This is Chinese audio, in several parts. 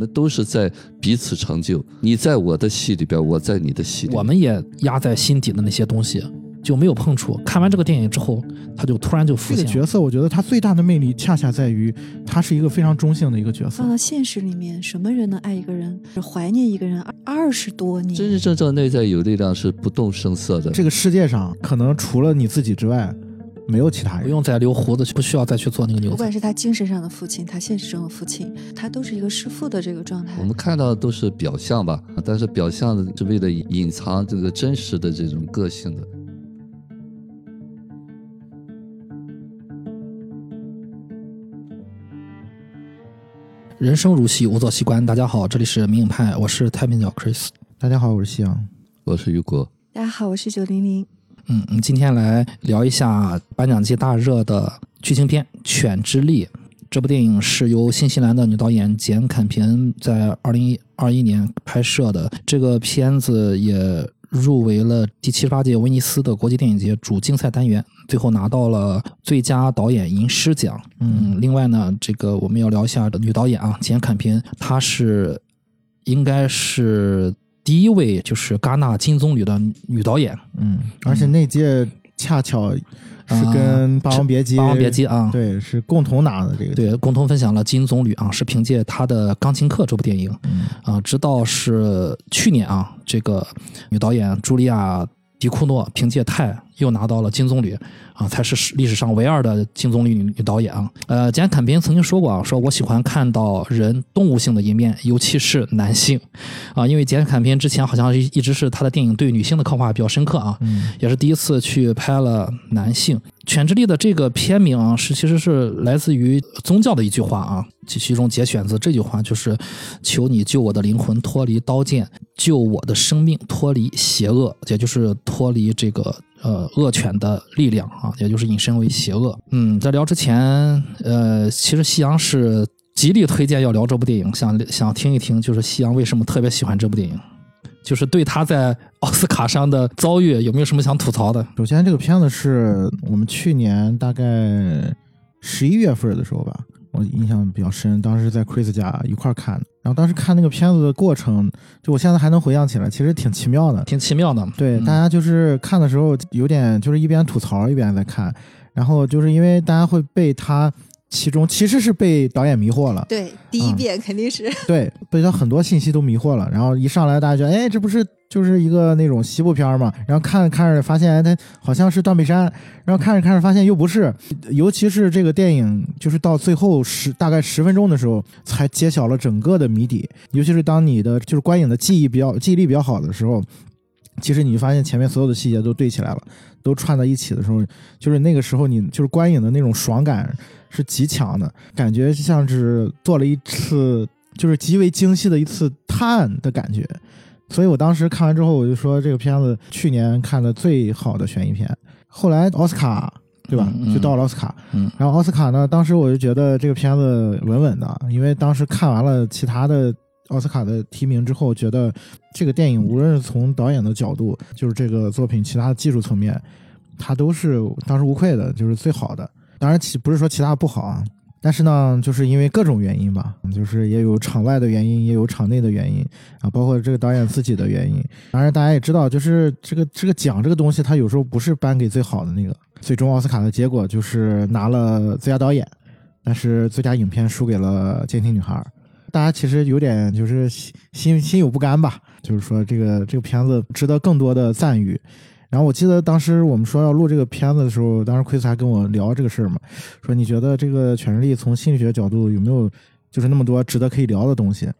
我们都是在彼此成就，你在我的戏里边，我在你的戏里。我们也压在心底的那些东西就没有碰触。看完这个电影之后，他就突然就浮这现这。个角色，我觉得他最大的魅力恰恰在于他是一个非常中性的一个角色放。到现实里面，什么人能爱一个人、怀念一个人二十多年？真真正正内在有力量是不动声色的。这个世界上可能除了你自己之外，没有其他人。不用再留胡子，不需要再去做那个牛不管。是他精神上的父亲，他现实中的父亲，他都是一个弑父的这个状态我。们看到的都是表象吧，但是表象是为了隐藏这个真实的这种个性的。人生如戏，无作戏观。大家好，这里是明影派，我是太平鸟 Chris。大家好，我是夕阳。我是雨果，大家好，我是九零零。嗯，我们今天来聊一下颁奖季大热的剧情片《犬之力》。这部电影是由新西兰的女导演简·坎平在二零二一年拍摄的。这个片子也入围了第七十八届威尼斯的国际电影节主竞赛单元，最后拿到了最佳导演银狮奖。嗯，另外呢，这个我们要聊一下女导演啊，简·坎平，她是应该是第一位就是戛纳金棕榈的女导演。嗯，而且那届恰巧是跟《霸王别姬》《霸王别姬》啊，对是共同拿的这个。对，共同分享了金棕榈啊，是凭借她的《钢琴课》这部电影嗯啊，直到是去年啊，这个女导演茱莉亚·迪库诺凭借《泰》又拿到了金棕榈啊，才是历史上唯二的金棕榈女女导演啊。呃，简·坎宾曾经说过啊，说我喜欢看到人动物性的一面，尤其是男性啊，因为简·坎宾之前好像一一直是他的电影对女性的刻画比较深刻啊，嗯也是第一次去拍了男性。《犬之力》的这个片名，是其实是来自于宗教的一句话啊，其其中节选自这句话，就是“求你救我的灵魂脱离刀剑，救我的生命脱离邪恶”，也就是脱离这个呃恶犬的力量啊，也就是引申为邪恶。嗯，在聊之前，呃，其实夕阳是极力推荐要聊这部电影，想想听一听，就是夕阳为什么特别喜欢这部电影。就是对他在奥斯卡上的遭遇有没有什么想吐槽的？首先，这个片子是我们去年大概十一月份的时候吧，我印象比较深。当时在 Chris 家一块儿看的，然后当时看那个片子的过程，就我现在还能回想起来，其实挺奇妙的。挺奇妙的。对，嗯大家就是看的时候有点就是一边吐槽一边在看，然后就是因为大家会被他其中其实是被导演迷惑了，对，第一遍肯定是、对，被他很多信息都迷惑了，然后一上来大家觉得，哎，这不是就是一个那种西部片嘛？然后看着看着发现，哎，他好像是断背山，然后看着看着发现又不是，尤其是这个电影，就是到最后十大概十分钟的时候，才揭晓了整个的谜底。尤其是当你的就是观影的记忆比较记忆力比较好的时候，其实你发现前面所有的细节都对起来了，都串在一起的时候，就是那个时候你就是观影的那种爽感是极强的，感觉像是做了一次就是极为精细的一次探的感觉。所以我当时看完之后，我就说这个片子去年看的最好的悬疑片。后来奥斯卡对吧，就到了奥斯卡，嗯然后奥斯卡呢，当时我就觉得这个片子稳稳的，因为当时看完了其他的奥斯卡的提名之后，觉得这个电影无论是从导演的角度，就是这个作品其他的技术层面，它都是当之无愧的，就是最好的。当然，其不是说其他不好啊，但是呢，就是因为各种原因吧，就是也有场外的原因，也有场内的原因啊，包括这个导演自己的原因。当然，大家也知道，就是这个这个奖这个东西，它有时候不是颁给最好的那个。最终奥斯卡的结果就是拿了最佳导演，但是最佳影片输给了《监听女孩》。大家其实有点就是心心心有不甘吧，就是说这个这个片子值得更多的赞誉。然后我记得当时我们说要录这个片子的时候，当时奎斯还跟我聊这个事儿嘛，说你觉得这个《犬之力》从心理学角度有没有就是那么多值得可以聊的东西？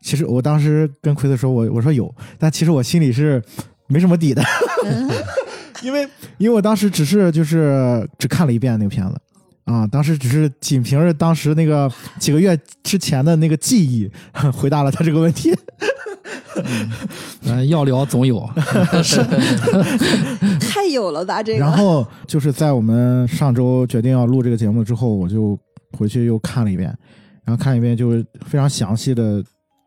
其实我当时跟奎斯说，我我说有，但其实我心里是没什么底的，因为因为我当时只是就是只看了一遍那个片子。啊，当时只是仅凭着当时那个几个月之前的那个记忆，回答了他这个问题。嗯，要聊总有，但 是太有了吧？这个，然后就是在我们上周决定要录这个节目之后，我就回去又看了一遍，然后看了一遍就非常详细的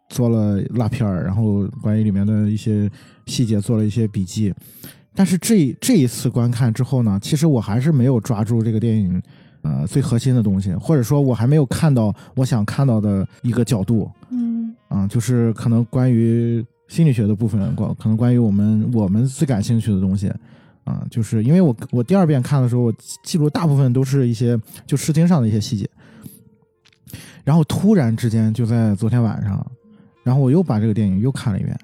做了拉片儿，然后关于里面的一些细节做了一些笔记。但是这这一次观看之后呢，其实我还是没有抓住这个电影呃最核心的东西，或者说我还没有看到我想看到的一个角度。嗯啊，就是可能关于心理学的部分，关可能关于我们我们最感兴趣的东西。啊，就是因为我我第二遍看的时候，我记录大部分都是一些就视听上的一些细节，然后突然之间就在昨天晚上，然后我又把这个电影又看了一遍，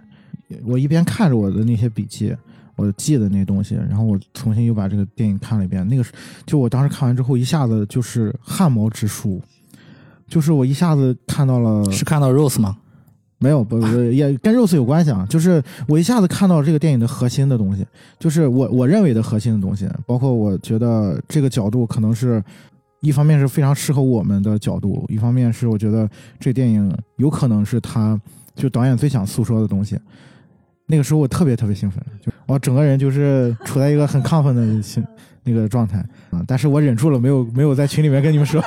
我一边看着我的那些笔记，我记的那东西，然后我重新又把这个电影看了一遍，那个是就我当时看完之后一下子就是汗毛直竖，就是我一下子看到了是看到 Rose 吗？没有，不不也 跟 Rose 有关系啊。就是我一下子看到这个电影的核心的东西，就是我我认为的核心的东西，包括我觉得这个角度可能是一方面是非常适合我们的角度，一方面是我觉得这电影有可能是他就导演最想诉说的东西。那个时候我特别特别兴奋，就我整个人就是处在一个很亢奋的心那个状态啊，但是我忍住了，没有没有在群里面跟你们说。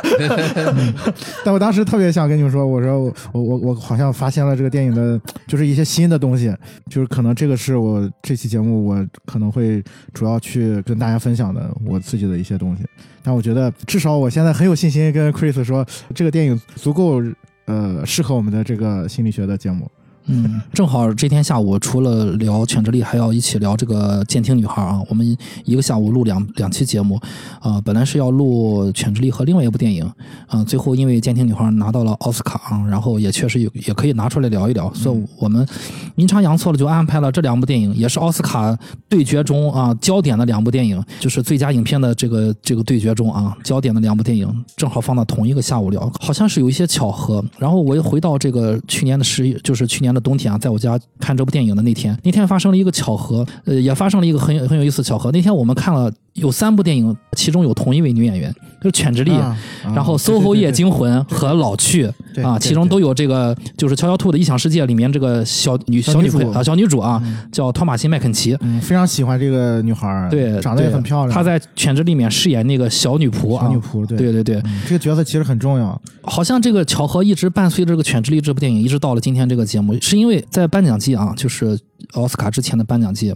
但我当时特别想跟你们说，我说我我我我好像发现了这个电影的，就是一些新的东西，就是可能这个是我这期节目我可能会主要去跟大家分享的我自己的一些东西。但我觉得至少我现在很有信心跟 Chris 说，这个电影足够呃适合我们的这个心理学的节目。嗯，正好这天下午除了聊犬之力，还要一起聊这个监听女孩啊。我们一个下午录两两期节目，啊，本来是要录犬之力和另外一部电影，啊，最后因为监听女孩拿到了奥斯卡啊，然后也确实有也可以拿出来聊一聊，所以我们阴差阳错的就安排了这两部电影，也是奥斯卡对决中啊焦点的两部电影，就是最佳影片的这个这个对决中啊焦点的两部电影，正好放到同一个下午聊，好像是有一些巧合。然后我又回到这个去年的十一，就是去年的冬天啊，在我家看这部电影的那天，那天发生了一个巧合，呃，也发生了一个很有很有意思的巧合。那天我们看了有三部电影，其中有同一位女演员，就是犬之力，啊然后《啊 SOHO 夜惊魂》和《老去》啊，其中都有这个就是《悄悄兔的异想世界》里面这个小女小女啊小女主啊，叫托马辛麦肯齐。嗯，非常喜欢这个女孩儿，对，长得也很漂亮。她在《犬之力》里面饰演那个小女仆啊，小女仆，对对对对，嗯这个角色其实很重要。好像这个巧合一直伴随着这个《犬之力》这部电影，一直到了今天这个节目，是因为在颁奖季啊，就是奥斯卡之前的颁奖季。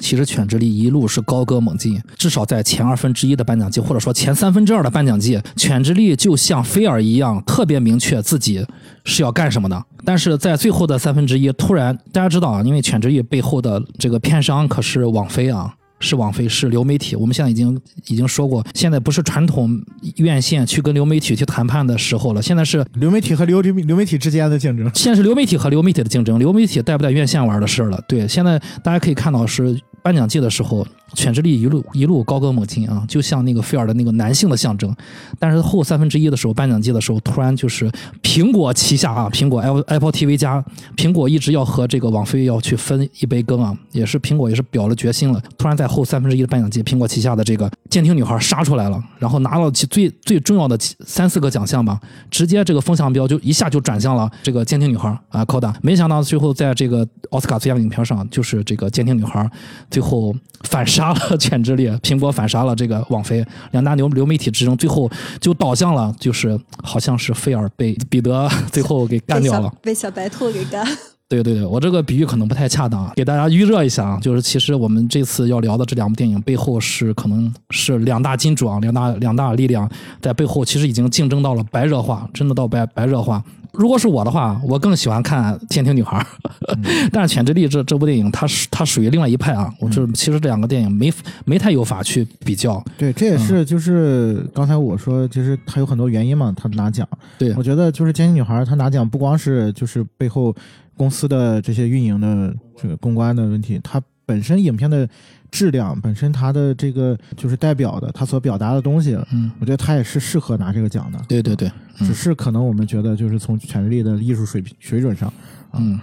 其实《犬之力》一路是高歌猛进，至少在前二分之一的颁奖季，或者说前三分之二的颁奖季，《犬之力》就像菲尔一样，特别明确自己是要干什么的。但是在最后的三分之一，突然大家知道啊，因为《犬之力》背后的这个片商可是网飞啊，是网飞，是流媒体。我们现在已经已经说过，现在不是传统院线去跟流媒体去谈判的时候了，现在是流媒体和流流媒体之间的竞争，现在是流媒体和流媒体的竞争，流媒体带不带院线玩的事儿了。对，现在大家可以看到是颁奖季的时候，犬之力一路一路高歌猛进啊，就像那个菲尔的那个男性的象征。但是后三分之一的时候，颁奖季的时候，突然就是苹果旗下啊，苹果 Apple Apple TV 加苹果一直要和这个网飞要去分一杯羹啊，也是苹果也是表了决心了。突然在后三分之一的颁奖季，苹果旗下的这个监听女孩杀出来了，然后拿了其最最重要的三四个奖项吧，直接这个风向标就一下就转向了这个监听女孩啊 Coda。没想到最后在这个奥斯卡最佳影片上，就是这个监听女孩最后反杀了犬之力，苹果反杀了这个网飞，两大流流媒体之争，最后就导向了就是好像是菲尔被彼得最后给干掉了小。被小白兔给干。对对对，我这个比喻可能不太恰当，给大家预热一下啊，就是其实我们这次要聊的这两部电影背后是可能是两大金主啊，两大两大力量在背后其实已经竞争到了白热化，真的到白白热化。如果是我的话，我更喜欢看《监听女孩》但是《潜之力》这这部电影，它是它属于另外一派啊。我这其实这两个电影没没太有法去比较。对，这也是就是刚才我说，其实它有很多原因嘛，它拿奖。对我觉得就是《监听女孩》，她拿奖不光是就是背后公司的这些运营的这个公关的问题，它本身影片的质量，本身它的这个就是代表的它所表达的东西，嗯，我觉得它也是适合拿这个奖的。对对对，嗯。只是可能我们觉得就是从权力的艺术水平水准上，嗯，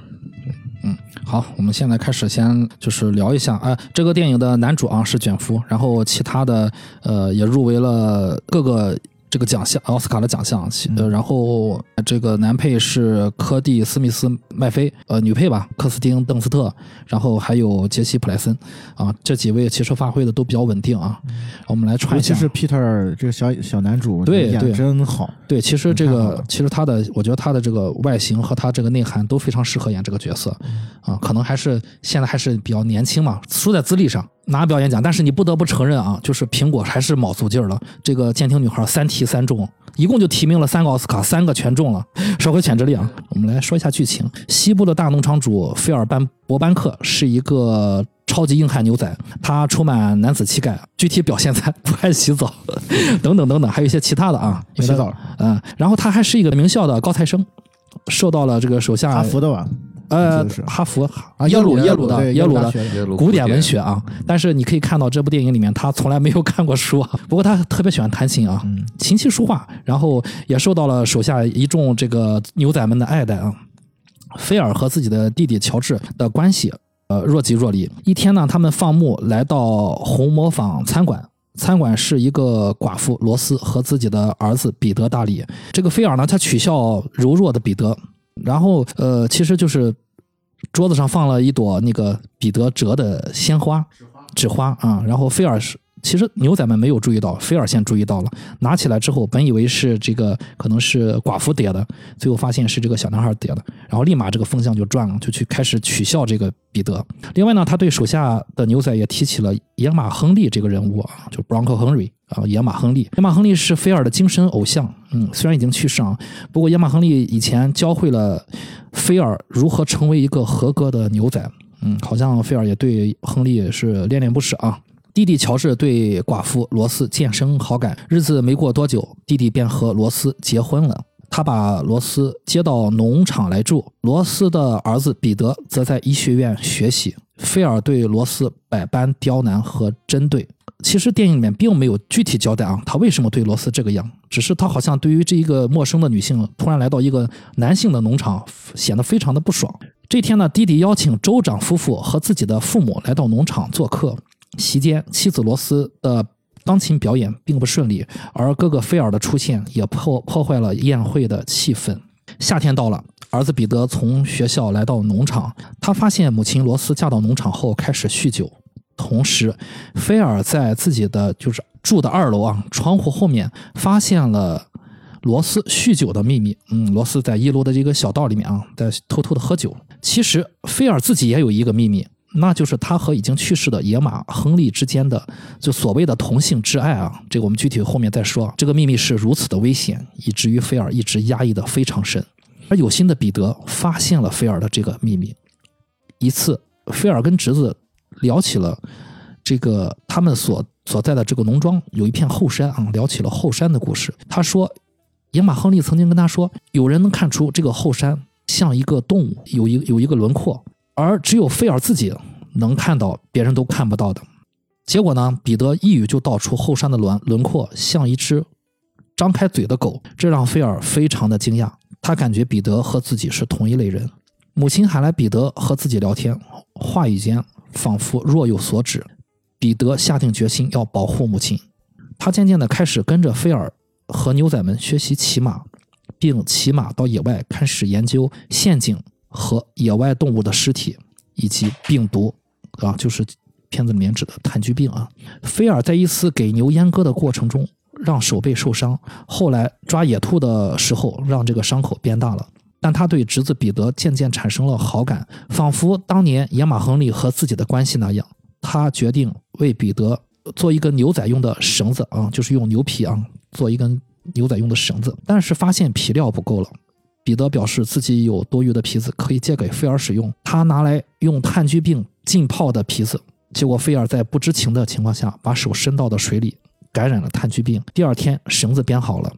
嗯，好，我们现在开始先就是聊一下啊，这个电影的男主啊是卷福，然后其他的呃也入围了各个。这个奖项，奥斯卡的奖项，呃，然后这个男配是科蒂·斯密斯·麦菲，呃，女配吧，克斯汀·邓斯特，然后还有杰西·普莱森，啊，这几位其实发挥的都比较稳定啊。我们来传一下，尤其是 Peter 这个小小男主，对对。真好。对，其实这个其实他的，我觉得他的这个外形和他这个内涵都非常适合演这个角色，啊，可能还是现在还是比较年轻嘛，输在资历上，拿表演奖，但是你不得不承认啊，就是苹果还是卯足劲儿了。这个监听女孩三提三中，一共就提名了三个奥斯卡，三个全中了，说回潜质力啊。我们来说一下剧情：西部的大农场主菲尔班伯班克是一个超级硬汉牛仔，他充满男子气概，具体表现在不爱洗澡 等等等等，还有一些其他的啊。不洗澡，嗯，然后他还是一个名校的高材生，受到了这个手下哈佛的吧？呃哈佛啊，耶鲁耶鲁的耶鲁的古典文学啊，但是你可以看到这部电影里面，他从来没有看过书啊。不过他特别喜欢弹琴啊，嗯琴棋书画，然后也受到了手下一众这个牛仔们的爱戴啊。菲尔和自己的弟弟乔治的关系，呃，若即若离。一天呢，他们放牧来到红磨坊餐馆，餐馆是一个寡妇罗斯和自己的儿子彼得大理。这个菲尔呢，他取笑柔弱的彼得，然后呃，其实就是桌子上放了一朵那个彼得折的鲜花，纸花啊。然后菲尔是，其实牛仔们没有注意到，菲尔先注意到了，拿起来之后，本以为是这个可能是寡妇叠的，最后发现是这个小男孩叠的，然后立马这个风向就转了，就去开始取笑这个彼得。另外呢，他对手下的牛仔也提起了野马亨利这个人物啊，就 Bronco Henry 啊，野马亨利。野马亨利是菲尔的精神偶像，嗯，虽然已经去世啊，不过野马亨利以前教会了菲尔如何成为一个合格的牛仔，嗯，好像菲尔也对亨利是恋恋不舍啊。弟弟乔治对寡妇罗斯渐生好感，日子没过多久，弟弟便和罗斯结婚了。他把罗斯接到农场来住，罗斯的儿子彼得则在医学院学习。菲尔对罗斯百般刁难和针对。其实电影里面并没有具体交代啊，他为什么对罗斯这个样，只是他好像对于这一个陌生的女性突然来到一个男性的农场，显得非常的不爽。这天呢，弟弟邀请州长夫妇和自己的父母来到农场做客。席间，妻子罗斯的钢琴表演并不顺利，而哥哥菲尔的出现也破破坏了宴会的气氛。夏天到了，儿子彼得从学校来到农场，他发现母亲罗斯嫁到农场后开始酗酒，同时，菲尔在自己的就是住的二楼啊窗户后面发现了罗斯酗酒的秘密。嗯，罗斯在一楼的这个小道里面啊，在偷偷的喝酒。其实菲尔自己也有一个秘密，那就是他和已经去世的野马亨利之间的就所谓的同性之爱啊。这个我们具体后面再说。这个秘密是如此的危险，以至于菲尔一直压抑的非常深。而有心的彼得发现了菲尔的这个秘密。一次，菲尔跟侄子聊起了这个他们所所在的这个农庄有一片后山啊，聊起了后山的故事。他说，野马亨利曾经跟他说，有人能看出这个后山像一个动物，有一有一个轮廓，而只有菲尔自己能看到，别人都看不到的。结果呢，彼得一语就道出后山的轮轮廓像一只张开嘴的狗，这让菲尔非常的惊讶。他感觉彼得和自己是同一类人。母亲喊来彼得和自己聊天，话语间仿佛若有所指。彼得下定决心要保护母亲，他渐渐地开始跟着菲尔和牛仔们学习骑马，并骑马到野外开始研究陷阱和野外动物的尸体以及病毒，啊，就是片子里面指的炭疽病啊。菲尔在一次给牛阉割的过程中让手背受伤，后来抓野兔的时候让这个伤口变大了。但他对侄子彼得渐渐产生了好感，仿佛当年野马亨利和自己的关系那样。他决定为彼得做一根牛仔用的绳子啊，就是用牛皮啊做一根牛仔用的绳子。但是发现皮料不够了，彼得表示自己有多余的皮子可以借给菲尔使用，他拿来用炭疽病浸泡的皮子。结果菲尔在不知情的情况下把手伸到了水里，感染了炭疽病。第二天绳子编好了。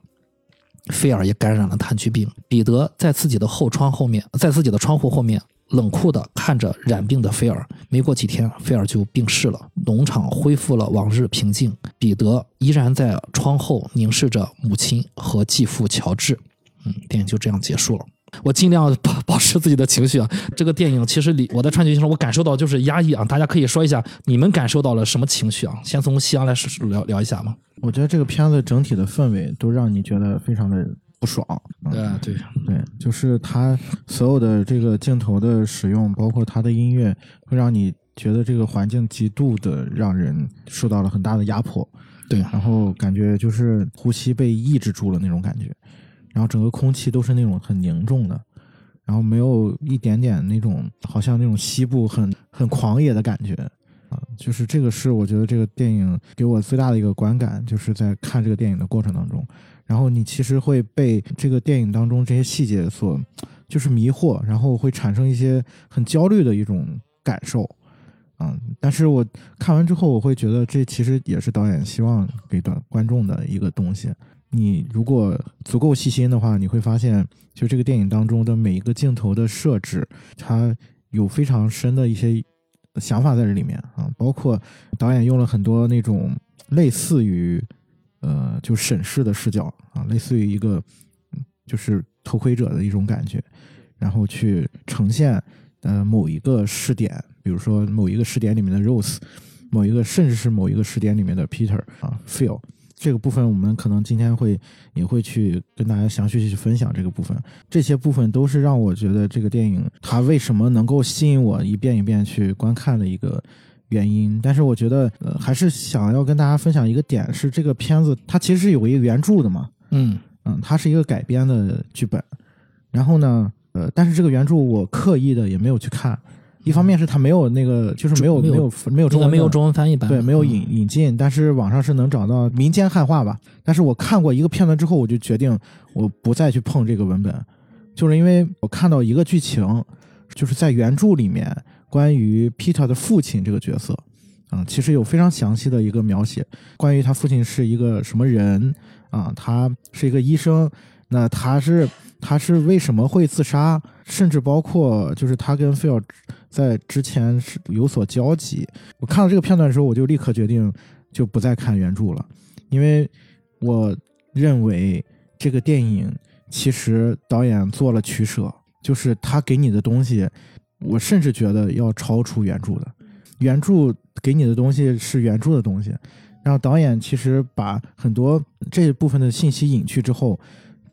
菲尔也感染了炭疽病。彼得在自己的后窗后面，在自己的窗户后面，冷酷地看着染病的菲尔。没过几天，菲尔就病逝了。农场恢复了往日平静。彼得依然在窗后凝视着母亲和继父乔治。嗯，电影就这样结束了。我尽量保保持自己的情绪啊。这个电影其实里我在川剧上我感受到就是压抑啊。大家可以说一下你们感受到了什么情绪啊？先从西阳来聊聊一下嘛。我觉得这个片子整体的氛围都让你觉得非常的不爽。嗯，对对，就是他所有的这个镜头的使用，包括他的音乐，会让你觉得这个环境极度的让人受到了很大的压迫。对，然后感觉就是呼吸被抑制住了那种感觉，然后整个空气都是那种很凝重的，然后没有一点点那种好像那种西部很很狂野的感觉。啊，就是这个是我觉得这个电影给我最大的一个观感，就是在看这个电影的过程当中，然后你其实会被这个电影当中这些细节所就是迷惑，然后会产生一些很焦虑的一种感受。嗯，但是我看完之后，我会觉得这其实也是导演希望给观观众的一个东西。你如果足够细心的话，你会发现，就这个电影当中的每一个镜头的设置，它有非常深的一些想法在这里面啊。包括导演用了很多那种类似于呃就审视的视角啊，类似于一个就是偷窥者的一种感觉，然后去呈现呃某一个视点，比如说某一个视点里面的 Rose，某一个甚至是某一个视点里面的 Peter 啊 Phil。这个部分我们可能今天会也会去跟大家详细去分享这个部分，这些部分都是让我觉得这个电影它为什么能够吸引我一遍一遍去观看的一个原因。但是我觉得呃还是想要跟大家分享一个点是，这个片子它其实是有一个原著的嘛，嗯嗯，它是一个改编的剧本，然后呢，呃，但是这个原著我刻意的也没有去看。一方面是它没有那个，就是没有没有没有中文没有中文翻译版，对，没有嗯。引引进，但是网上是能找到民间汉化吧。但是我看过一个片段之后，我就决定我不再去碰这个文本，就是因为我看到一个剧情，就是在原著里面关于 Peter 的父亲这个角色，啊、其实有非常详细的一个描写，关于他父亲是一个什么人啊，他是一个医生，那他是他是为什么会自杀，甚至包括就是他跟菲尔在之前是有所交集。我看到这个片段的时候，我就立刻决定就不再看原著了，因为我认为这个电影其实导演做了取舍，就是他给你的东西，我甚至觉得要超出原著的。原著给你的东西是原著的东西，然后导演其实把很多这部分的信息隐去之后，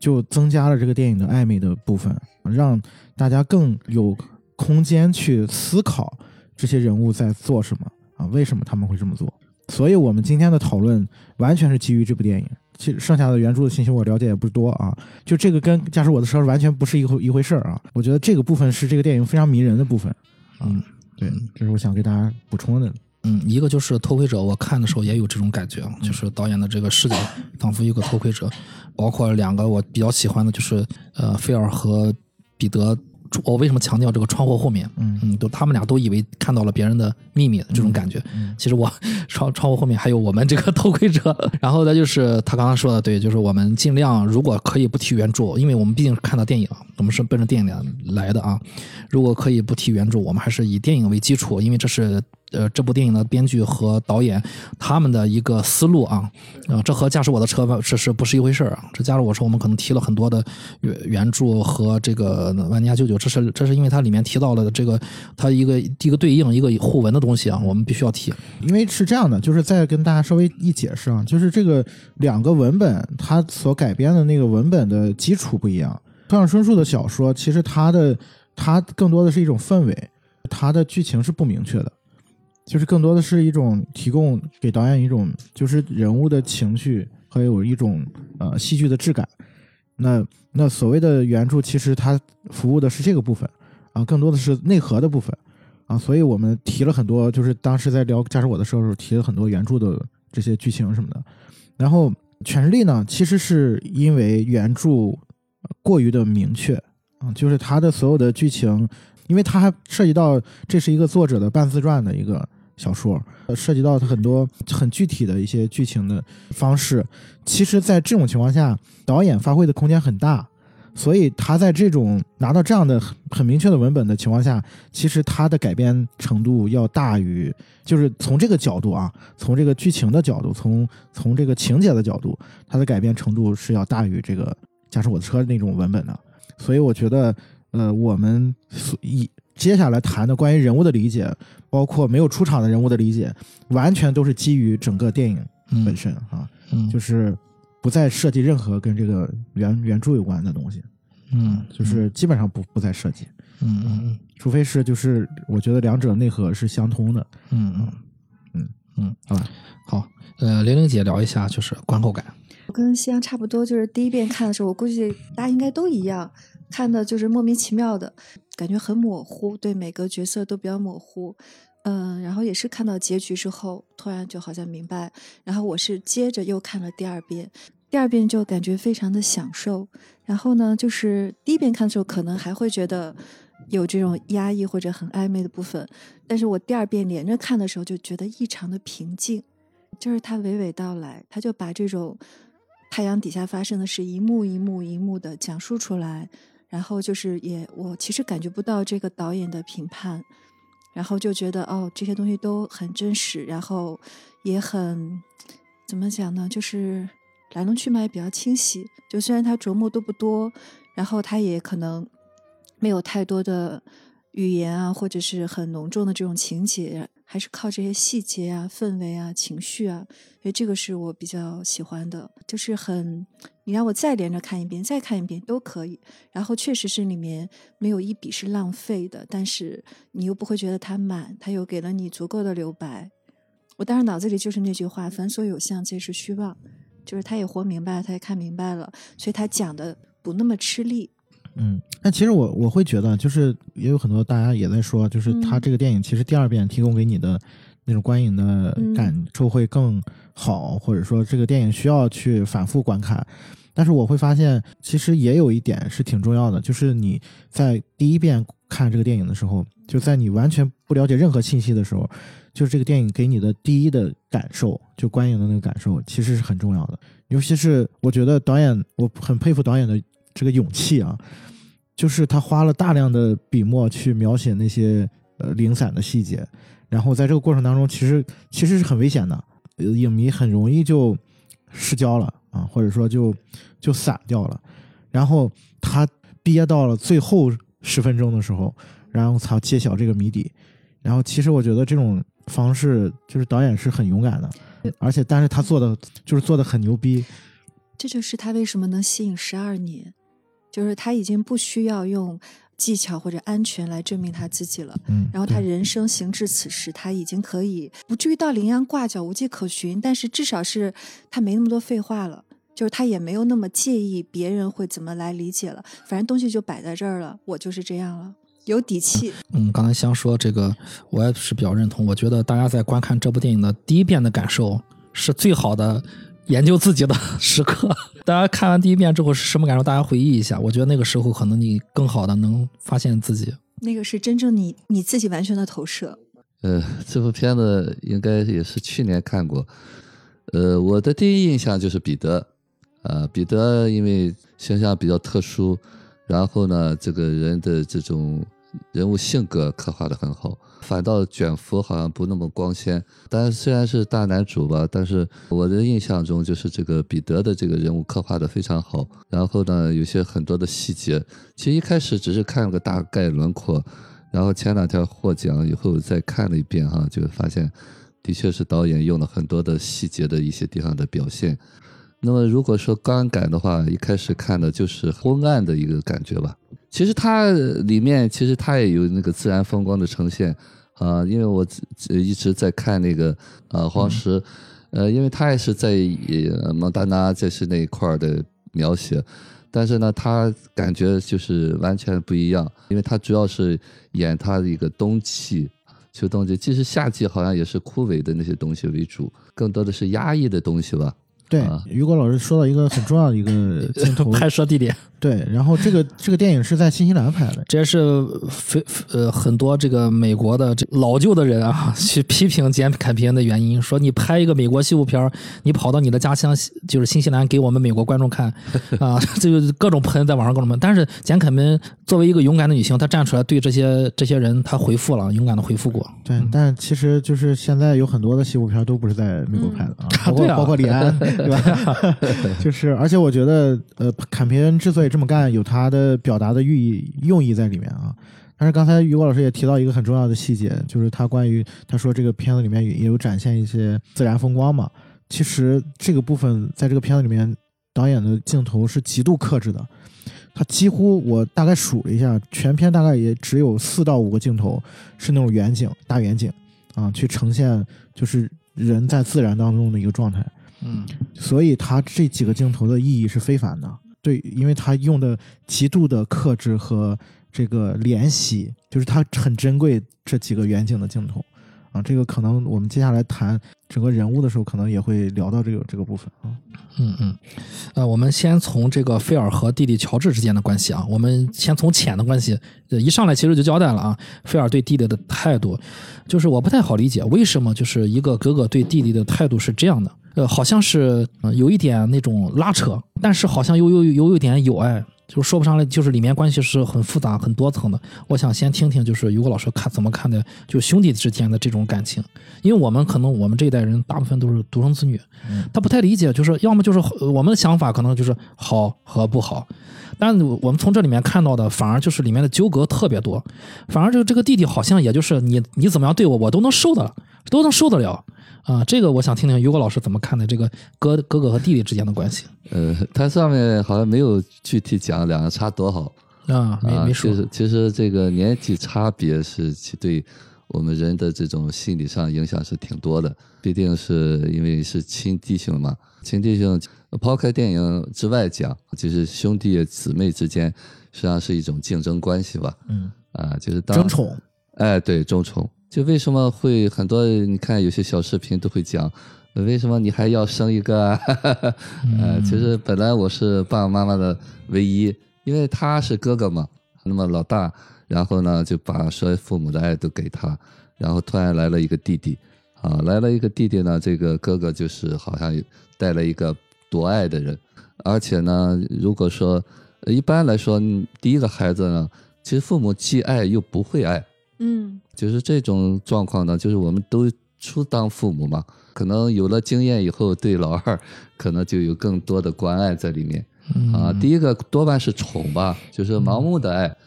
就增加了这个电影的暧昧的部分，让大家更有空间去思考这些人物在做什么啊，为什么他们会这么做。所以，我们今天的讨论完全是基于这部电影。其实剩下的原著的信息我了解也不多啊，就这个跟驾驶我的车完全不是一回一回事儿啊。我觉得这个部分是这个电影非常迷人的部分。嗯对，这是我想给大家补充的。嗯，一个就是偷窥者，我看的时候也有这种感觉啊，就是导演的这个视角仿佛一个偷窥者，包括两个我比较喜欢的就是呃菲尔和彼得。我为什么强调这个窗户后面？嗯嗯，都他们俩都以为看到了别人的秘密的这种感觉。嗯其实我窗窗户后面还有我们这个偷窥者。然后呢，就是他刚刚说的对，就是我们尽量如果可以不提原著，因为我们毕竟是看到电影，我们是奔着电影来的啊。如果可以不提原著，我们还是以电影为基础，因为这是呃这部电影的编剧和导演他们的一个思路啊。呃，这和驾驶我的车这是不是一回事儿啊？这驾驶我车我们可能提了很多的原原著和这个万尼亚舅舅，这是这是因为它里面提到了这个它一个一个对应一个互文的东西啊，我们必须要提。因为是这样的，就是再跟大家稍微一解释啊，就是这个两个文本它所改编的那个文本的基础不一样。村上春树的小说其实它的它更多的是一种氛围，它的剧情是不明确的，就是更多的是一种提供给导演一种就是人物的情绪还有一种呃戏剧的质感。那那所谓的原著其实它服务的是这个部分啊，更多的是内核的部分。啊，所以我们提了很多，就是当时在聊驾驶我的时候提了很多原著的这些剧情什么的。然后《权力》呢，其实是因为原著过于的明确啊，就是它的所有的剧情，因为它还涉及到这是一个作者的半自传的一个小说，涉及到很多很具体的一些剧情的方式。其实，在这种情况下，导演发挥的空间很大。所以他在这种拿到这样的很很明确的文本的情况下，其实他的改编程度要大于，就是从这个角度啊，从这个剧情的角度，从从这个情节的角度，他的改编程度是要大于这个驾驶我的车那种文本的。所以我觉得，呃，我们所以接下来谈的关于人物的理解，包括没有出场的人物的理解，完全都是基于整个电影嗯本身啊，嗯就是不再设计任何跟这个原原著有关的东西。嗯就是基本上不不再设计，嗯嗯除非是就是我觉得两者内核是相通的。嗯嗯嗯嗯，好吧，好，呃，玲玲姐聊一下就是观后感。我跟西阳差不多，就是第一遍看的时候，我估计大家应该都一样，看的就是莫名其妙的，感觉很模糊，对每个角色都比较模糊。嗯，然后也是看到结局之后，突然就好像明白，然后我是接着又看了第二遍，第二遍就感觉非常的享受。然后呢，就是第一遍看的时候，可能还会觉得有这种压抑或者很暧昧的部分，但是我第二遍连着看的时候，就觉得异常的平静，就是他娓娓道来，他就把这种太阳底下发生的事一幕一幕一幕的讲述出来，然后就是也我其实感觉不到这个导演的评判。然后就觉得哦，这些东西都很真实，然后也很怎么讲呢？就是来龙去脉比较清晰。就虽然他琢磨都不多，然后他也可能没有太多的语言啊，或者是很浓重的这种情节，还是靠这些细节啊、氛围啊、情绪啊，所以这个是我比较喜欢的，就是很。你让我再连着看一遍，再看一遍都可以。然后确实是里面没有一笔是浪费的，但是你又不会觉得它满，它又给了你足够的留白。我当时脑子里就是那句话：“凡所有相，皆是虚妄。”就是他也活明白了，他也看明白了，所以他讲的不那么吃力。嗯，但其实我我会觉得，就是也有很多大家也在说，就是他这个电影其实第二遍提供给你的那种观影的感受会更。好，或者说这个电影需要去反复观看，但是我会发现，其实也有一点是挺重要的，就是你在第一遍看这个电影的时候，就在你完全不了解任何信息的时候，就是这个电影给你的第一的感受，就观影的那个感受，其实是很重要的。尤其是我觉得导演，我很佩服导演的这个勇气啊，就是他花了大量的笔墨去描写那些呃零散的细节，然后在这个过程当中，其实其实是很危险的。影迷很容易就失焦了啊，或者说就就散掉了。然后他憋到了最后十分钟的时候，然后才揭晓这个谜底。然后其实我觉得这种方式就是导演是很勇敢的，而且但是他做的就是做的很牛逼。这就是他为什么能吸引十二年，就是他已经不需要用。技巧或者安全来证明他自己了，嗯，然后他人生行至此时，他已经可以不至于到羚羊挂角无迹可寻，但是至少是他没那么多废话了，就是他也没有那么介意别人会怎么来理解了，反正东西就摆在这儿了，我就是这样了，有底气。嗯，刚才香说这个，我也是比较认同。我觉得大家在观看这部电影的第一遍的感受是最好的。研究自己的 时刻，大家看完第一遍之后是什么感受？大家回忆一下，我觉得那个时候可能你更好的能发现自己。那个是真正你你自己完全的投射。呃，这部片子应该也是去年看过。呃，我的第一印象就是彼得，啊，彼得因为形象比较特殊，然后呢，这个人的这种人物性格刻画的很好。反倒卷福好像不那么光鲜，但是虽然是大男主吧，但是我的印象中就是这个彼得的这个人物刻画的非常好。然后呢，有些很多的细节，其实一开始只是看了个大概轮廓，然后前两天获奖以后再看了一遍哈，就发现的确是导演用了很多的细节的一些地方的表现。那么如果说观感的话，一开始看的就是昏暗的一个感觉吧。其实它里面其实它也有那个自然风光的呈现啊，因为我一直在看那个呃黄石，呃，因为他也是在蒙大拿这是那一块的描写，但是呢，他感觉就是完全不一样，因为他主要是演他的一个冬季、秋冬季，其实夏季好像也是枯萎的那些东西为主，更多的是压抑的东西吧。对，雨果老师说到一个很重要的一个镜头 拍摄地点。对，然后这个这个电影是在新西兰拍的，这也是非呃很多这个美国的这老旧的人啊 去批评简凯平的原因，说你拍一个美国西部片你跑到你的家乡就是新西兰给我们美国观众看啊，这个各种喷在网上各种喷。但是简凯平作为一个勇敢的女性，她站出来对这些这些人她回复了，勇敢的回复过。对，但其实就是现在有很多的西部片都不是在美国拍的啊，包括包括李安，对吧？就是而且我觉得呃，凯平之所以这么干有他的表达的寓意用意在里面啊，但是刚才于果老师也提到一个很重要的细节，就是他关于他说这个片子里面也有展现一些自然风光嘛。其实这个部分在这个片子里面，导演的镜头是极度克制的，他几乎我大概数了一下，全片大概也只有四到五个镜头是那种远景大远景啊，去呈现就是人在自然当中的一个状态。嗯，所以他这几个镜头的意义是非凡的。对，因为他用的极度的克制和这个怜惜，就是他很珍贵这几个远景的镜头啊。这个可能我们接下来谈整个人物的时候，可能也会聊到这个这个部分啊。嗯嗯，呃，我们先从这个菲尔和弟弟乔治之间的关系啊，我们先从浅的关系，呃一上来其实就交代了啊，菲尔对弟弟的态度，就是我不太好理解为什么就是一个哥哥对弟弟的态度是这样的，呃，好像是、呃有一点那种拉扯，但是好像又又又有一点友爱。就说不上来，就是里面关系是很复杂、很多层的。我想先听听，就是于果老师看怎么看待就兄弟之间的这种感情，因为我们可能我们这一代人大部分都是独生子女，他不太理解，就是要么就是呃我们的想法可能就是好和不好，但我们从这里面看到的反而就是里面的纠葛特别多，反而这个这个弟弟好像也就是你你怎么样对我，我都能受得了，都能受得了。啊。这个我想听听于果老师怎么看待这个哥哥哥和弟弟之间的关系。呃，他上面好像没有具体讲两个差多少啊？没啊，没说其实其实这个年纪差别是其对我们人的这种心理上影响是挺多的，毕竟是因为是亲弟兄嘛，亲弟兄抛开电影之外讲，就是兄弟姊妹之间实际上是一种竞争关系吧，嗯，啊，就是当争宠，哎，对，争宠。就为什么会很多？你看有些小视频都会讲，呃为什么你还要生一个啊？呃，其实本来我是爸爸妈妈的唯一，因为他是哥哥嘛，那么老大，然后呢就把所有父母的爱都给他，然后突然来了一个弟弟，啊，来了一个弟弟呢，这个哥哥就是好像带了一个夺爱的人，而且呢，如果说呃一般来说，嗯第一个孩子呢，其实父母既爱又不会爱。嗯就是这种状况呢，就是我们都初当父母嘛，可能有了经验以后，对老二可能就有更多的关爱在里面啊。第一个多半是宠吧，就是盲目的爱，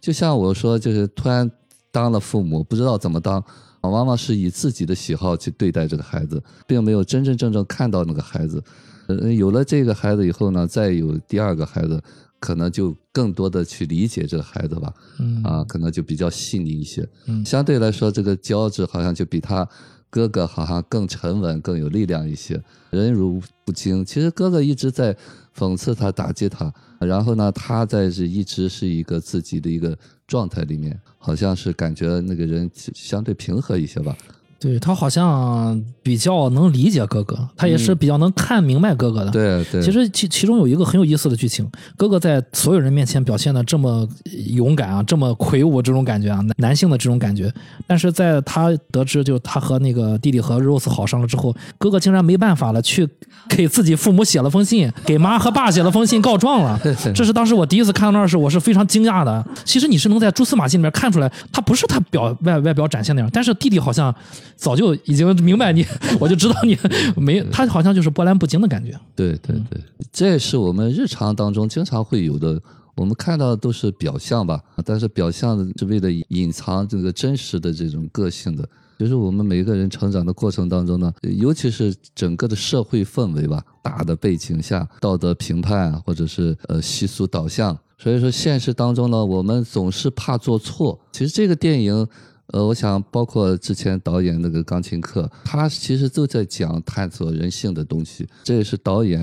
就像我说，就是突然当了父母，不知道怎么当，往往是以自己的喜好去对待这个孩子，并没有真真正正看到那个孩子。呃，有了这个孩子以后呢，再有第二个孩子，可能就更多的去理解这个孩子吧。嗯啊，可能就比较细腻一些。嗯相对来说，这个娇子好像就比他哥哥好像更沉稳、更有力量一些，忍辱不惊。其实哥哥一直在讽刺他、打击他，然后呢，他在是一直是一个自己的一个状态里面，好像是感觉那个人相对平和一些吧。对他好像比较能理解哥哥，他也是比较能看明白哥哥的。对对，其实其其中有一个很有意思的剧情，哥哥在所有人面前表现的这么勇敢啊，这么魁梧这种感觉啊，男男性的这种感觉，但是在他得知就他和那个弟弟和 Rose 好上了之后，哥哥竟然没办法了，去给自己父母写了封信，给妈和爸写了封信告状了。这是当时我第一次看到那儿时，我是非常惊讶的。其实你是能在蛛丝马迹里面看出来，他不是他表外外表展现那样，但是弟弟好像早就已经明白你，我就知道你没，他好像就是波澜不惊的感觉。对对对，这是我们日常当中经常会有的。我们看到的都是表象吧，但是表象是为了隐藏这个真实的这种个性的。就是我们每个人成长的过程当中呢，尤其是整个的社会氛围吧，大的背景下，道德评判或者是呃习俗导向，所以说现实当中呢，我们总是怕做错。其实这个电影。呃，我想包括之前导演那个钢琴课，他其实都在讲探索人性的东西，这也是导演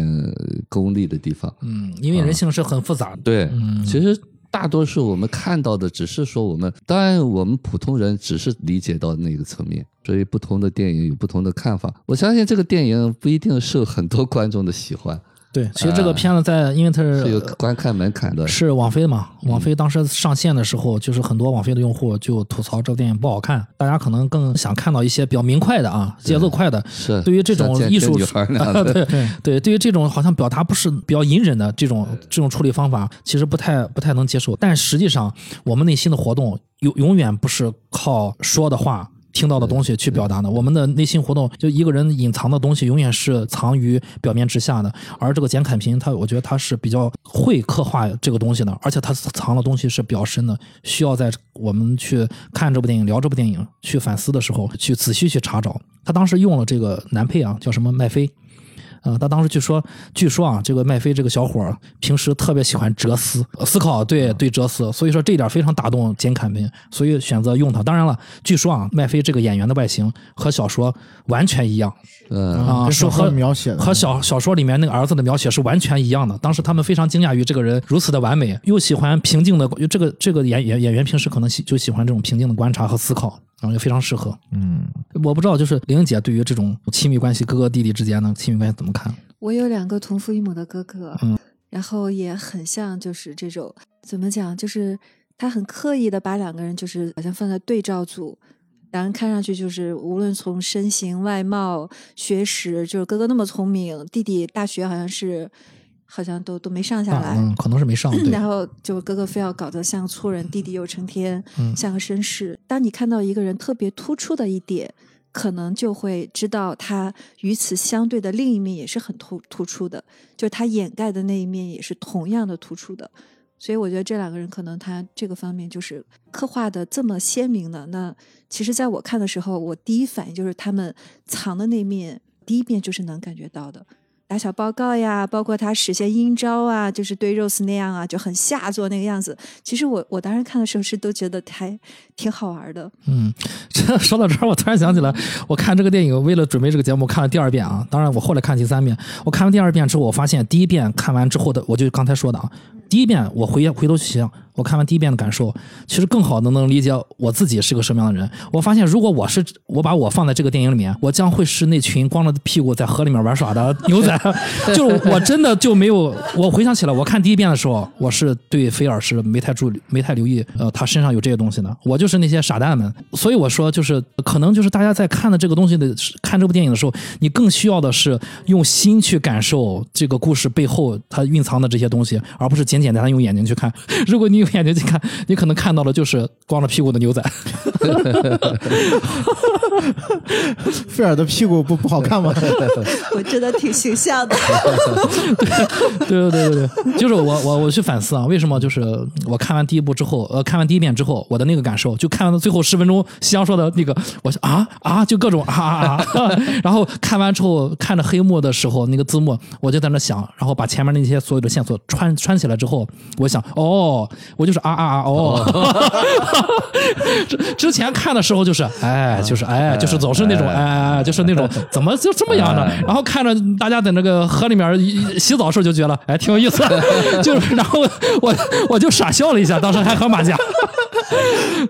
功力的地方。嗯，因为人性是很复杂的。对，嗯其实大多数我们看到的只是说我们，当然我们普通人只是理解到那个层面，所以不同的电影有不同的看法。我相信这个电影不一定受很多观众的喜欢，对，其实这个片子在，因为它是有是观看门槛的。是网飞的嘛，网飞当时上线的时候，就是很多网飞的用户就吐槽这部电影不好看，大家可能更想看到一些比较明快的啊，节奏快的。是对于这种艺术 对对，对于这种好像表达不是比较隐忍的这种这种处理方法，其实不太不太能接受。但实际上，我们内心的活动永永远不是靠说的话。听到的东西去表达的，我们的内心活动，就一个人隐藏的东西，永远是藏于表面之下的。而这个简凯平，他我觉得他是比较会刻画这个东西的，而且他藏的东西是比较深的，需要在我们去看这部电影、聊这部电影、去反思的时候，去仔细去查找。他当时用了这个男配啊，叫什么麦飞。啊，他当时据说，据说啊，这个麦飞这个小伙儿平时特别喜欢哲思呃思考，对对哲思，所以说这一点非常打动简凯平，所以选择用他。当然了，据说啊，麦飞这个演员的外形和小说完全一样嗯，啊，说和描写和小小说里面那个儿子的描写是完全一样的。当时他们非常惊讶于这个人如此的完美，又喜欢平静的，这个这个演演演员平时可能喜就喜欢这种平静的观察和思考。啊，也非常适合。嗯，我不知道，就是玲姐对于这种亲密关系，哥哥弟弟之间的亲密关系怎么看？我有两个同父异母的哥哥，嗯然后也很像，就是这种怎么讲，就是他很刻意的把两个人就是好像放在对照组，两人看上去就是无论从身形、外貌、学识，就是哥哥那么聪明，弟弟大学好像是好像都都没上下来，嗯，可能是没上。然后就哥哥非要搞得像粗人，弟弟又成天嗯像个绅士。当你看到一个人特别突出的一点，可能就会知道他与此相对的另一面也是很突突出的，就是他掩盖的那一面也是同样的突出的。所以我觉得这两个人可能他这个方面就是刻画的这么鲜明的。那其实在我看的时候，我第一反应就是他们藏的那面，第一面就是能感觉到的。打小报告呀，包括他使些阴招啊，就是对 Rose 那样啊，就很下作那个样子。其实我我当时看的时候是都觉得还挺好玩的。嗯，这 说到这儿，我突然想起来，我看这个电影，为了准备这个节目，看了第二遍啊。当然，我后来看第三遍。我看完第二遍之后，我发现第一遍看完之后的，我就刚才说的啊，第一遍我回回头去想，我看完第一遍的感受，其实更好的能理解我自己是个什么样的人。我发现，如果我是我把我放在这个电影里面，我将会是那群光着屁股在河里面玩耍的牛仔。就我真的就没有，我回想起来，我看第一遍的时候，我是对菲尔是没太注意没太留意，呃，他身上有这些东西的。我就是那些傻蛋们。所以我说，就是可能就是大家在看的这个东西的看这部电影的时候，你更需要的是用心去感受这个故事背后它蕴藏的这些东西，而不是简简单单用眼睛去看。如果你用眼睛去看，你可能看到的就是光着屁股的牛仔。菲尔的屁股不不好看吗？我真的挺形象的。对对对对对，就是我我我去反思啊，为什么就是我看完第一部之后，呃，看完第一遍之后，我的那个感受，就看完到最后十分钟，西阳说的那个，我说啊啊，就各种啊啊啊，然后看完之后，看着黑幕的时候那个字幕，我就在那想，然后把前面那些所有的线索穿穿起来之后，我想哦，我就是啊啊啊哦，之之前看的时候就是哎就是哎就是总是那种哎就是那种怎么就这么样呢？然后看着大家在那个河里面洗澡时候就觉得哎挺有意思，就是然后我我就傻笑了一下，当时还和马甲。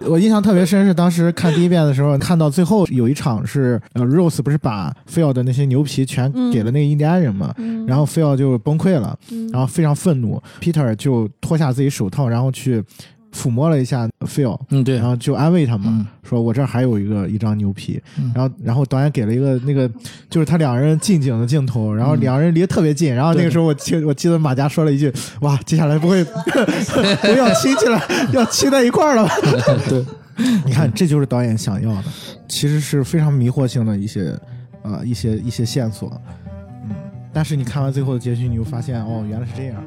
我印象特别深是当时看第一遍的时候，看到最后有一场是呃 Rose 不是把菲奥的那些牛皮全给了那个印第安人嘛，嗯。然后菲奥就崩溃了，然后非常愤怒，Peter 就脱下自己手套，然后去抚摸了一下菲奥，嗯，对。然，后就安慰他嘛，嗯。说我这儿还有一个一张牛皮，嗯。然后然后导演给了一个那个就是他两人近景的镜头，然后两人离得特别近，然后那个时候我记我记得马佳说了一句，哇，接下来不会 不要亲起来，要亲在一块儿了吧？对，你看，这就是导演想要的，其实是非常迷惑性的一些呃一些一些线索，嗯，但是你看完最后的结局，你又发现哦，原来是这样。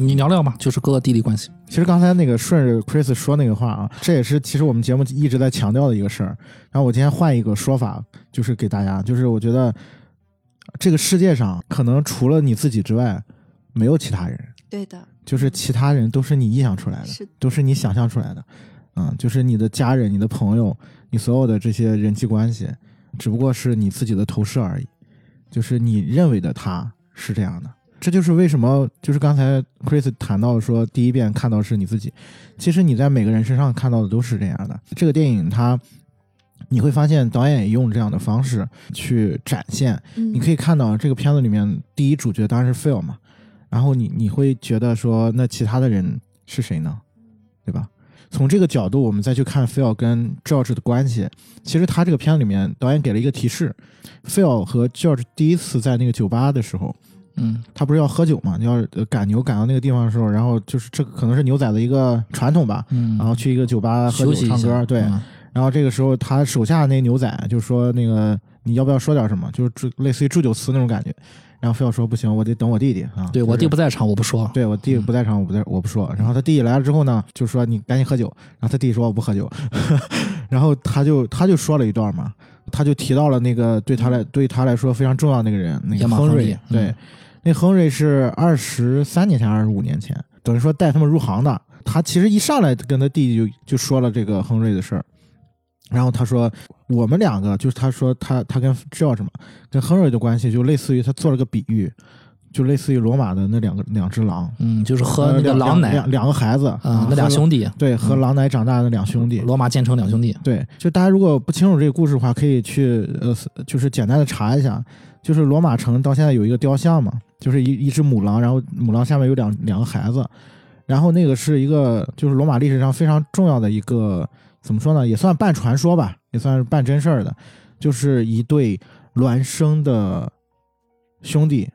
你聊聊吧，就是哥哥弟弟关系。其实刚才那个顺着 Chris 说那个话啊，这也是其实我们节目一直在强调的一个事儿。然后我今天换一个说法，就是给大家，就是我觉得这个世界上可能除了你自己之外，没有其他人，对的，就是其他人都是你臆想出来的，是的都是你想象出来的。嗯，就是你的家人、你的朋友、你所有的这些人际关系，只不过是你自己的投射而已。就是你认为的他是这样的，这就是为什么，就是刚才 Chris 谈到说，第一遍看到是你自己，其实你在每个人身上看到的都是这样的。这个电影它，你会发现导演也用这样的方式去展现。嗯，你可以看到这个片子里面第一主角当然是 Phil 嘛，然后你你会觉得说，那其他的人是谁呢？对吧？从这个角度，我们再去看 Phil 跟 George 的关系，其实他这个片子里面导演给了一个提示，Phil 和 George 第一次在那个酒吧的时候，嗯。他不是要喝酒嘛，你要呃赶牛赶到那个地方的时候，然后就是这可能是牛仔的一个传统吧，嗯，然后去一个酒吧喝酒唱歌，对，嗯然后这个时候他手下那牛仔就说那个你要不要说点什么，就是祝类似于祝酒词那种感觉，然后非要说不行，我得等我弟弟啊，对我弟不在场，我不说。对我弟不在场，我不在，我不说。然后他弟弟来了之后呢，就说你赶紧喝酒。然后他弟弟说我不喝酒，然后他就他就说了一段嘛，他就提到了那个对他来对他来说非常重要的那个人，那个亨瑞。对，嗯那亨瑞是二十三年前，二十五年前，等于说带他们入行的。他其实一上来跟他弟弟就就说了这个亨瑞的事儿，然后他说我们两个就是他说他他跟 George 嘛，跟亨瑞的关系就类似于他做了个比喻，就类似于罗马的那两个两只狼，嗯，就是喝那个狼奶两两个孩子啊，那两兄弟，对，喝狼奶长大的两兄弟。罗马建成两兄弟。对，就大家如果不清楚这个故事的话，可以去呃，就是简单的查一下，就是罗马城到现在有一个雕像嘛，就是一一只母狼，然后母狼下面有两两个孩子，然后那个是一个就是罗马历史上非常重要的一个怎么说呢，也算半传说吧，也算是半真事儿的，就是一对孪生的兄弟，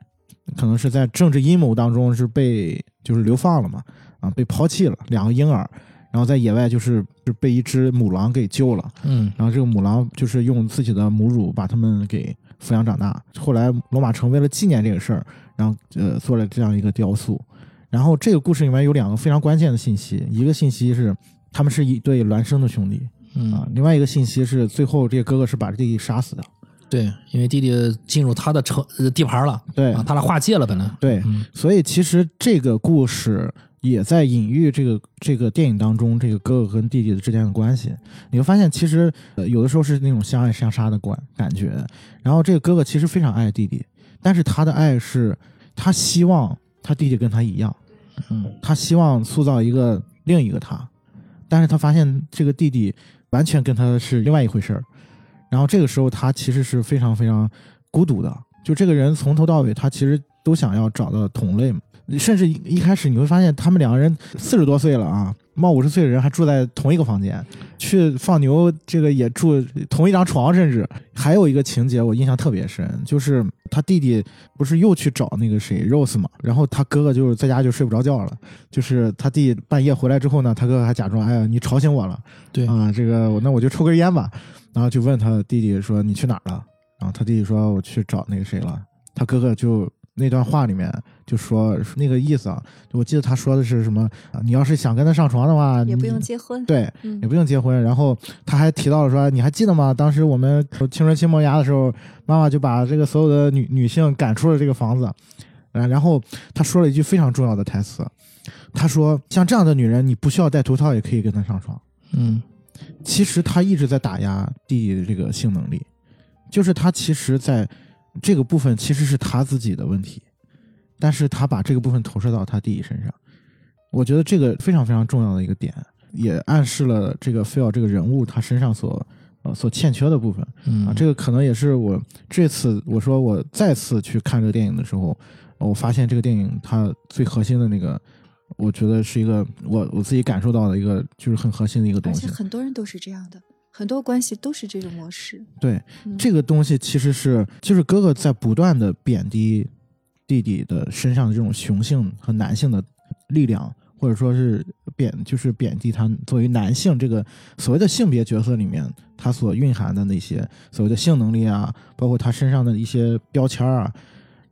可能是在政治阴谋当中是被就是流放了嘛，啊，被抛弃了两个婴儿，然后在野外就是就被一只母狼给救了。嗯然后这个母狼就是用自己的母乳把他们给抚养长大。后来罗马城为了纪念这个事儿，然后呃做了这样一个雕塑。然后这个故事里面有两个非常关键的信息，一个信息是他们是一对孪生的兄弟嗯啊，另外一个信息是最后这个哥哥是把弟弟杀死的。对，因为弟弟进入他的城呃地盘了，对啊，他俩划界了本来。对，嗯所以其实这个故事也在隐喻这个这个电影当中这个哥哥跟弟弟之间的关系。你会发现，其实呃有的时候是那种相爱相杀的关感觉。然后这个哥哥其实非常爱弟弟，但是他的爱是他希望他弟弟跟他一样，嗯他希望塑造一个另一个他，但是他发现这个弟弟完全跟他是另外一回事儿。然后这个时候他其实是非常非常孤独的，就这个人从头到尾他其实都想要找到同类嘛，甚至一一开始你会发现他们两个人四十多岁了啊，冒五十岁的人还住在同一个房间，去放牛这个也住同一张床，甚至还有一个情节我印象特别深，就是他弟弟不是又去找那个谁 Rose 嘛，然后他哥哥就是在家就睡不着觉了，就是他弟半夜回来之后呢，他哥哥还假装哎呀你吵醒我了，对。啊，这个我那我就抽根烟吧，然后就问他弟弟说你去哪儿了？然后他弟弟说我去找那个谁了，他哥哥就那段话里面就说那个意思啊，我记得他说的是什么啊？你要是想跟他上床的话，也不用结婚。对，嗯也不用结婚。然后他还提到了说，你还记得吗？当时我们青春期萌芽的时候，妈妈就把这个所有的女女性赶出了这个房子。啊，然后他说了一句非常重要的台词，他说：“像这样的女人，你不需要戴头套也可以跟她上床。”嗯其实他一直在打压弟弟的这个性能力，就是他其实在这个部分其实是他自己的问题，但是他把这个部分投射到他弟弟身上，我觉得这个非常非常重要的一个点，也暗示了这个菲尔这个人物他身上所呃所欠缺的部分嗯啊，这个可能也是我这次我说我再次去看这个电影的时候，我发现这个电影它最核心的那个。我觉得是一个我我自己感受到的一个就是很核心的一个东西而且。很多人都是这样的，很多关系都是这种模式。对，嗯这个东西其实是就是哥哥在不断的贬低弟弟的身上的这种雄性和男性的力量，或者说是贬就是贬低他作为男性这个所谓的性别角色里面他所蕴含的那些所谓的性能力啊，包括他身上的一些标签啊。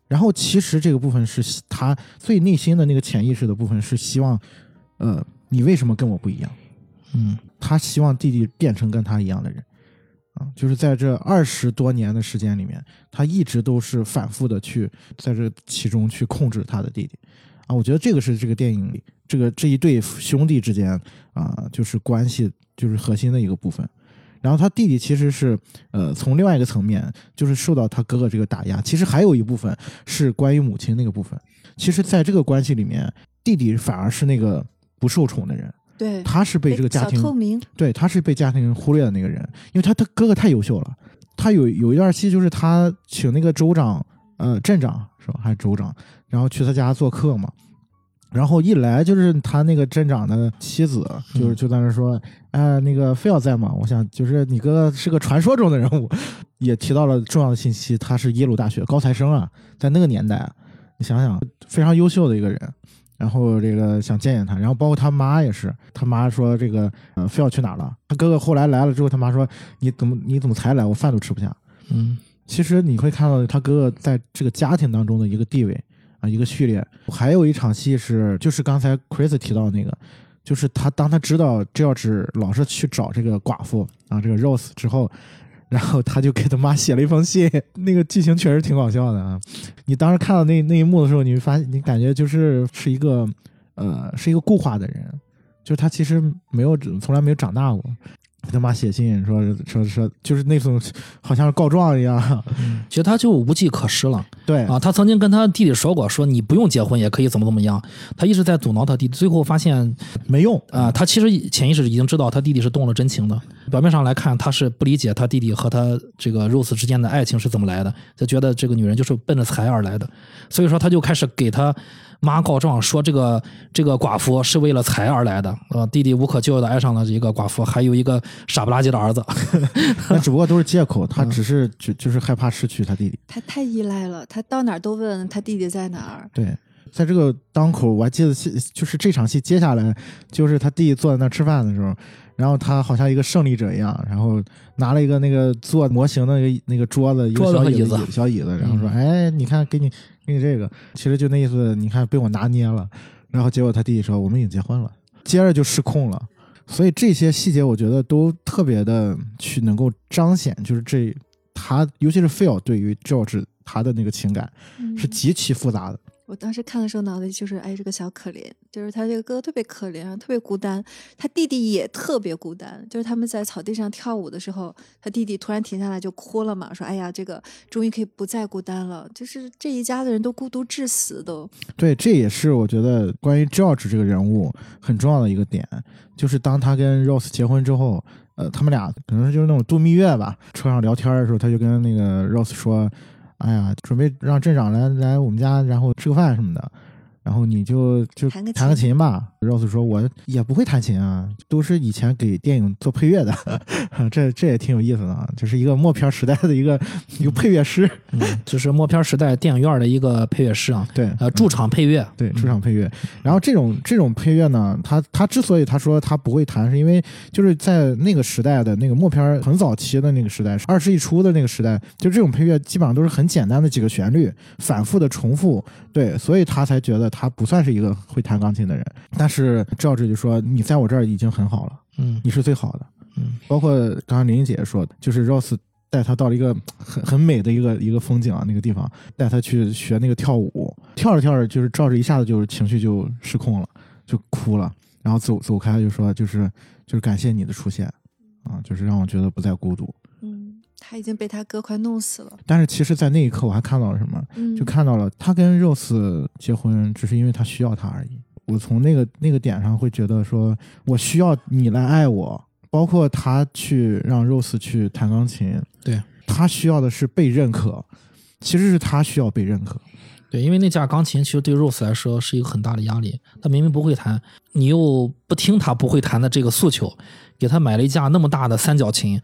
然后其实这个部分是他最内心的那个潜意识的部分，是希望，呃，你为什么跟我不一样？嗯他希望弟弟变成跟他一样的人，啊，就是在这二十多年的时间里面，他一直都是反复的去在这其中去控制他的弟弟，啊，我觉得这个是这个电影里这个这一对兄弟之间啊，就是关系就是核心的一个部分。然后他弟弟其实是呃从另外一个层面，就是受到他哥哥这个打压。其实还有一部分是关于母亲那个部分。其实，在这个关系里面，弟弟反而是那个不受宠的人。对，他是被这个家庭透明，对，他是被家庭忽略的那个人，因为他他哥哥太优秀了。他有有一段戏就是他请那个州长，呃，镇长是吧，还是州长，然后去他家做客嘛。然后一来就是他那个镇长的妻子，就是嗯就在那说，哎、那个非要在吗？我想就是你哥哥是个传说中的人物，也提到了重要的信息，他是耶鲁大学高材生啊，在那个年代啊，你想想非常优秀的一个人。然后这个想见见他，然后包括他妈也是，他妈说这个呃非要去哪儿了？他哥哥后来来了之后，他妈说你怎么你怎么才来？我饭都吃不下。嗯其实你会看到他哥哥在这个家庭当中的一个地位啊，一个序列。还有一场戏是，就是刚才 Chris 提到那个，就是他当他知道 George 老是去找这个寡妇啊，这个 Rose 之后，然后他就给他妈写了一封信，那个剧情确实挺搞笑的啊。你当时看到那那一幕的时候，你会发现你感觉就是是一个呃是一个固化的人，就是他其实没有从来没有长大过。给他妈写信说说说，就是那种好像是告状一样。其实他就无计可施了对啊。他曾经跟他弟弟说过，说你不用结婚也可以怎么怎么样。他一直在阻挠他弟弟，最后发现没用啊，他其实潜意识已经知道他弟弟是动了真情的。表面上来看，他是不理解他弟弟和他这个 Rose 之间的爱情是怎么来的，他觉得这个女人就是奔着财而来的，所以说他就开始给他妈告状，说这个这个寡妇是为了财而来的。呃，弟弟无可救药的爱上了一个寡妇，还有一个傻不拉几的儿子。那只不过都是借口，他只是就就是害怕失去他弟弟。他太依赖了，他到哪儿都问他弟弟在哪儿。对，在这个当口，我还记得戏，就是这场戏接下来，就是他弟坐在那儿吃饭的时候，然后他好像一个胜利者一样，然后拿了一个那个做模型的那个那个桌子，一个小椅桌子椅子小椅子，然后说：“哎，你看，给你给你这个，其实就那意思，你看被我拿捏了。”然后结果他弟弟说：“我们已经结婚了。”接着就失控了。所以这些细节我觉得都特别的去能够彰显，就是这他尤其是 Phil 对于 George 他的那个情感嗯是极其复杂的。我当时看的时候，脑子里就是哎，这个小可怜，就是他这个哥哥特别可怜，特别孤单，他弟弟也特别孤单。就是他们在草地上跳舞的时候，他弟弟突然停下来就哭了嘛，说：“哎呀，这个终于可以不再孤单了。”就是这一家的人都孤独致死都。对，这也是我觉得关于 George 这个人物很重要的一个点，就是当他跟 Rose 结婚之后，呃，他们俩可能就是那种度蜜月吧，车上聊天的时候，他就跟那个 Rose 说：“哎呀，准备让镇长来来我们家，然后吃个饭什么的。”然后你就就弹个弹个琴琴吧。Rose 说：“我也不会弹琴啊，都是以前给电影做配乐的，这这也挺有意思的啊，就是一个默片时代的一个一个配乐师。嗯，就是默片时代电影院的一个配乐师啊，对，呃，驻场配乐。对，驻场配乐。然后这种这种配乐呢，他他之所以他说他不会弹，是因为就是在那个时代的那个默片很早期的那个时代，二十世纪初的那个时代，就这种配乐基本上都是很简单的几个旋律，反复的重复。对，所以他才觉得他不算是一个会弹钢琴的人。但是赵志就说：“你在我这儿已经很好了，嗯你是最好的。”嗯，包括刚刚林玲姐说的，就是 Rose 带他到了一个很很美的一个一个风景啊，那个地方带他去学那个跳舞，跳着跳着就是赵志一下子就是情绪就失控了，就哭了，然后走走开就说就是就是感谢你的出现啊，就是让我觉得不再孤独。嗯，他已经被他哥快弄死了。但是其实，在那一刻我还看到了什么？嗯，就看到了他跟 Rose 结婚，只是因为他需要他而已。我从那个那个点上会觉得说，我需要你来爱我，包括他去让 Rose 去弹钢琴，对他需要的是被认可，其实是他需要被认可。对，因为那架钢琴其实对 Rose 来说是一个很大的压力。他明明不会弹，你又不听他不会弹的这个诉求，给他买了一架那么大的三角琴，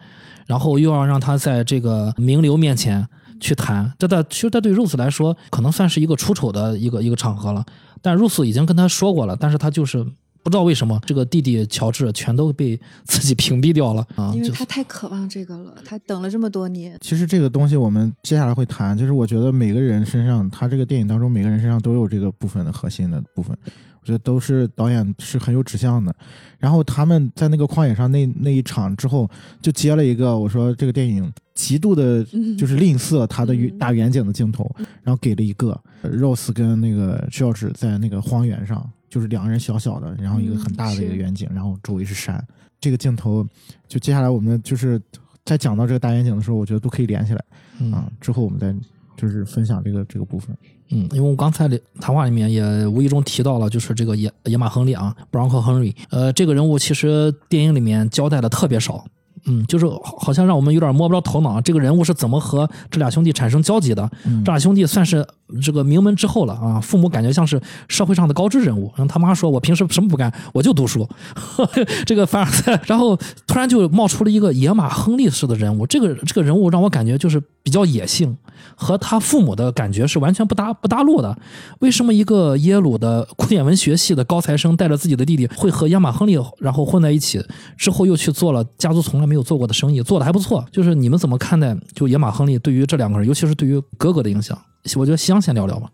然后又要让他在这个名流面前去谈，这在其实这对 Rose 来说可能算是一个出丑的一个一个场合了。但 Rose 已经跟他说过了，但是他就是不知道为什么这个弟弟乔治全都被自己屏蔽掉了啊！因为他太渴望这个了，他等了这么多年。其实这个东西我们接下来会谈，就是我觉得每个人身上，他这个电影当中每个人身上都有这个部分的核心的部分，我觉得都是导演是很有指向的。然后他们在那个旷野上那那一场之后，就接了一个我说这个电影极度的嗯就是吝啬他的大远景的镜头，然后给了一个 Rose 跟那个 George 在那个荒原上，就是两个人小小的，然后一个很大的一个远景，然后周围是山。这个镜头就接下来我们就是在讲到这个大远景的时候，我觉得都可以连起来嗯啊。之后我们再就是分享这个这个部分。嗯，因为我刚才里谈话里面也无意中提到了，就是这个野野马亨利啊，Bronco Henry，呃，这个人物其实电影里面交代的特别少，嗯，就是好好像让我们有点摸不着头脑，这个人物是怎么和这俩兄弟产生交集的？嗯这俩兄弟算是这个名门之后了啊，父母感觉像是社会上的高知人物。然后他妈说：“我平时什么不干，我就读书。”呵呵这个凡尔赛，然后突然就冒出了一个野马亨利式的人物。这个这个人物让我感觉就是比较野性，和他父母的感觉是完全不搭不搭路的。为什么一个耶鲁的古典文学系的高材生带着自己的弟弟会和野马亨利然后混在一起，之后又去做了家族从来没有做过的生意，做的还不错。就是你们怎么看待就野马亨利对于这两个人，尤其是对于哥哥的影响？我觉得西洋先聊聊吧，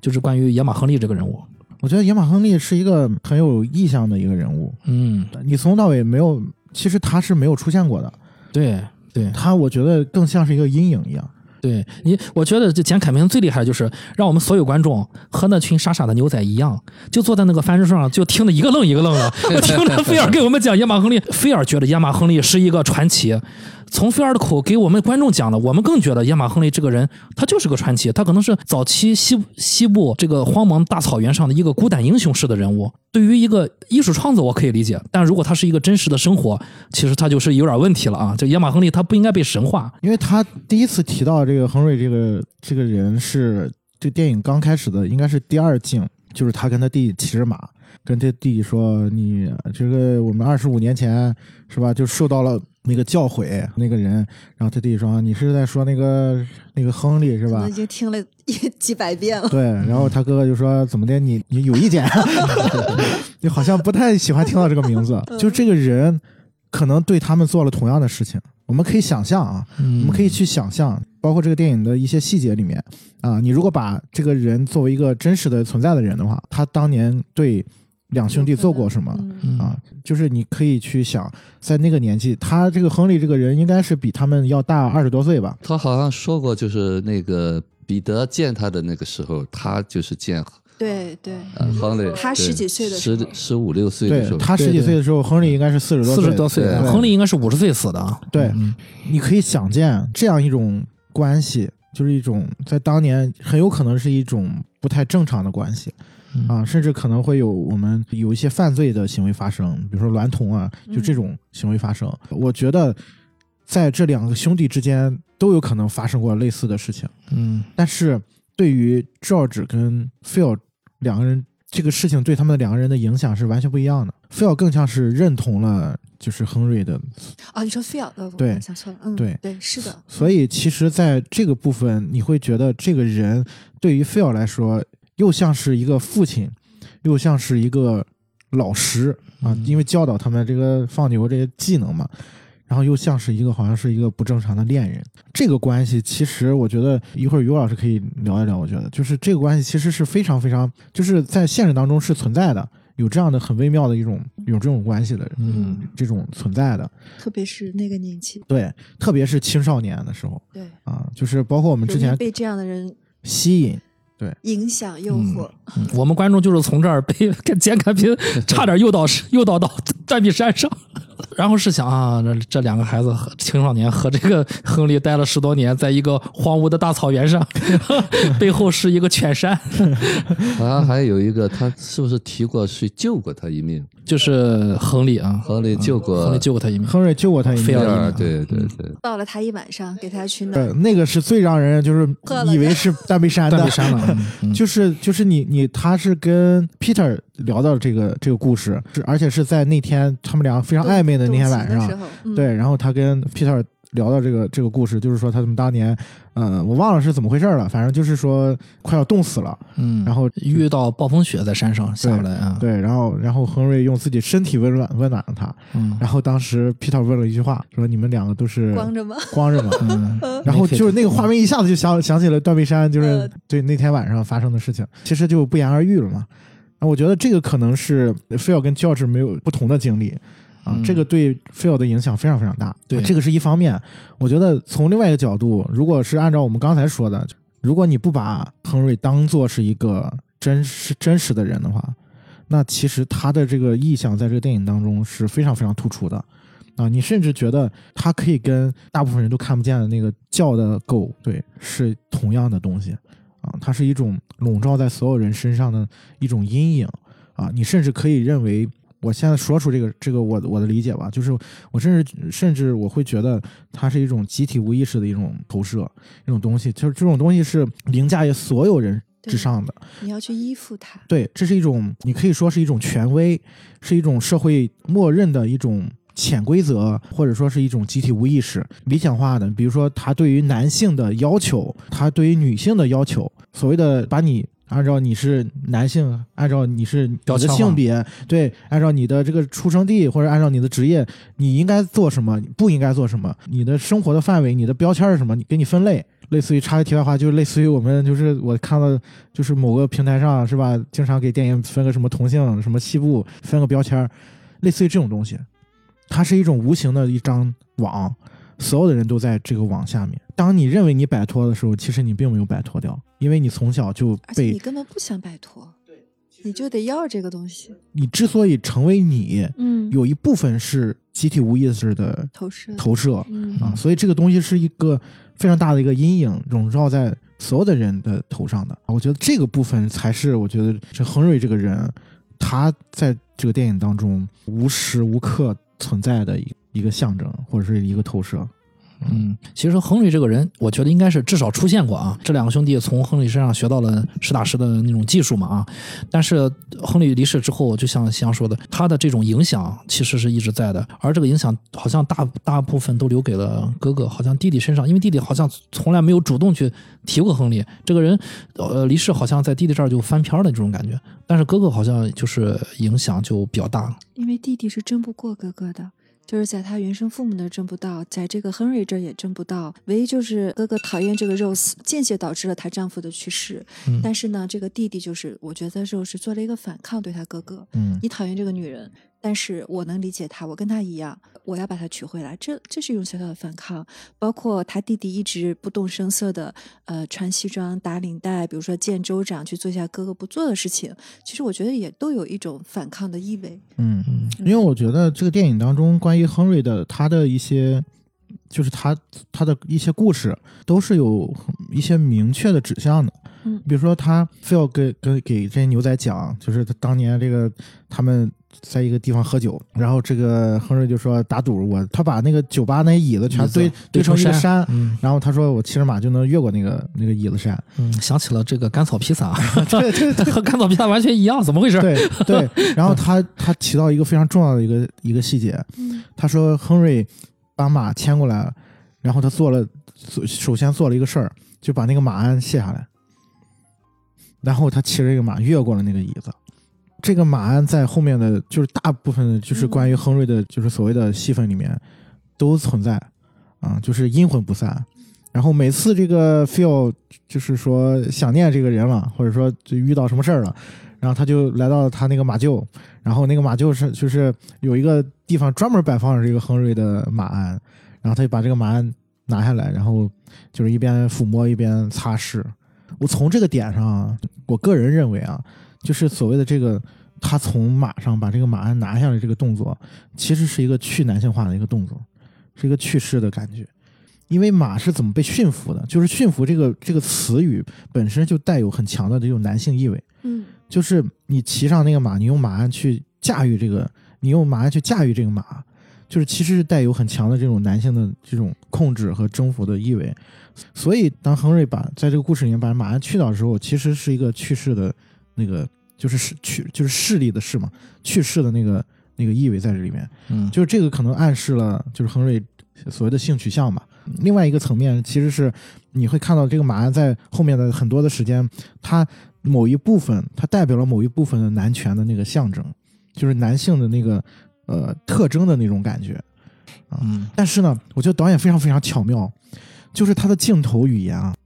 就是关于野马亨利这个人物。我觉得野马亨利是一个很有意向的一个人物，嗯，你从头到尾没有，其实他是没有出现过的。对对，他我觉得更像是一个阴影一样，对你，我觉得这简凯明最厉害的就是让我们所有观众和那群傻傻的牛仔一样，就坐在那个帆船上，就听得一个愣一个愣的，我听着菲尔给我们讲野马亨利。菲尔觉得野马亨利是一个传奇，从菲尔的口给我们观众讲的，我们更觉得野马亨利这个人他就是个传奇，他可能是早期西西部这个荒茫大草原上的一个孤胆英雄式的人物。对于一个艺术创作，我可以理解，但如果他是一个真实的生活，其实他就是有点问题了啊！这野马亨利他不应该被神化。因为他第一次提到这个亨瑞这个这个人是这电影刚开始的，应该是第二镜，就是他跟他弟弟骑着马，跟他弟弟说：“你这个我们二十五年前是吧，就受到了那个教诲，那个人。”然后他弟弟说：“你是在说那个那个亨利是吧可能已？”经听了一 几百遍了。对，然后他哥哥就说：“怎么的？你你有意见？你好像不太喜欢听到这个名字。就这个人可能对他们做了同样的事情，我们可以想象啊，我们可以去想象，包括这个电影的一些细节里面啊，你如果把这个人作为一个真实的存在的人的话，他当年对两兄弟做过什么？嗯啊，就是你可以去想，在那个年纪，他这个亨利这个人应该是比他们要大二十多岁吧？他好像说过，就是那个彼得见他的那个时候，他就是见对对，呃亨利，对他十几岁的时十候十五六岁的时候，他十几岁的时候，亨利应该是四十多岁，四十多岁，亨利应该是五十岁死的啊。对嗯你可以想见这样一种关系，就是一种在当年很有可能是一种不太正常的关系。嗯啊，甚至可能会有我们有一些犯罪的行为发生，比如说娈童啊，就这种行为发生。我觉得在这两个兄弟之间都有可能发生过类似的事情，嗯但是对于 George 跟 Phil 两个人，这个事情对他们两个人的影响是完全不一样的。Phil 更像是认同了就是亨瑞的啊，你说菲尔，呃，我对想错了，嗯，对对，是的，所以其实，在这个部分，你会觉得这个人对于菲尔来说，又像是一个父亲，又像是一个老师啊，嗯因为教导他们这个放牛这些技能嘛。然后又像是一个好像是一个不正常的恋人，这个关系其实我觉得一会儿于老师可以聊一聊。我觉得就是这个关系其实是非常非常，就是在现实当中是存在的，有这样的很微妙的一种有这种关系的，嗯，这种存在的。特别是那个年纪，对，特别是青少年的时候对，啊，就是包括我们之前被这样的人吸引，影响、诱惑。嗯我们观众就是从这儿被 跟简凯平 差点诱导诱导到断壁山上。然后是想啊，这这两个孩子和青少年和这个亨利待了十多年，在一个荒芜的大草原上，背后是一个犬山，好像还有一个，他是不是提过去救过他一命？就是亨利啊，亨利救过亨利救过他一命。亨利救过他一命。菲尔。对对对，抱了他一晚上，给他取对，暖，那个是最让人就是以为是断背山的。断背，山了，就是就是你你他是跟 Peter 聊到这个这个故事，是而且是在那天他们俩非常暧昧的那天晚上，对，然后他跟 Peter 聊到这个这个故事，就是说他们当年，呃，我忘了是怎么回事了，反正就是说快要冻死了，嗯，然后遇到暴风雪在山上下不来啊，对，然后然后亨瑞用自己身体温暖温暖了他，嗯。然后当时 Peter 问了一句话，说你们两个都是光着吗？光着吗？嗯，然后就是那个画面一下子就想想起了断背山，就是呃。对那天晚上发生的事情，其实就不言而喻了嘛。啊，我觉得这个可能是菲尔跟 George 没有不同的经历啊，嗯这个对菲尔的影响非常非常大。对啊这个是一方面。我觉得从另外一个角度，如果是按照我们刚才说的，如果你不把亨瑞当做是一个真实真实的人的话，那其实他的这个意向在这个电影当中是非常非常突出的。啊，你甚至觉得他可以跟大部分人都看不见的那个叫的狗，对，是同样的东西，啊，它是一种笼罩在所有人身上的一种阴影，啊，你甚至可以认为，我现在说出这个这个我我的理解吧，就是我甚至甚至我会觉得它是一种集体无意识的一种投射，一种东西，就是这种东西是凌驾于所有人之上的，你要去依附它，对，这是一种你可以说是一种权威，是一种社会默认的一种潜规则，或者说是一种集体无意识、理想化的。比如说，他对于男性的要求，他对于女性的要求，所谓的把你。按照你是男性，按照你是你的性别，对，按照你的这个出生地或者按照你的职业，你应该做什么，不应该做什么，你的生活的范围，你的标签是什么，你给你分类。类似于插个题外话，就是类似于我们就是我看到就是某个平台上是吧，经常给电影分个什么同性什么西部分个标签，类似于这种东西，它是一种无形的一张网，所有的人都在这个网下面。当你认为你摆脱的时候，其实你并没有摆脱掉，因为你从小就而且被你根本不想摆脱，对你就得要这个东西。你之所以成为你，嗯，有一部分是集体无意识的投射，投射嗯啊，所以这个东西是一个非常大的一个阴影，笼罩在所有的人的头上的。我觉得这个部分才是我觉得这亨瑞这个人，他在这个电影当中无时无刻存在的一个象征或者是一个投射。嗯，其实亨利这个人，我觉得应该是至少出现过啊。这两个兄弟从亨利身上学到了实打实的那种技术嘛啊。但是亨利离世之后，就像夕阳说的，他的这种影响其实是一直在的，而这个影响好像大大部分都留给了哥哥，好像弟弟身上，因为弟弟好像从来没有主动去提过亨利这个人，呃，离世好像在弟弟这儿就翻篇儿的这种感觉。但是哥哥好像就是影响就比较大。因为弟弟是争不过哥哥的。就是在他原生父母那儿争不到，在这个亨瑞这儿也争不到，唯一就是哥哥讨厌这个 Rose，间接导致了她丈夫的去世。嗯但是呢，这个弟弟就是我觉得 Rose 做了一个反抗，对他哥哥。嗯你讨厌这个女人，但是我能理解他，我跟他一样，我要把他娶回来，这这是一种小小的反抗。包括他弟弟一直不动声色的，呃，穿西装打领带，比如说见州长去做一下哥哥不做的事情，其实我觉得也都有一种反抗的意味。嗯嗯因为我觉得这个电影当中关于亨瑞的他的一些，就是他他的一些故事，都是有一些明确的指向的。嗯比如说他非要给给给这些牛仔讲，就是他当年这个他们在一个地方喝酒，然后这个亨瑞就说打赌我，他把那个酒吧那些椅子全堆子堆成一个山然后他说：“我骑着马就能越过那个那个椅子山。嗯，想起了这个甘草披萨，对对对和甘草披萨完全一样，怎么回事？对 对，然后他他提到一个非常重要的一个一个细节，嗯他说亨瑞把马牵过来，然后他做了首首先做了一个事儿，就把那个马鞍卸下来，然后他骑着这个马越过了那个椅子。这个马鞍在后面的就是大部分的就是关于亨瑞的，就是所谓的戏份里面都存在啊，就是阴魂不散。然后每次这个 feel 就是说想念这个人了，或者说就遇到什么事儿了，然后他就来到他那个马厩，然后那个马厩是就是有一个地方专门摆放着这个亨瑞的马鞍，然后他就把这个马鞍拿下来，然后就是一边抚摸一边擦拭。我从这个点上啊，我个人认为啊，就是所谓的这个他从马上把这个马鞍拿下来这个动作，其实是一个去男性化的一个动作，是一个去世的感觉。因为马是怎么被驯服的？就是驯服这个这个词语本身就带有很强的这种男性意味。嗯就是你骑上那个马，你用马鞍去驾驭这个，你用马鞍去驾驭这个马，就是其实是带有很强的这种男性的这种控制和征服的意味。所以当亨瑞把在这个故事里面把马鞍去掉的时候，其实是一个去世的那个，就是势去就是势力的势嘛，去世的那个那个意味在这里面。嗯，就是这个可能暗示了就是亨瑞所谓的性取向吧。另外一个层面其实是你会看到这个马鞍在后面的很多的时间，它某一部分它代表了某一部分的男权的那个象征，就是男性的那个呃特征的那种感觉。嗯但是呢，我觉得导演非常非常巧妙，就是他的镜头语言啊，嗯，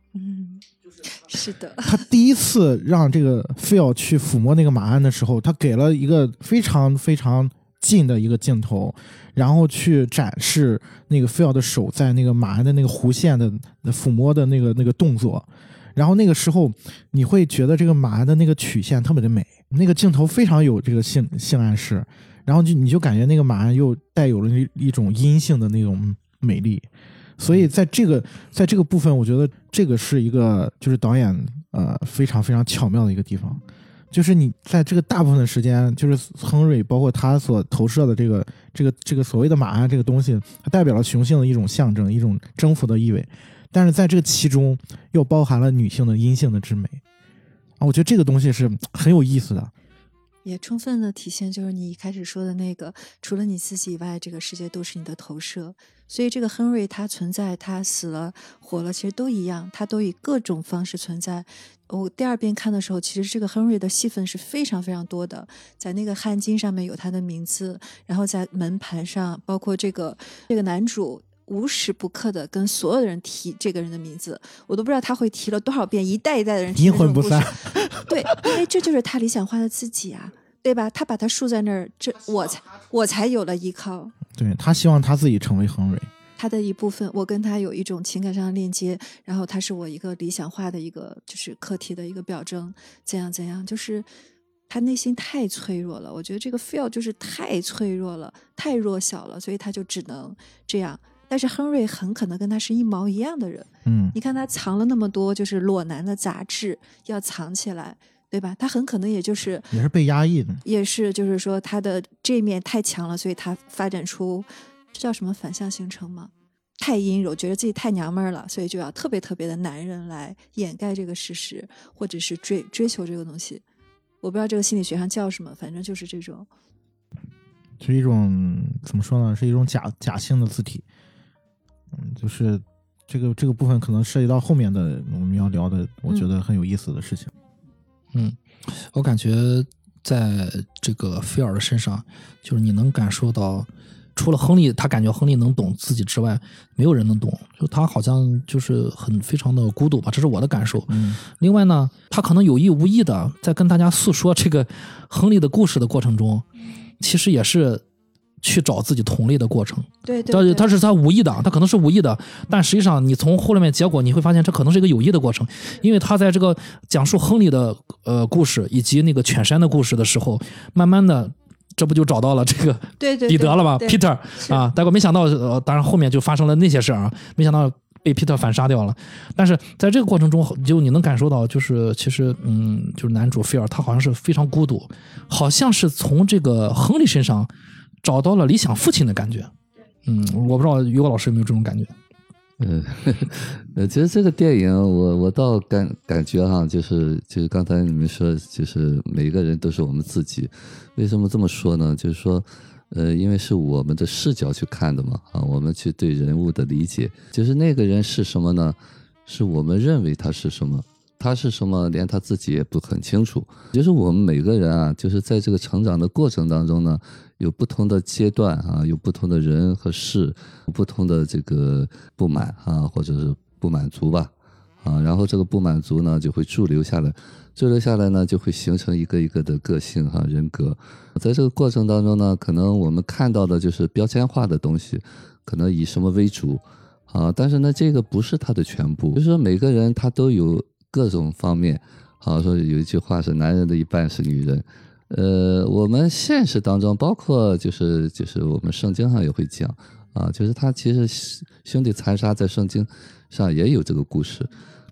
是的，他第一次让这个 Phil 去抚摸那个马鞍的时候，他给了一个非常非常近的一个镜头，然后去展示那个 Phil 的手在那个马鞍的那个弧线的抚摸的那个那个动作。然后那个时候，你会觉得这个马鞍的那个曲线特别的美，那个镜头非常有这个性性暗示，然后就你就感觉那个马鞍又带有了一一种阴性的那种美丽，所以在这个在这个部分，我觉得这个是一个就是导演呃非常非常巧妙的一个地方，就是你在这个大部分的时间，就是亨瑞包括他所投射的这个这个这个所谓的马鞍这个东西，它代表了雄性的一种象征，一种征服的意味，但是在这个其中又包含了女性的阴性的之美啊，我觉得这个东西是很有意思的。也充分的体现就是你一开始说的那个，除了你自己以外，这个世界都是你的投射。所以这个亨瑞他存在，他死了活了，其实都一样，他都以各种方式存在。我第二遍看的时候，其实这个亨瑞的戏份是非常非常多的，在那个汗巾上面有他的名字，然后在门盘上，包括这个这个男主。无时不刻的跟所有的人提这个人的名字，我都不知道他会提了多少遍，一代一代的人阴魂不散。对，因为这就是他理想化的自己啊，对吧？他把他竖在那儿，这我才我才有了依靠。对他希望他自己成为亨瑞，他的一部分，我跟他有一种情感上的链接，然后他是我一个理想化的一个就是课题的一个表征，怎样怎样，就是他内心太脆弱了，我觉得这个 feel 就是太脆弱了，太弱小了，所以他就只能这样。但是亨瑞很可能跟他是一毛一样的人，嗯你看他藏了那么多就是裸男的杂志，要藏起来，对吧？他很可能也就是也是被压抑的。也是就是说他的这面太强了，所以他发展出这叫什么反向形成吗？太阴柔，觉得自己太娘们儿了，所以就要特别特别的男人来掩盖这个事实，或者是追追求这个东西。我不知道这个心理学上叫什么，反正就是这种。是一种怎么说呢？是一种假假性的字体。嗯，就是这个这个部分可能涉及到后面的我们要聊的，我觉得很有意思的事情。嗯，我感觉在这个菲尔的身上，就是你能感受到，除了亨利，他感觉亨利能懂自己之外，没有人能懂。就他好像就是很非常的孤独吧，这是我的感受。嗯另外呢，他可能有意无意的在跟大家诉说这个亨利的故事的过程中，其实也是去找自己同类的过程。对对他他是他无意的，他可能是无意的，但实际上你从后面结果你会发现，这可能是一个有意的过程，因为他在这个讲述亨利的呃故事以及那个犬山的故事的时候，慢慢的。这不就找到了这个 彼得了吗对？Peter 啊，结果没想到，呃，当然后面就发生了那些事儿啊，没想到被 Peter 反杀掉了。但是在这个过程中，就你能感受到，就是其实，嗯，就是男主菲尔他好像是非常孤独，好像是从这个亨利身上找到了理想父亲的感觉。嗯，我不知道于果老师有没有这种感觉？嗯，呃，其实这个电影我我倒感感觉哈，就是就是刚才你们说，就是每个人都是我们自己。为什么这么说呢？就是说，呃，因为是我们的视角去看的嘛，啊，我们去对人物的理解，就是那个人是什么呢？是我们认为他是什么，他是什么，连他自己也不很清楚。就是我们每个人啊，就是在这个成长的过程当中呢，有不同的阶段啊，有不同的人和事，不同的这个不满啊，或者是不满足吧，啊，然后这个不满足呢就会驻留下来，驻留下来呢就会形成一个一个的个性哈、人格。在这个过程当中呢，可能我们看到的就是标签化的东西，可能以什么为主啊，但是呢，这个不是他的全部，就是说每个人他都有各种方面。好像说有一句话是男人的一半是女人，呃，我们现实当中，包括就是就是我们圣经上也会讲啊，就是他其实兄弟残杀在圣经上也有这个故事，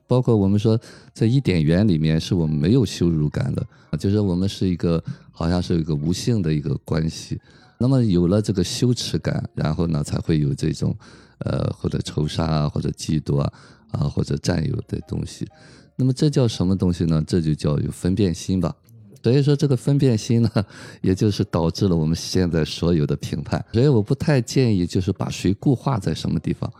包括我们说在伊甸园里面是我们没有羞辱感的，就是我们是一个好像是一个无性的一个关系，那么有了这个羞耻感，然后呢才会有这种呃或者仇杀啊，或者嫉妒啊啊或者占有的东西。那么这叫什么东西呢？这就叫有分辨心吧。所以说这个分辨心呢，也就是导致了我们现在所有的评判。所以我不太建议就是把谁固化在什么地方。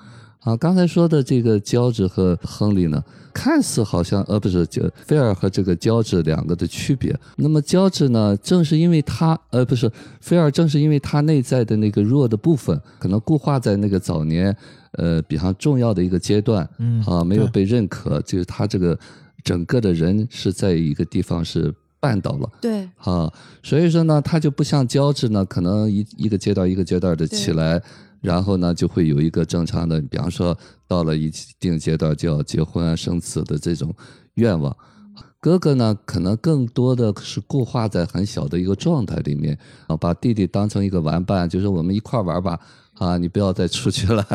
啊，刚才说的这个乔治和亨利呢，看似好像呃不是就菲尔和这个乔治两个的区别。那么乔治呢，正是因为他呃不是菲尔，正是因为他内在的那个弱的部分，可能固化在那个早年呃比较重要的一个阶段，嗯啊没有被认可，就是他这个整个的人是在一个地方是绊倒了。对啊，所以说呢，他就不像胶质呢，可能一一个阶段一个阶段的起来，然后呢就会有一个正常的，比方说到了一定阶段就要结婚啊、生子的这种愿望。哥哥呢，可能更多的是固化在很小的一个状态里面啊，把弟弟当成一个玩伴，就是我们一块玩吧，啊，你不要再出去了，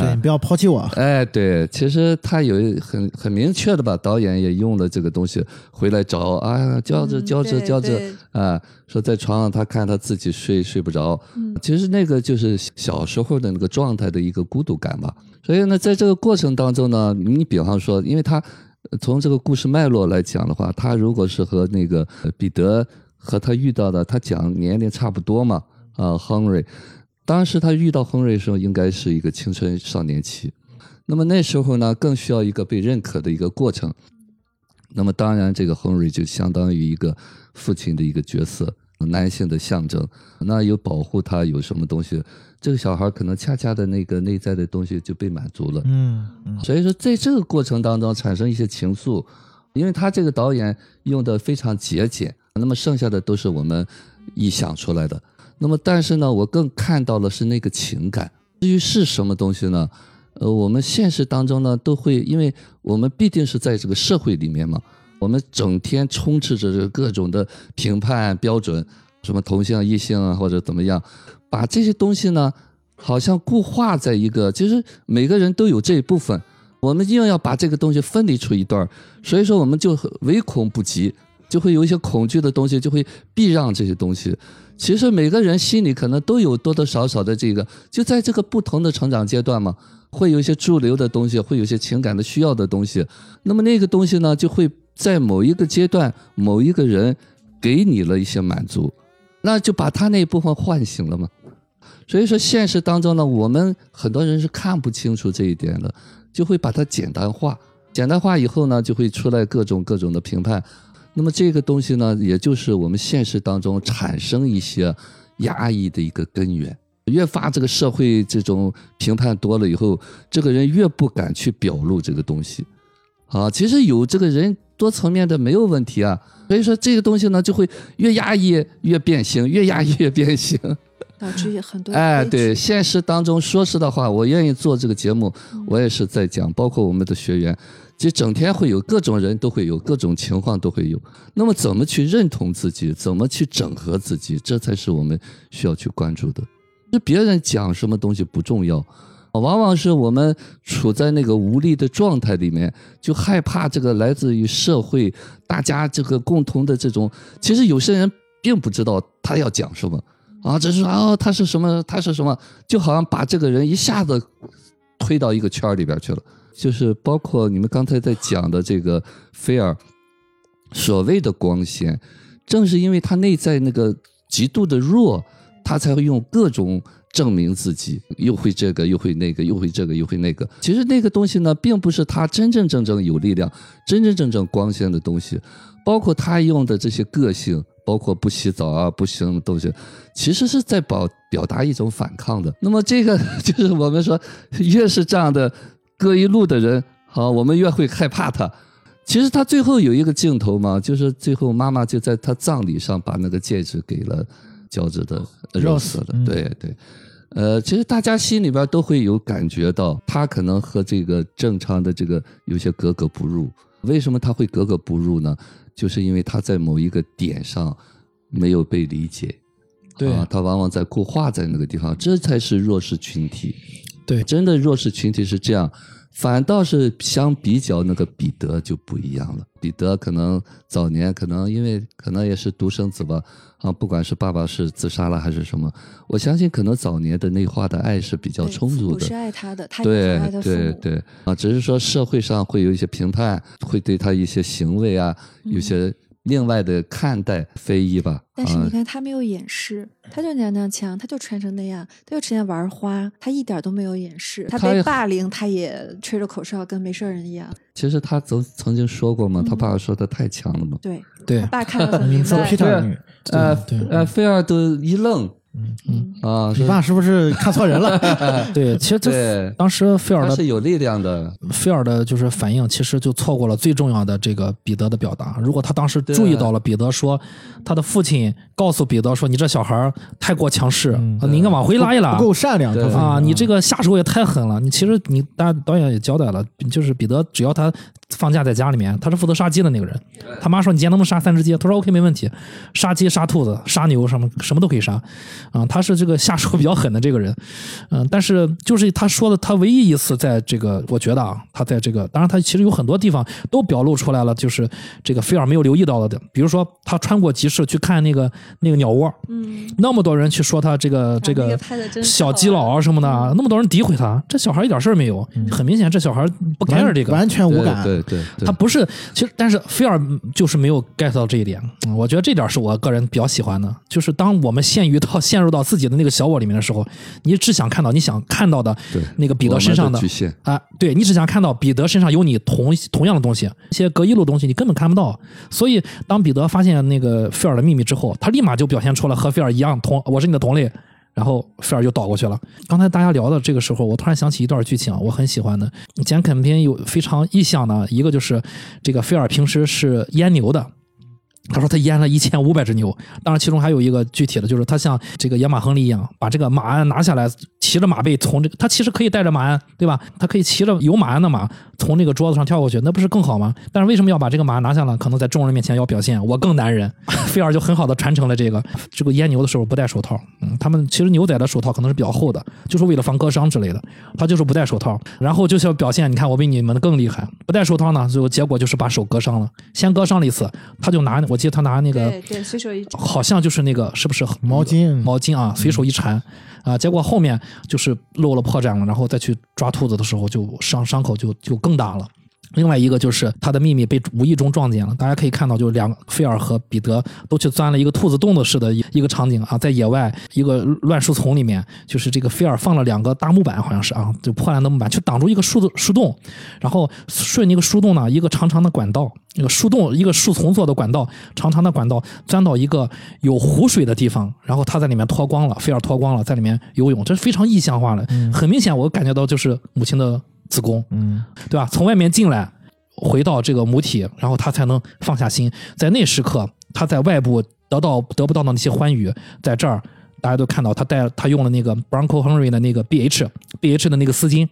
对你不要抛弃我。哎，对，其实他有很很明确的吧，导演也用了这个东西回来找啊，胶质嗯胶质对胶质对啊，说在床上他看他自己睡睡不着，嗯其实那个就是小时候的那个状态的一个孤独感吧。所以呢，在这个过程当中呢，你比方说，因为他呃从这个故事脉络来讲的话，他如果是和那个呃彼得和他遇到的，他讲年龄差不多嘛，啊，亨瑞，当时他遇到亨瑞的时候，应该是一个青春少年期。那么那时候呢，更需要一个被认可的一个过程。那么当然，这个亨瑞就相当于一个父亲的一个角色，男性的象征。那有保护他，有什么东西，这个小孩可能恰恰的那个内在的东西就被满足了。嗯嗯所以说，在这个过程当中产生一些情愫，因为他这个导演用的非常节俭，那么剩下的都是我们臆想出来的。那么，但是呢，我更看到的是那个情感至于是什么东西呢？呃，我们现实当中呢，都会，因为我们必定是在这个社会里面嘛，我们整天充斥着这各种的评判标准，什么同性、异性啊，或者怎么样，把这些东西呢，好像固化在一个，其实每个人都有这一部分，我们硬要把这个东西分离出一段，所以说我们就唯恐不及，就会有一些恐惧的东西，就会避让这些东西。其实每个人心里可能都有多多少少的这个，就在这个不同的成长阶段嘛，会有一些驻留的东西，会有一些情感的需要的东西。那么那个东西呢，就会在某一个阶段、某一个人给你了一些满足，那就把他那一部分唤醒了嘛。所以说，现实当中呢，我们很多人是看不清楚这一点的，就会把它简单化。简单化以后呢，就会出来各种各种的评判。那么这个东西呢，也就是我们现实当中产生一些压抑的一个根源。越发这个社会这种评判多了以后，这个人越不敢去表露这个东西。啊，其实有这个人多层面的没有问题啊。所以说这个东西呢，就会越压抑越变形，越压抑越变形。导致很多 哎，对，现实当中，说实的话，我愿意做这个节目，我也是在讲，包括我们的学员，就整天会有各种人都会有，各种情况都会有。那么怎么去认同自己，怎么去整合自己，这才是我们需要去关注的。是别人讲什么东西不重要，往往是我们处在那个无力的状态里面，就害怕这个来自于社会大家这个共同的这种。其实有些人并不知道他要讲什么啊，只是说啊他是什么，他是什么，就好像把这个人一下子推到一个圈儿里边去了。就是包括你们刚才在讲的这个菲尔所谓的光鲜，正是因为他内在那个极度的弱，他才会用各种证明自己，又会这个，又会那个，又会这个，又会那个。其实那个东西呢，并不是他真真正正有力量、真真正正光鲜的东西，包括他用的这些个性，包括不洗澡啊、不行的东西，其实是在表表达一种反抗的。那么这个 就是我们说，越是这样的各一路的人，好，我们越会害怕他。其实他最后有一个镜头嘛，就是最后妈妈就在他葬礼上把那个戒指给了乔治的 Rose 的，嗯对对。呃，其实大家心里边都会有感觉到，他可能和这个正常的这个有些格格不入。为什么他会格格不入呢？就是因为他在某一个点上没有被理解，对啊，他往往在固化在那个地方，这才是弱势群体。对真的弱势群体是这样，反倒是相比较那个彼得就不一样了。彼得可能早年可能因为可能也是独生子吧，啊，不管是爸爸是自杀了还是什么，我相信可能早年的内化的爱是比较充足的是。爱他的，他也对很爱他父母。对对啊，只是说社会上会有一些评判，会对他一些行为啊，有些另外的看待非议吧。啊但是你看，他没有掩饰，他就娘娘腔，他就穿成那样，他就成天玩花，他一点都没有掩饰。他被霸凌，他也吹着口哨，跟没事人一样。其实他曾曾经说过嘛，他嗯爸爸说他太强了嘛。对，对他爸看得很明名字白。Peter 女，呃对呃，菲尔都一愣嗯，啊，你爸是不是看错人了？对，其实这对当时菲尔的是有力量的，菲尔的就是反应，其实就错过了最重要的这个彼得的表达。如果他当时注意到了彼得说，他的父亲告诉彼得说：“你这小孩儿太过强势，嗯啊你应该往回拉一拉不够善良，啊！你这个下手也太狠了。你其实你大家导演也交代了，就是彼得只要他放假在家里面，他是负责杀鸡的那个人。他妈说你今天能不能杀三只鸡？他说 OK 没问题，杀鸡、杀兔子、杀牛什么什么都可以杀。啊，他是这个下手比较狠的这个人。嗯，但是就是他说的，他唯一一次在这个，我觉得啊，他在这个，当然他其实有很多地方都表露出来了，就是这个菲尔没有留意到的，比如说他穿过集市去看那个那个鸟窝，嗯，那么多人去说他这个这个小基佬啊什么的，那么多人诋毁他，这小孩一点事儿没有，很明显这小孩不 care 这个。完全无对感。对对对他，不是，其实但是菲尔就是没有 get 到这一点，嗯我觉得这点是我个人比较喜欢的，就是当我们陷于到陷入到自己的那个小我里面的时候，你只想看到你想看到的那个彼得身上的啊，对你只想看到彼得身上有你同同样的东西，一些隔一路的东西你根本看不到。所以当彼得发现那个菲尔的秘密之后，他立马就表现出了和菲尔一样同我是你的同类。然后菲尔就倒过去了。刚才大家聊的这个时候，我突然想起一段剧情啊，我很喜欢的。简肯片有非常意象的，一个就是这个菲尔平时是阉牛的，他说他阉了一千五百只牛，当然其中还有一个具体的就是他像这个野马亨利一样，把这个马鞍拿下来，骑着马背从这个他其实可以带着马鞍，对吧？他可以骑着有马鞍的马从那个桌子上跳过去，那不是更好吗？但是为什么要把这个马拿下来？可能在众人面前要表现我更男人。菲尔就很好的传承了这个，这个阉牛的时候不戴手套，嗯，他们其实牛仔的手套可能是比较厚的，就是为了防割伤之类的，他就是不戴手套，然后就是要表现，你看我比你们更厉害，不戴手套呢，最后结果就是把手割伤了，先割伤了一次，他就拿我记得他拿那个对对，随手一好像就是那个是不是？毛巾毛巾啊，随手一缠。啊，结果后面就是露了破绽了，然后再去抓兔子的时候，就伤伤口就就更大了。另外一个就是他的秘密被无意中撞见了，大家可以看到，就两个菲尔和彼得都去钻了一个兔子洞的似的一个场景啊，在野外一个乱树丛里面，就是这个菲尔放了两个大木板，好像是啊，就破烂的木板去挡住一个树树洞，然后顺那个树洞呢，一个长长的管道，那个树洞一个树丛做的管道，长长的管道钻到一个有湖水的地方，然后他在里面脱光了，菲尔脱光了，在里面游泳，这是非常意象化的，很明显我感觉到就是母亲的子宫，嗯，对吧？从外面进来，回到这个母体，然后他才能放下心。在那时刻，他在外部得到得不到的那些欢愉，在这儿大家都看到他带他用了那个 Bronco Henry 的那个 BH BH 的那个丝巾，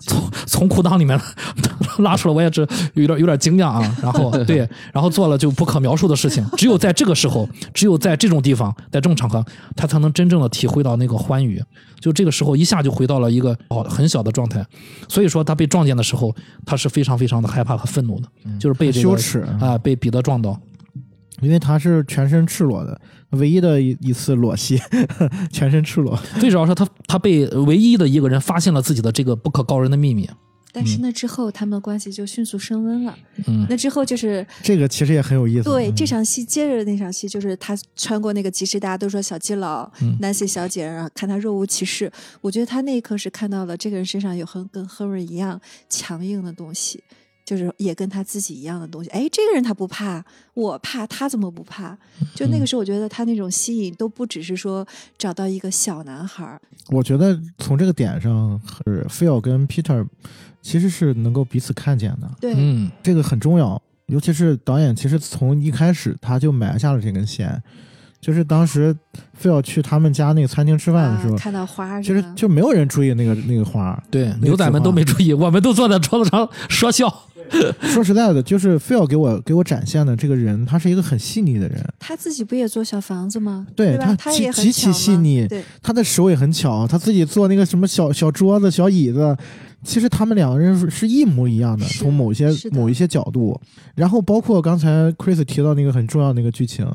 从从裤裆里面 拉出来，我也是有点有点惊讶啊。然后 对，然后做了就不可描述的事情。只有在这个时候，只有在这种地方，在这种场合，他才能真正的体会到那个欢愉。就这个时候，一下就回到了一个哦很小的状态。所以说，他被撞见的时候，他是非常非常的害怕和愤怒的，就是被这个羞耻啊，被彼得撞到。因为他是全身赤裸的，唯一的一一次裸戏，全身赤裸。最主要是他他被唯一的一个人发现了自己的这个不可告人的秘密。但是那之后，他们关系就迅速升温了。嗯，那之后就是这个其实也很有意思。对嗯这场戏，接着那场戏就是他穿过那个集市，大家都说小基佬、嗯 Nancy 小姐，然后看他若无其事。我觉得他那一刻是看到了这个人身上有很跟 Henry 一样强硬的东西，就是也跟他自己一样的东西。哎，这个人他不怕，我怕，他怎么不怕？就那个时候，我觉得他那种吸引都不只是说找到一个小男孩儿，我觉得从这个点上，是菲尔跟 Peter 其实是能够彼此看见的，对，嗯这个很重要。尤其是导演，其实从一开始他就埋下了这根线，就是当时非要去他们家那个餐厅吃饭的时候，啊、看到花儿其实是就没有人注意那个那个花。对，牛仔们都没注意，我们都坐在桌子上 说笑。说实在的，就是非要给我给我展现的这个人，他是一个很细腻的人，他自己不也做小房子吗？对？他他极也很极其细腻，他的手也很巧，他自己做那个什么小小桌子、小椅子，其实他们两个人是是一模一样的，从某些某一些角度，然后包括刚才 Chris 提到那个很重要的那个剧情，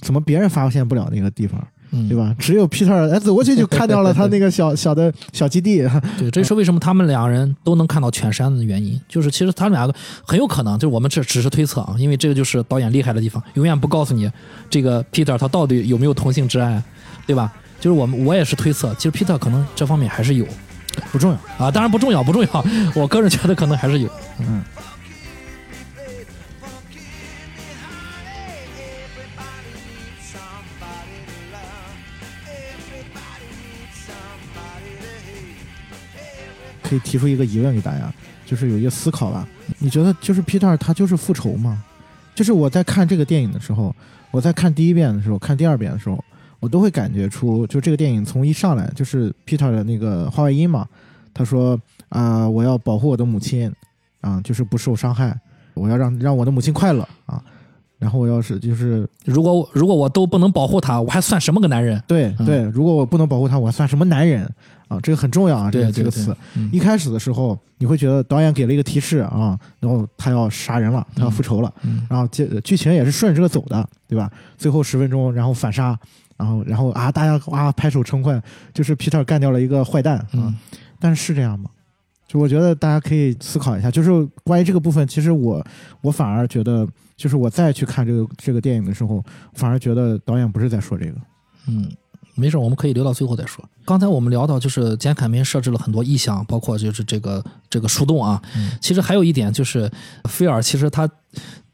怎么别人发现不了那个地方，嗯，对？吧？只有 Peter 哎走过去就看到了他那个小 小的小基地，对，这是为什么他们两人都能看到全山的原因。就是其实他们两个很有可能，就是我们这只是推测啊，因为这个就是导演厉害的地方，永远不告诉你这个 Peter 他到底有没有同性之爱，对吧？就是我们我也是推测，其实 Peter 可能这方面还是有不重要。啊，当然不重要，不重要。我个人觉得可能还是有。嗯，可以提出一个疑问给大家，就是有一个思考吧。你觉得就是 Peter 他就是复仇吗？就是我在看这个电影的时候，我在看第一遍的时候，看第二遍的时候，我都会感觉出，就这个电影从一上来就是 Peter 的那个话外音嘛，他说啊、我要保护我的母亲，啊，就是不受伤害，我要让让我的母亲快乐啊。然后我要是就是如果如果我都不能保护他，我还算什么个男人？嗯对对，如果我不能保护他，我还算什么男人啊？这个很重要啊，这个这个词。嗯一开始的时候，你会觉得导演给了一个提示啊，然后他要杀人了，他要复仇了，嗯然后这剧情也是顺着这个走的，对吧？最后十分钟，然后反杀，然后然后啊，大家啊拍手称快，就是 Peter 干掉了一个坏蛋啊。嗯但是是这样吗？就我觉得大家可以思考一下，就是关于这个部分，其实我我反而觉得，就是我再去看这个这个电影的时候，反而觉得导演不是在说这个。嗯，没事，我们可以留到最后再说。刚才我们聊到，就是简凯明设置了很多意象，包括就是这个这个树洞啊。嗯其实还有一点就是，菲尔其实他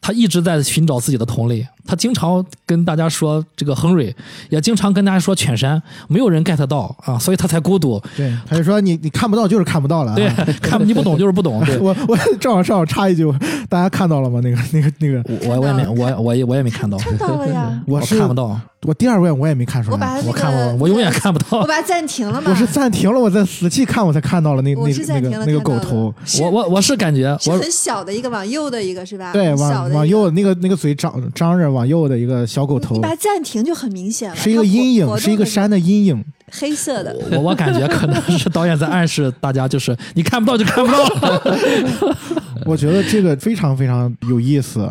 他一直在寻找自己的同类，他经常跟大家说这个亨瑞，也经常跟大家说犬山，没有人 get 到啊，所以他才孤独。对，他就说你你看不到就是看不到了、啊。对，看你不懂就是不懂。对，我我正好正好插一句，大家看到了吗？那个那个那个，我我也没我我也我也没看到，看到了呀。我是看不到。我第二遍我也没看出来，我看我我永远看不到，我把它暂停了嘛。我是暂停了，我在仔细看，我才看到了那那那个那个狗头。我我我是感觉是很小的一个往右的一个是吧？对，往往右那个那个嘴张张着往右的一个小狗头。你把它暂停就很明显了，是一个阴影，是一个山的阴影，黑色的。我我感觉可能是导演在暗示大家，就是你看不到就看不到。我觉得这个非常非常有意思。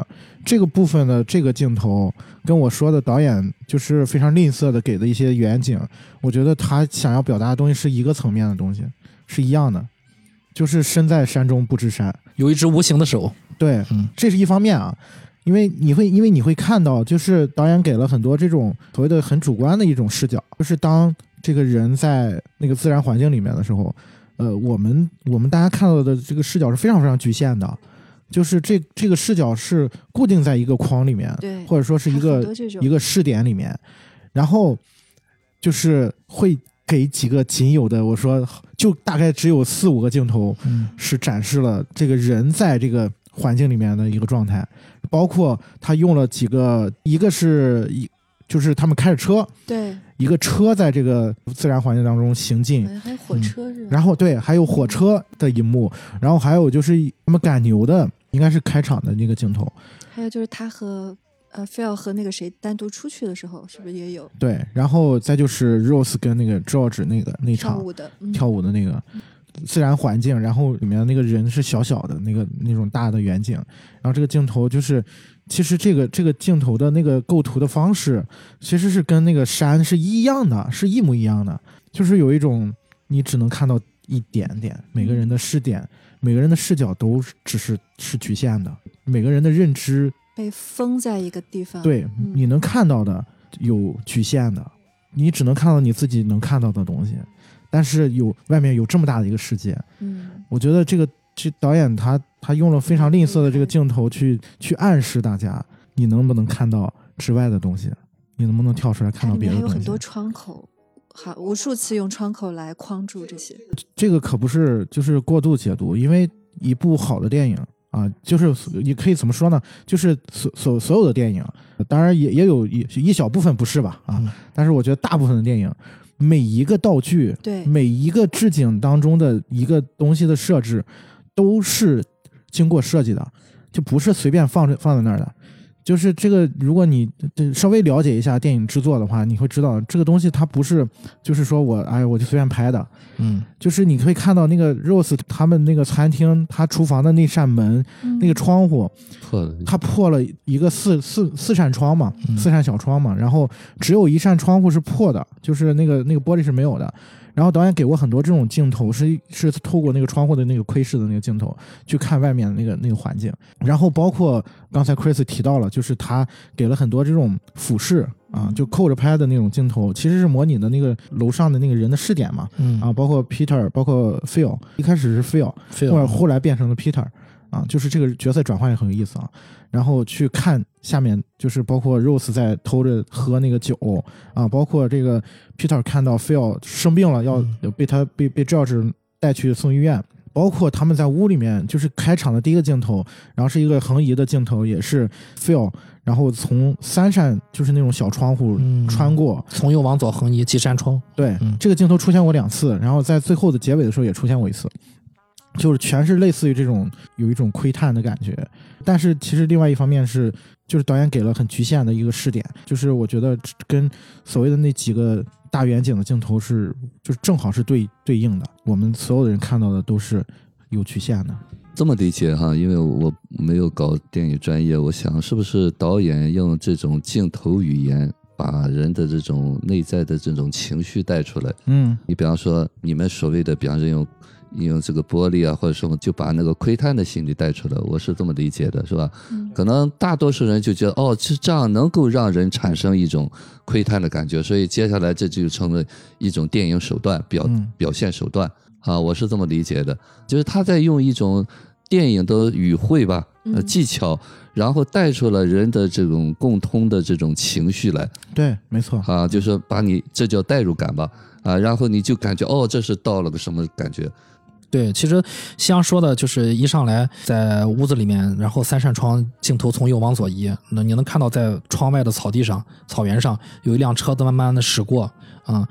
这个部分的这个镜头跟我说的导演就是非常吝啬的给的一些远景，我觉得他想要表达的东西是一个层面的东西，是一样的，就是身在山中不知山，有一只无形的手。对，嗯，这是一方面啊，因为你会因为你会看到，就是导演给了很多这种所谓的很主观的一种视角，就是当这个人在那个自然环境里面的时候，呃，我们我们大家看到的这个视角是非常非常局限的。就是这这个视角是固定在一个框里面，对，或者说是一个一个视点里面，然后就是会给几个仅有的，我说就大概只有四五个镜头，是展示了这个人在这个环境里面的一个状态，包括他用了几个，一个是一就是他们开着车，对，一个车在这个自然环境当中行进，还有火车是，然后对，还有火车的一幕，然后还有就是他们赶牛的。应该是开场的那个镜头，还有就是他和呃菲尔和那个谁单独出去的时候，是不是也有？对，然后再就是 Rose 跟那个 George 那个那场跳舞的、跳舞的那个自然环境，然后里面那个人是小小的那个那种大的远景，然后这个镜头就是其实这个这个镜头的那个构图的方式其实是跟那个山是一样的，是一模一样的，就是有一种你只能看到一点点每个人的视点。每个人的视角都只是是局限的，每个人的认知被封在一个地方。对，你能看到的有局限的，你只能看到你自己能看到的东西，但是有外面有这么大的一个世界。嗯，我觉得这个这导演他他用了非常吝啬的这个镜头去去暗示大家，你能不能看到之外的东西？你能不能跳出来看到别的东西？还有很多窗口。好，无数次用窗口来框住这些，这个可不是就是过度解读，因为一部好的电影啊，就是你可以怎么说呢？就是所所所有的电影，当然也也有一一小部分不是吧？啊，但是我觉得大部分的电影，每一个道具，对，每一个置景当中的一个东西的设置，都是经过设计的，就不是随便放着放在那儿的。就是这个，如果你稍微了解一下电影制作的话，你会知道这个东西它不是，就是说我哎我就随便拍的，嗯，就是你可以看到那个 Rose 他们那个餐厅，他厨房的那扇门，那个窗户破了，他破了一个四四四扇窗嘛，四扇小窗嘛，然后只有一扇窗户是破的，就是那个那个玻璃是没有的。然后导演给过很多这种镜头，是是透过那个窗户的那个窥视的那个镜头去看外面的那个那个环境。然后包括刚才 Chris 提到了，就是他给了很多这种俯视啊，就扣着拍的那种镜头，其实是模拟的那个楼上的那个人的视点嘛。嗯啊，包括 Peter，包括 Phil，一开始是 Phil，后后来变成了 Peter。啊，就是这个角色转换也很有意思啊。然后去看下面，就是包括 Rose 在偷着喝那个酒啊，包括这个 Peter 看到 Phil 生病了，要被他被被 George 带去送医院，包括他们在屋里面，就是开场的第一个镜头，然后是一个横移的镜头，也是 Phil，然后从三扇就是那种小窗户穿过，从右往左横移几扇窗。对，这个镜头出现过两次，然后在最后的结尾的时候也出现过一次。就是全是类似于这种有一种窥探的感觉，但是其实另外一方面是，就是导演给了很局限的一个视点，就是我觉得跟所谓的那几个大远景的镜头是，就是正好是对对应的。我们所有的人看到的都是有局限的。这么理解哈，因为我没有搞电影专业，我想是不是导演用这种镜头语言把人的这种内在的这种情绪带出来？嗯，你比方说你们所谓的，比方说用。用这个玻璃啊，或者什么，就把那个窥探的心理带出来，我是这么理解的，是吧？可能大多数人就觉得，哦，是这样能够让人产生一种窥探的感觉，所以接下来这就成了一种电影手段表表现手段。啊，我是这么理解的，就是他在用一种电影的语汇吧，呃，嗯技巧，然后带出了人的这种共通的这种情绪来。对，没错，啊，就是把你这叫代入感吧。啊，然后你就感觉哦，这是到了个什么感觉？对，其实西阳说的就是一上来在屋子里面，然后三扇窗镜头从右往左移，那你能看到在窗外的草地上、草原上有一辆车子慢慢的驶过啊、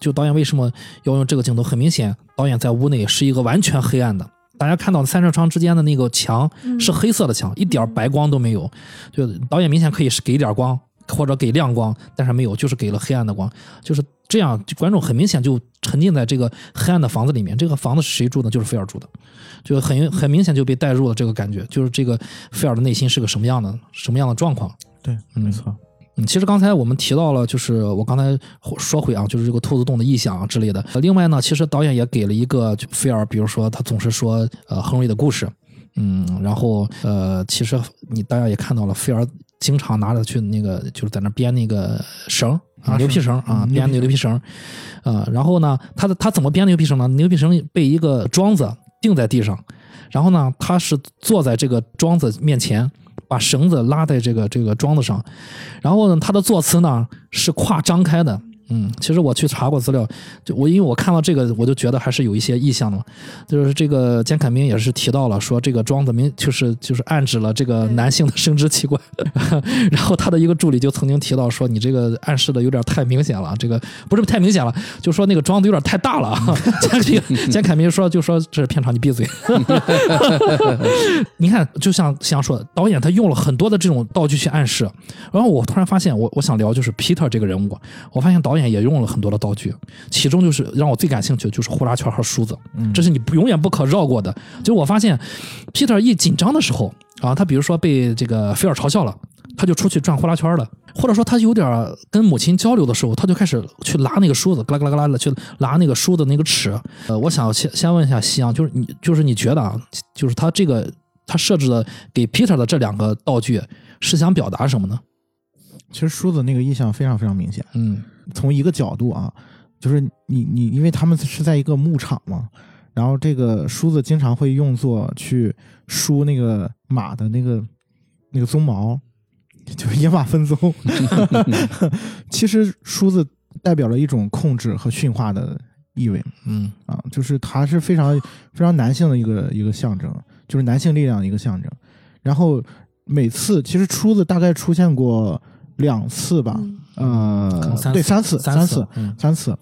就导演为什么要用这个镜头？很明显，导演在屋内是一个完全黑暗的。大家看到三扇窗之间的那个墙嗯是黑色的墙，一点白光都没有。就导演明显可以是给一点光或者给亮光，但是没有，就是给了黑暗的光，就是这样，观众很明显就沉浸在这个黑暗的房子里面。这个房子是谁住的？就是菲尔住的，就很很明显就被带入了这个感觉，就是这个菲尔的内心是个什么样的什么样的状况。对，没错，嗯，其实刚才我们提到了，就是我刚才说回啊，就是这个兔子洞的意象啊之类的。呃另外呢，其实导演也给了一个就菲尔，比如说他总是说呃亨利的故事，嗯，然后呃，其实你大家也看到了，菲尔经常拿着去那个就是在那编那个绳啊，啊牛皮绳啊，嗯编那个牛皮绳，啊，然后呢，他的他怎么编牛皮绳呢？牛皮绳被一个桩子钉在地上，然后呢，他是坐在这个桩子面前，把绳子拉在这个这个桩子上，然后呢，他的坐姿呢是胯张开的。嗯，其实我去查过资料，就我因为我看到这个，我就觉得还是有一些意向的嘛。就是这个简凯明也是提到了，说这个庄子明就是就是暗指了这个男性的生殖器官。然后他的一个助理就曾经提到说，你这个暗示的有点太明显了，这个不是太明显了，就说那个庄子有点太大了。简凯明坚凯明说就说这是片场，你闭嘴。你看，就像像说，导演他用了很多的这种道具去暗示，然后我突然发现，我我想聊就是 Peter 这个人物，我发现导演也用了很多的道具，其中就是让我最感兴趣的就是呼啦圈和梳子，这是你不永远不可绕过的。就我发现，Peter 一紧张的时候啊，他比如说被这个菲尔嘲笑了。他就出去转呼啦圈了，或者说他有点跟母亲交流的时候，他就开始去拉那个梳子，嘎啦嘎啦嘎啦的去拉那个梳的那个齿。呃，我想先先问一下夕阳，就是你就是你觉得啊，就是他这个他设置的给 Peter 的这两个道具是想表达什么呢？其实梳子那个意象非常非常明显。嗯从一个角度啊，就是你你，因为他们是在一个牧场嘛，然后这个梳子经常会用作去梳那个马的那个那个鬃毛，就是野马分鬃。其实梳子代表了一种控制和驯化的意味嗯啊，就是它是非常非常男性的一个一个象征，就是男性力量的一个象征。然后每次其实梳子大概出现过两次吧，嗯呃对，三次，三次三次，嗯三次。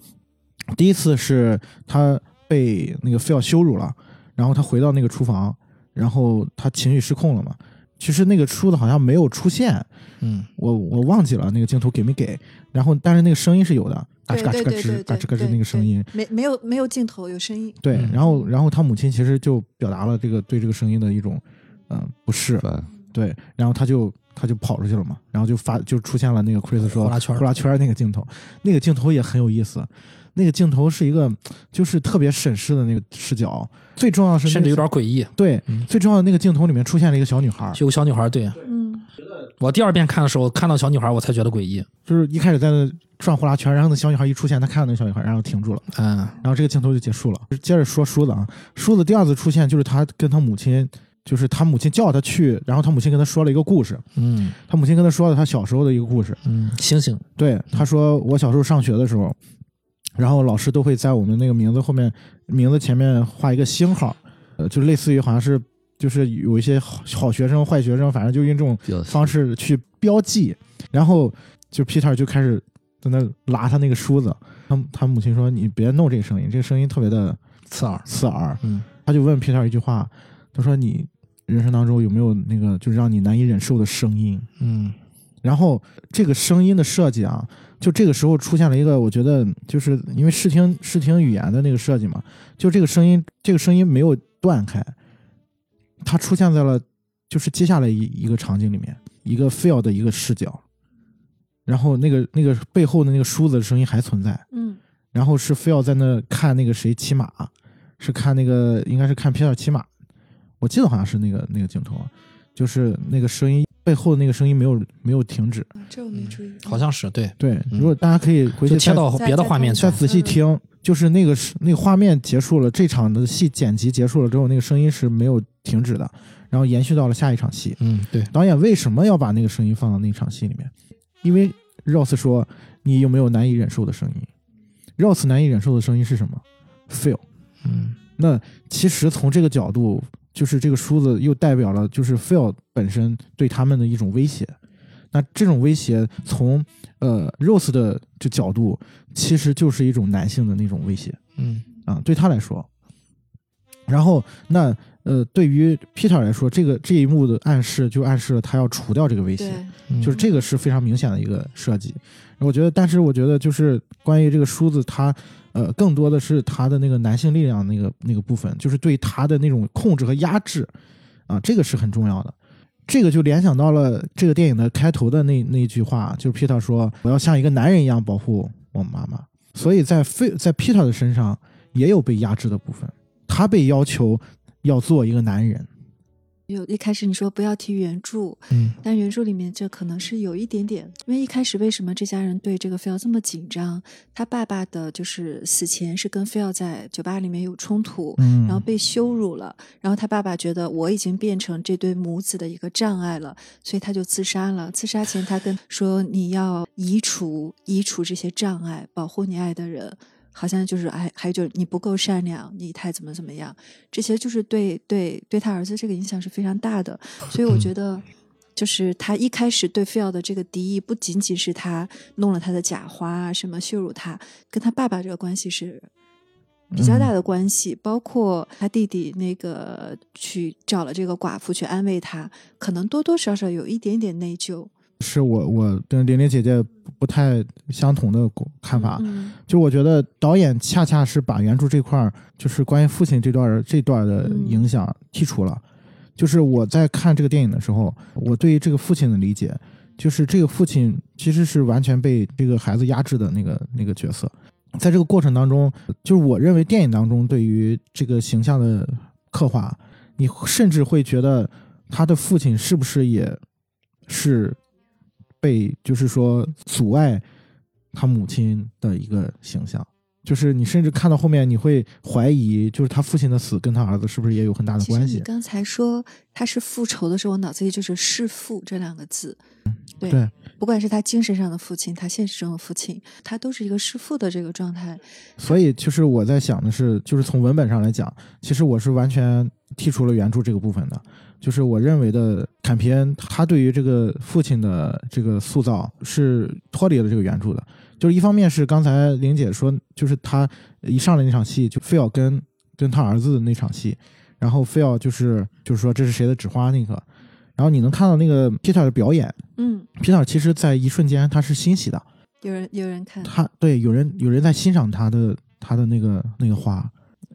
第一次是他被那个菲尔羞辱了，然后他回到那个厨房，然后他情绪失控了嘛。其实那个出的好像没有出现，嗯我我忘记了那个镜头给没给。然后但是那个声音是有的，嘎吱嘎吱嘎吱嘎吱嘎吱那个声音。没没有没有镜头有声音，对嗯，然后然后他母亲其实就表达了这个对这个声音的一种嗯、呃不适，对，然后他就他就跑出去了嘛，然后就发就出现了那个 Chris 说呼啦圈呼啦圈那个镜头，那个镜头也很有意思，那个镜头是一个就是特别审视的那个视角，最重要的是、那个、甚至有点诡异。对，嗯。最重要的那个镜头里面出现了一个小女孩，有个小女孩，对。嗯，我第二遍看的时候看到小女孩，我才觉得诡异。就是一开始在那转呼啦圈，然后那小女孩一出现，他看到那个小女孩，然后停住了，嗯。然后这个镜头就结束了。接着说梳子啊，梳子第二次出现就是他跟他母亲。就是他母亲叫他去，然后他母亲跟他说了一个故事。嗯他母亲跟他说了他小时候的一个故事。嗯，星星，对，他说我小时候上学的时候，然后老师都会在我们那个名字后面名字前面画一个星号，呃，就类似于好像是就是有一些好好学生、坏学生，反正就用这种方式去标记。然后就 Peter 就开始在那拉他那个梳子，他他母亲说：“你别弄这个声音，这个声音特别的刺耳。刺耳。”嗯他就问 Peter 一句话，他说：“你人生当中有没有那个就是让你难以忍受的声音？”嗯然后这个声音的设计啊，就这个时候出现了一个，我觉得就是因为视听视听语言的那个设计嘛，就这个声音，这个声音没有断开，它出现在了就是接下来一一个场景里面，一个 feel 的一个视角，然后那个那个背后的那个梳子的声音还存在，嗯然后是 feel 在那看那个谁骑马，是看那个应该是看皮尔骑马，我记得好像是那个那个镜头啊，就是那个声音背后的那个声音没有没有停止。这我没注意，好像是对，对，嗯如果大家可以回去就切到别的画面去再。仔细听，就是那个是那个画面结束了，这场的戏剪辑结束了之后，那个声音是没有停止的，然后延续到了下一场戏。嗯，对，导演为什么要把那个声音放到那场戏里面？因为 Rose 说：“你有没有难以忍受的声音？”Rose 难以忍受的声音是什么？Feel。嗯那其实从这个角度，就是这个梳子又代表了就是 Phil 本身对他们的一种威胁。那这种威胁从呃 Rose 的这角度，其实就是一种男性的那种威胁嗯啊，对他来说。然后那呃，对于 Peter 来说，这个这一幕的暗示就暗示了他要除掉这个威胁。嗯，就是这个是非常明显的一个设计。我觉得，但是我觉得就是关于这个梳子，它呃更多的是他的那个男性力量那个那个部分，就是对他的那种控制和压制啊，这个是很重要的。这个就联想到了这个电影的开头的那那句话，就是 Peter 说：“我要像一个男人一样保护我妈妈。”所以在费在 Peter 的身上也有被压制的部分，他被要求要做一个男人。有一开始你说不要提原著，嗯但原著里面这可能是有一点点，因为一开始为什么这家人对这个菲奥这么紧张？他爸爸的就是死前是跟菲奥在酒吧里面有冲突，嗯，然后被羞辱了，然后他爸爸觉得我已经变成这对母子的一个障碍了，所以他就自杀了。自杀前他跟说你要移除移除这些障碍，保护你爱的人。好像就是哎还有就是你不够善良，你太怎么怎么样，这些就是对对对他儿子这个影响是非常大的。所以我觉得，就是他一开始对菲奥的这个敌意，不仅仅是他弄了他的假花啊，什么羞辱他，跟他爸爸这个关系是比较大的关系。包括他弟弟那个去找了这个寡妇去安慰他，可能多多少少有一点点内疚。是我我跟玲玲姐姐不太相同的看法，嗯就我觉得导演恰恰是把原著这块儿，就是关于父亲这段儿这段儿的影响剔除了。就是我在看这个电影的时候，我对于这个父亲的理解，就是这个父亲其实是完全被这个孩子压制的那个那个角色。在这个过程当中，就是我认为电影当中对于这个形象的刻画，你甚至会觉得他的父亲是不是也是被就是说阻碍他母亲的一个形象，就是你甚至看到后面，你会怀疑，就是他父亲的死跟他儿子是不是也有很大的关系？你刚才说他是复仇的时候，我脑子里就是“弑父”这两个字。对，对不管是他精神上的父亲，他现实中的父亲，他都是一个弑父的这个状态。所以就是我在想的是，就是从文本上来讲，其实我是完全剔除了原著这个部分的。就是我认为的坎皮恩，他对于这个父亲的这个塑造是脱离了这个原著的。就是一方面是刚才玲姐说，就是他一上来那场戏，就非要跟跟他儿子的那场戏，然后非要就是就是说这是谁的纸花那个，然后你能看到那个 Peter 的表演嗯，，Peter 其实在一瞬间他是欣喜的，有人有人看，他对有人有人在欣赏他的他的那个那个花，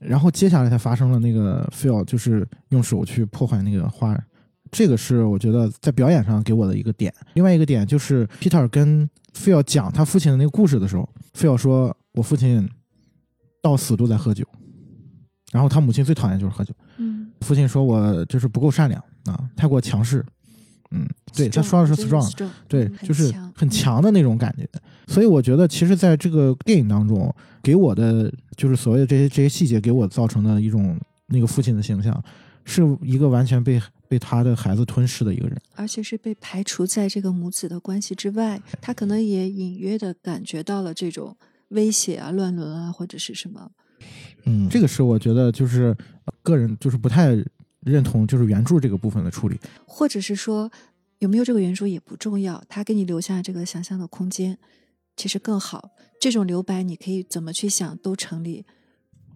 然后接下来才发生了那个 Phil 就是用手去破坏那个花，这个是我觉得在表演上给我的一个点。另外一个点就是 Peter 跟 Phil 讲他父亲的那个故事的时候，Phil 说我父亲到死都在喝酒，然后他母亲最讨厌就是喝酒。嗯，父亲说我就是不够善良啊，太过强势。嗯，对他说的是 strong，strong，对嗯，就是很强的那种感觉。所以我觉得，其实在这个电影当中，给我的就是所谓的这些这些细节，给我造成的一种那个父亲的形象，是一个完全被被他的孩子吞噬的一个人。而且是被排除在这个母子的关系之外，他可能也隐约的感觉到了这种威胁啊、乱伦啊，或者是什么。嗯，这个是我觉得就是呃个人就是不太认同，就是原著这个部分的处理。或者是说有没有这个原著也不重要，他给你留下这个想象的空间，其实更好。这种留白你可以怎么去想都成立，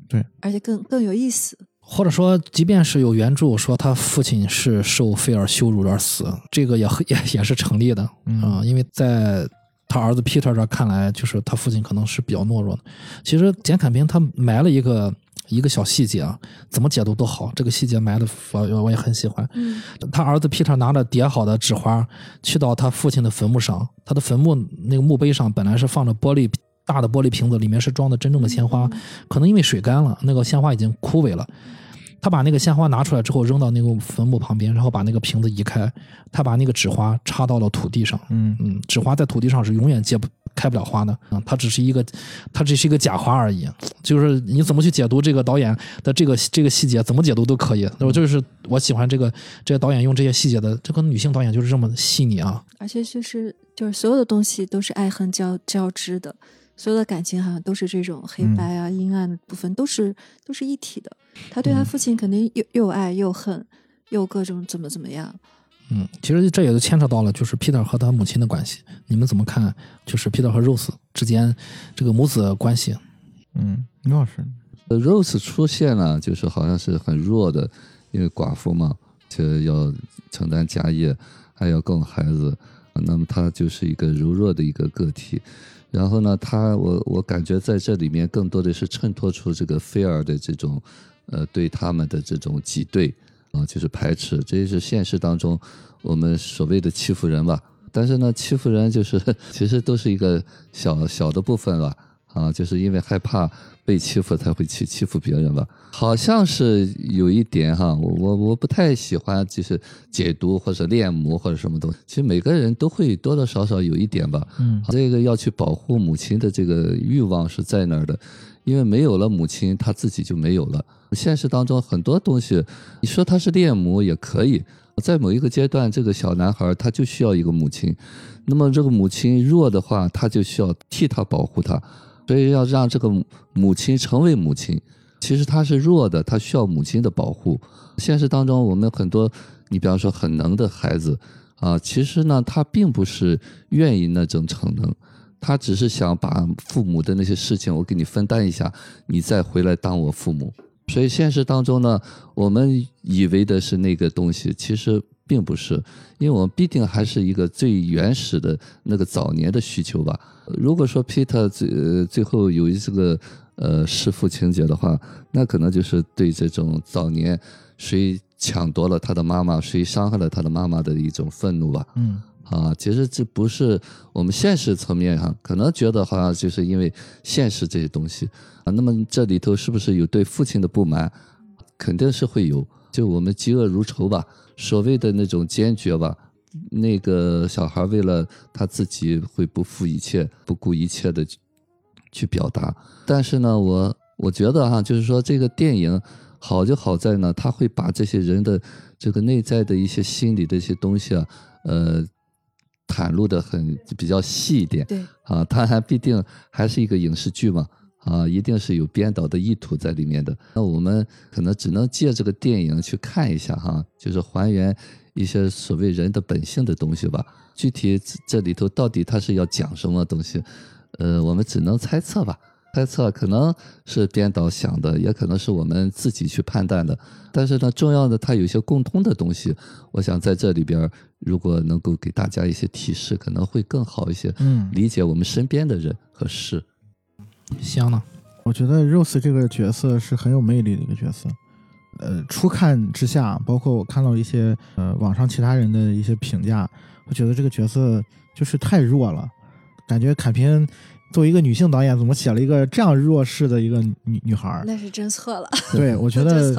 对，而且更更有意思。或者说，即便是有原著说他父亲是受菲尔羞辱而死，这个也 也也是成立的啊、嗯因为在他儿子 Peter 这看来，就是他父亲可能是比较懦弱的。其实简坎平他埋了一个一个小细节啊，怎么解读都好，这个细节埋的我我也很喜欢。嗯他儿子 Peter 拿着叠好的纸花去到他父亲的坟墓上，他的坟墓那个墓碑上本来是放着玻璃大的玻璃瓶子，里面是装的真正的鲜花，可能因为水干了，那个鲜花已经枯萎了。他把那个鲜花拿出来之后扔到那个坟墓旁边，然后把那个瓶子移开，他把那个纸花插到了土地上。嗯嗯，纸花在土地上是永远结不开不了花呢啊，它只是一个，它只是一个假花而已。就是你怎么去解读这个导演的这个这个细节，怎么解读都可以。我就是我喜欢这个这个导演用这些细节的，这个女性导演就是这么细腻啊。而且就是就是所有的东西都是爱恨交交织的，所有的感情好像都是这种黑白啊、阴暗的部分都是都是一体的。他对他父亲肯定又又爱又恨，又各种怎么怎么样。嗯，其实这也就牵扯到了，就是 Peter 和他母亲的关系。你们怎么看？就是 Peter 和 Rose 之间这个母子关系？嗯，那是。呃，Rose 出现了，就是好像是很弱的，因为寡妇嘛，就要承担家业，还要供孩子，那么她就是一个柔弱的一个个体。然后呢，他我我感觉在这里面更多的是衬托出这个菲尔的这种，呃，对他们的这种挤兑。啊，就是排斥，这也是现实当中我们所谓的欺负人吧。但是呢，欺负人就是 其实都是一个小小的部分吧。啊，就是因为害怕被欺负才会去欺负别人吧。好像是有一点哈，我我我不太喜欢就是解读或者恋母或者什么东西。其实每个人都会多多少少有一点吧。嗯，这个要去保护母亲的这个欲望是在那儿的。因为没有了母亲，他自己就没有了。现实当中很多东西，你说他是恋母也可以，在某一个阶段，这个小男孩他就需要一个母亲。那么这个母亲弱的话，他就需要替他保护他，所以要让这个母亲成为母亲。其实他是弱的，他需要母亲的保护。现实当中，我们很多，你比方说很能的孩子啊，其实呢，他并不是愿意那种逞能。他只是想把父母的那些事情我给你分担一下，你再回来当我父母。所以现实当中呢，我们以为的是那个东西，其实并不是，因为我们必定还是一个最原始的那个早年的需求吧。如果说 Peter 最最后有一这个呃弑父情节的话，那可能就是对这种早年谁抢夺了他的妈妈，谁伤害了他的妈妈的一种愤怒吧。嗯。啊，其实这不是我们现实层面上可能觉得好像就是因为现实这些东西啊。那么这里头是不是有对父亲的不满？肯定是会有。就我们嫉恶如仇吧，所谓的那种坚决吧，那个小孩为了他自己会不负一切、不顾一切的去表达。但是呢，我我觉得哈，就是说这个电影好就好在呢，他会把这些人的这个内在的一些心理的一些东西啊，呃。袒露的很比较细一点，对啊，它还必定还是一个影视剧嘛，啊，一定是有编导的意图在里面的。那我们可能只能借这个电影去看一下哈，就是还原一些所谓人的本性的东西吧。具体这里头到底他是要讲什么东西，呃，我们只能猜测吧。猜测可能是编导想的，也可能是我们自己去判断的。但是呢，重要的它有一些共通的东西，我想在这里边，如果能够给大家一些提示，可能会更好一些。嗯，理解我们身边的人和事。香呢？我觉得 Rose 这个角色是很有魅力的一个角色。呃，初看之下，包括我看到一些呃网上其他人的一些评价，我觉得这个角色就是太弱了，感觉卡片。作为一个女性导演，怎么写了一个这样弱势的一个女女孩？那是真错了。对，我觉 得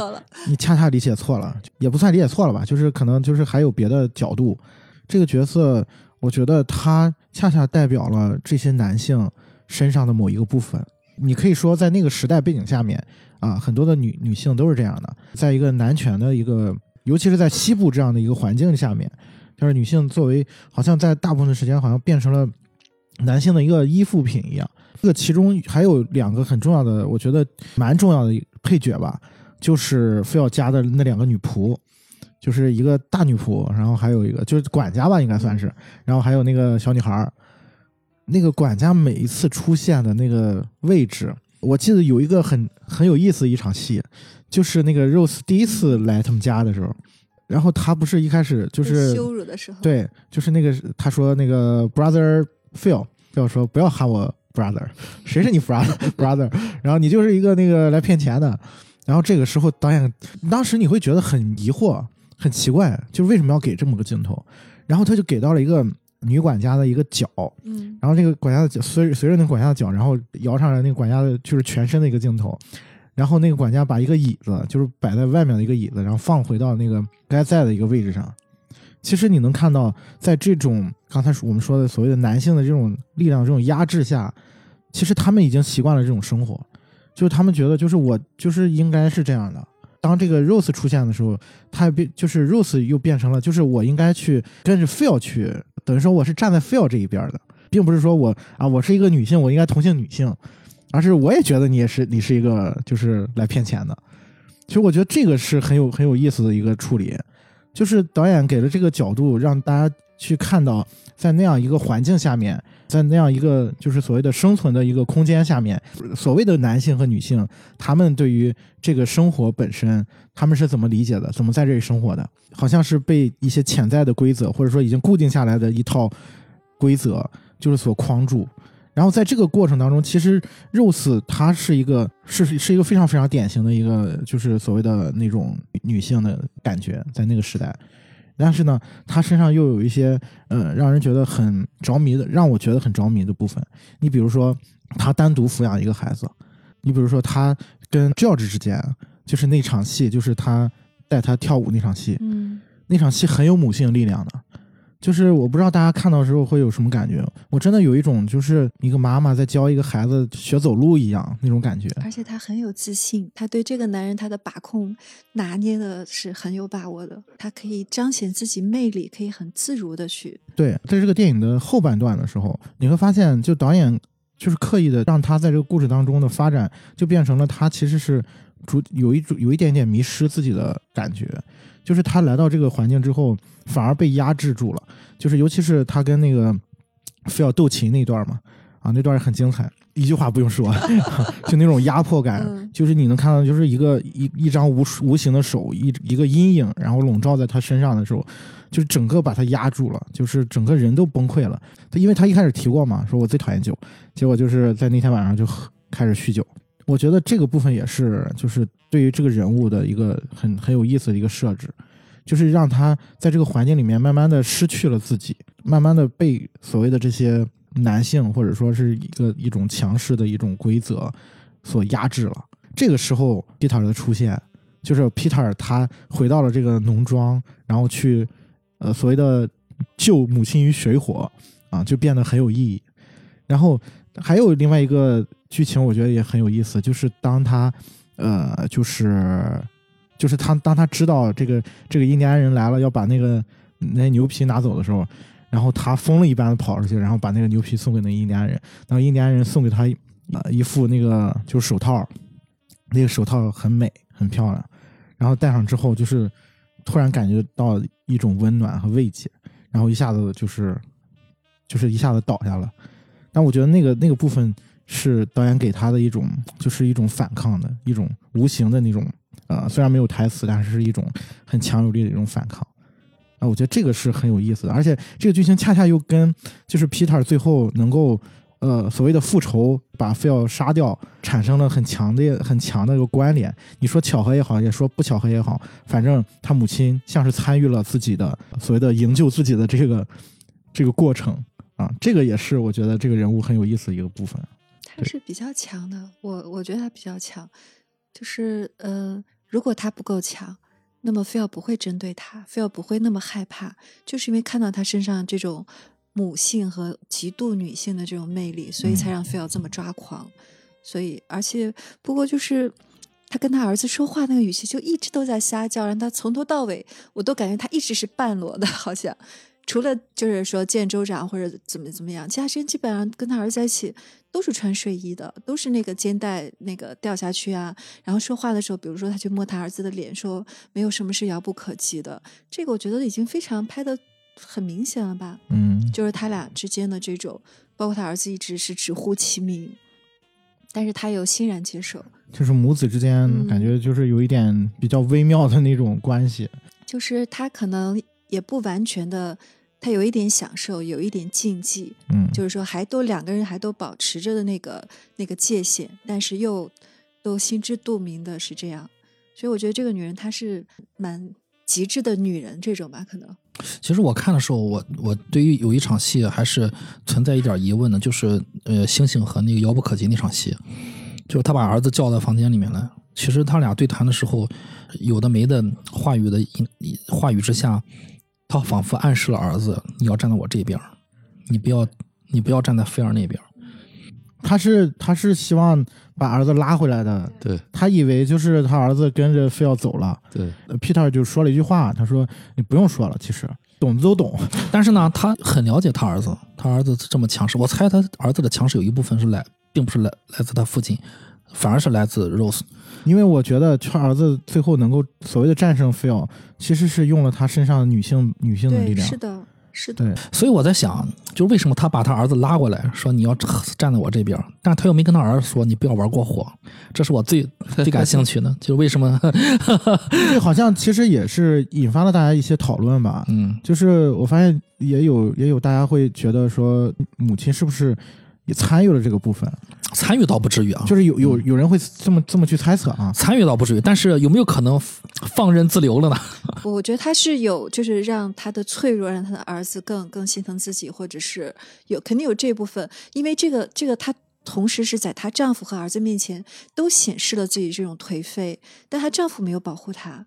你恰恰理解错了，也不算理解错了吧，就是可能就是还有别的角度。这个角色，我觉得他恰恰代表了这些男性身上的某一个部分。你可以说，在那个时代背景下面啊，很多的女女性都是这样的，在一个男权的一个，尤其是在西部这样的一个环境下面，就是女性作为好像在大部分的时间好像变成了。男性的一个依附品一样，这个其中还有两个很重要的，我觉得蛮重要的配角吧，就是菲奥家的那两个女仆，就是一个大女仆，然后还有一个就是管家吧，应该算是，然后还有那个小女孩儿。那个管家每一次出现的那个位置，我记得有一个很很有意思的一场戏，就是那个 Rose 第一次来他们家的时候，然后他不是一开始就是羞辱的时候，对，就是那个他说那个 brother。Phil，要说不要喊我 brother，谁是你 brother brother？然后你就是一个那个来骗钱的。然后这个时候导演当时你会觉得很疑惑、很奇怪，就是为什么要给这么个镜头？然后他就给到了一个女管家的一个脚，嗯，然后那个管家的脚随随着那管家的脚，然后摇上来那个管家的就是全身的一个镜头。然后那个管家把一个椅子，就是摆在外面的一个椅子，然后放回到那个该在的一个位置上。其实你能看到，在这种刚才我们说的所谓的男性的这种力量、这种压制下，其实他们已经习惯了这种生活，就是他们觉得，就是我就是应该是这样的。当这个 Rose 出现的时候，他变就是 Rose 又变成了，就是我应该去跟着 Phil 去，等于说我是站在 Phil 这一边的，并不是说我啊，我是一个女性，我应该同性女性，而是我也觉得你也是，你是一个就是来骗钱的。其实我觉得这个是很有很有意思的一个处理，就是导演给了这个角度，让大家去看到，在那样一个环境下面，在那样一个就是所谓的生存的一个空间下面，所谓的男性和女性，他们对于这个生活本身，他们是怎么理解的，怎么在这里生活的，好像是被一些潜在的规则，或者说已经固定下来的一套规则，就是所框住。然后在这个过程当中，其实 Rose 她是一个是是一个非常非常典型的一个，就是所谓的那种女性的感觉，在那个时代。但是呢，她身上又有一些呃，让人觉得很着迷的，让我觉得很着迷的部分。你比如说，她单独抚养一个孩子；你比如说，她跟 George 之间，就是那场戏，就是她带他跳舞那场戏，嗯，那场戏很有母性力量的。就是我不知道大家看到的时候会有什么感觉，我真的有一种就是一个妈妈在教一个孩子学走路一样那种感觉。而且她很有自信，她对这个男人她的把控拿捏的是很有把握的，她可以彰显自己魅力，可以很自如的去。对，在这个电影的后半段的时候，你会发现，就导演就是刻意的让他在这个故事当中的发展，就变成了他其实是主有一有一点点迷失自己的感觉。就是他来到这个环境之后，反而被压制住了。就是尤其是他跟那个非要斗琴那段嘛，啊，那段也很精彩，一句话不用说，就那种压迫感，就是你能看到，就是一个一一张无无形的手，一一个阴影，然后笼罩在他身上的时候，就是整个把他压住了，就是整个人都崩溃了。他因为他一开始提过嘛，说我最讨厌酒，结果就是在那天晚上就开始酗酒。我觉得这个部分也是，就是对于这个人物的一个很很有意思的一个设置，就是让他在这个环境里面慢慢的失去了自己，慢慢的被所谓的这些男性或者说是一个一种强势的一种规则所压制了。这个时候，皮特尔的出现，就是皮特尔他回到了这个农庄，然后去呃所谓的救母亲于水火啊，就变得很有意义。然后还有另外一个。剧情我觉得也很有意思，就是当他，呃，就是就是他当他知道这个这个印第安人来了，要把那个那牛皮拿走的时候，然后他疯了一般的跑出去，然后把那个牛皮送给那印第安人，然后印第安人送给他呃一副那个就是手套，那个手套很美很漂亮，然后戴上之后就是突然感觉到一种温暖和慰藉，然后一下子就是就是一下子倒下了，但我觉得那个那个部分。是导演给他的一种，就是一种反抗的一种无形的那种，呃，虽然没有台词，但是是一种很强有力的一种反抗。啊，我觉得这个是很有意思的，而且这个剧情恰恰又跟就是 Peter 最后能够，呃，所谓的复仇把菲奥杀掉，产生了很强的、很强的一个关联。你说巧合也好，也说不巧合也好，反正他母亲像是参与了自己的所谓的营救自己的这个这个过程啊，这个也是我觉得这个人物很有意思的一个部分。他是比较强的，我我觉得他比较强，就是呃，如果他不够强，那么菲奥不会针对他，菲奥不会那么害怕，就是因为看到他身上这种母性和极度女性的这种魅力，所以才让菲奥这么抓狂。所以，而且不过就是他跟他儿子说话那个语气，就一直都在撒娇，让他从头到尾，我都感觉他一直是半裸的，好像。除了就是说见州长或者怎么怎么样，其他时间基本上跟他儿子在一起都是穿睡衣的，都是那个肩带那个掉下去啊。然后说话的时候，比如说他去摸他儿子的脸，说没有什么是遥不可及的。这个我觉得已经非常拍的很明显了吧？嗯，就是他俩之间的这种，包括他儿子一直是直呼其名，但是他又欣然接受。就是母子之间感觉就是有一点比较微妙的那种关系，就是他可能也不完全的。他有一点享受，有一点禁忌，嗯，就是说还都两个人还都保持着的那个那个界限，但是又都心知肚明的是这样，所以我觉得这个女人她是蛮极致的女人这种吧，可能。其实我看的时候，我我对于有一场戏还是存在一点疑问的，就是呃星星和那个遥不可及那场戏，就是他把儿子叫到房间里面来，其实他俩对谈的时候，有的没的话语的话语之下。他仿佛暗示了儿子，你要站在我这边，你不要你不要站在菲儿那边。他是他是希望把儿子拉回来的，对他以为就是他儿子跟着非要走了。对，呃 Peter 就说了一句话，他说：“你不用说了，其实懂的都懂。但是呢，他很了解他儿子，他儿子这么强势，我猜他儿子的强势有一部分是来，并不是来来自他父亲，反而是来自 Rose。因为我觉得他儿子最后能够所谓的战胜菲奥，其实是用了他身上女性女性的力，量。是的，是的，对，所以我在想，就为什么他把他儿子拉过来，说你要站 在我这边，但是他又没跟他儿子说你不要玩过火，这是我最 最感兴趣的，就是为什么？这好像其实也是引发了大家一些讨论吧。嗯，就是我发现也有也有大家会觉得说，母亲是不是也参与了这个部分？参与倒不至于啊，就是有有有人会这么这么去猜测啊。参与倒不至于，但是有没有可能放任自流了呢？我觉得他是有，就是让他的脆弱，让他的儿子更更心疼自己，或者是有肯定有这部分，因为这个这个她同时是在她丈夫和儿子面前都显示了自己这种颓废，但她丈夫没有保护她，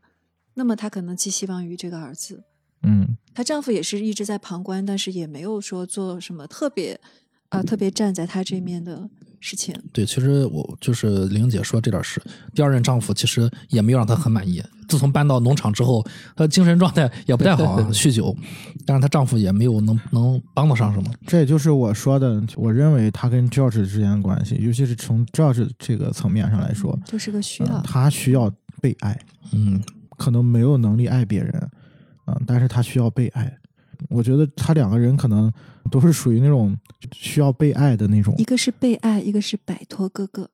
那么她可能寄希望于这个儿子。嗯，她丈夫也是一直在旁观，但是也没有说做什么特别啊、特别站在她这面的事情。对，其实我就是玲姐说这点事，第二任丈夫其实也没有让她很满意。自从搬到农场之后，她精神状态也不太好，酗酒，但是她丈夫也没有能能帮得上什么。这也就是我说的，我认为她跟 George 之间的关系，尤其是从 George 这个层面上来说，就是个需嗯要，她需要被爱，嗯，可能没有能力爱别人，嗯，但是她需要被爱。我觉得他两个人可能都是属于那种需要被爱的那种一。个是被爱，一个是摆脱哥哥，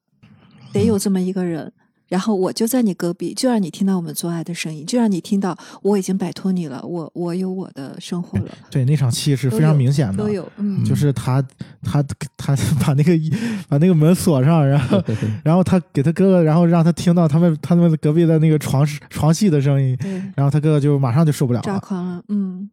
得有这么一个人。然后我就在你隔壁，就让你听到我们做爱的声音，就让你听到我已经摆脱你了，我我有我的生活了，对，那场戏是非常明显的，都有，嗯，就是他他他 把那个把那个门锁上，然后 然后他给他哥哥，然后让他听到他们他们隔壁的那个床床戏的声音，然后他哥哥就马上就受不了抓了。狂了，嗯，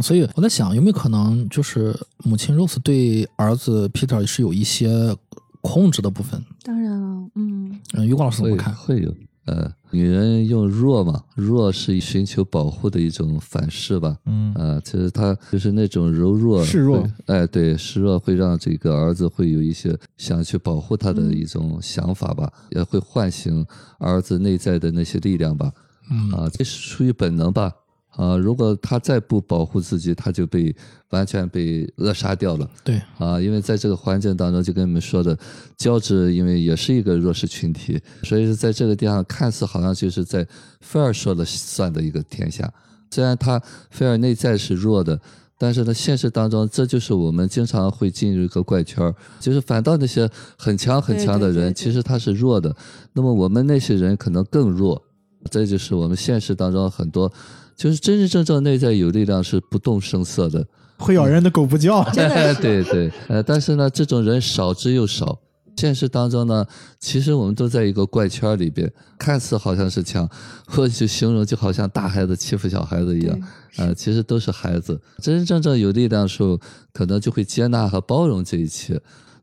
所以我在想，有没有可能就是母亲 Rose 对儿子 Peter 是有一些控制的部分？当然了，嗯，嗯，于光老师怎会么看？会有。呃，女人用弱嘛，弱是寻求保护的一种反噬吧。嗯啊，其实她就是那种柔弱，示弱会，哎，对，示弱会让这个儿子会有一些想去保护他的嗯一种想法吧，也会唤醒儿子内在的那些力量吧。嗯啊，这是出于本能吧。啊，如果他再不保护自己，他就被完全被扼杀掉了。对，啊，因为在这个环境当中，就跟你们说的，胶质因为也是一个弱势群体，所以是在这个地方看似好像就是在菲尔说了算的一个天下。虽然他菲尔内在是弱的，但是呢，现实当中这就是我们经常会进入一个怪圈儿，就是反倒那些很强很强的人，对对对对其实他是弱的，那么我们那些人可能更弱。这就是我们现实当中很多，就是真真正正内在有力量是不动声色的，会咬人的狗不叫。真的 对对，呃，但是呢，这种人少之又少。现实当中呢，其实我们都在一个怪圈里边，看似好像是强，或者形容就好像大孩子欺负小孩子一样，呃，其实都是孩子。真真正正有力量的时候，可能就会接纳和包容这一切。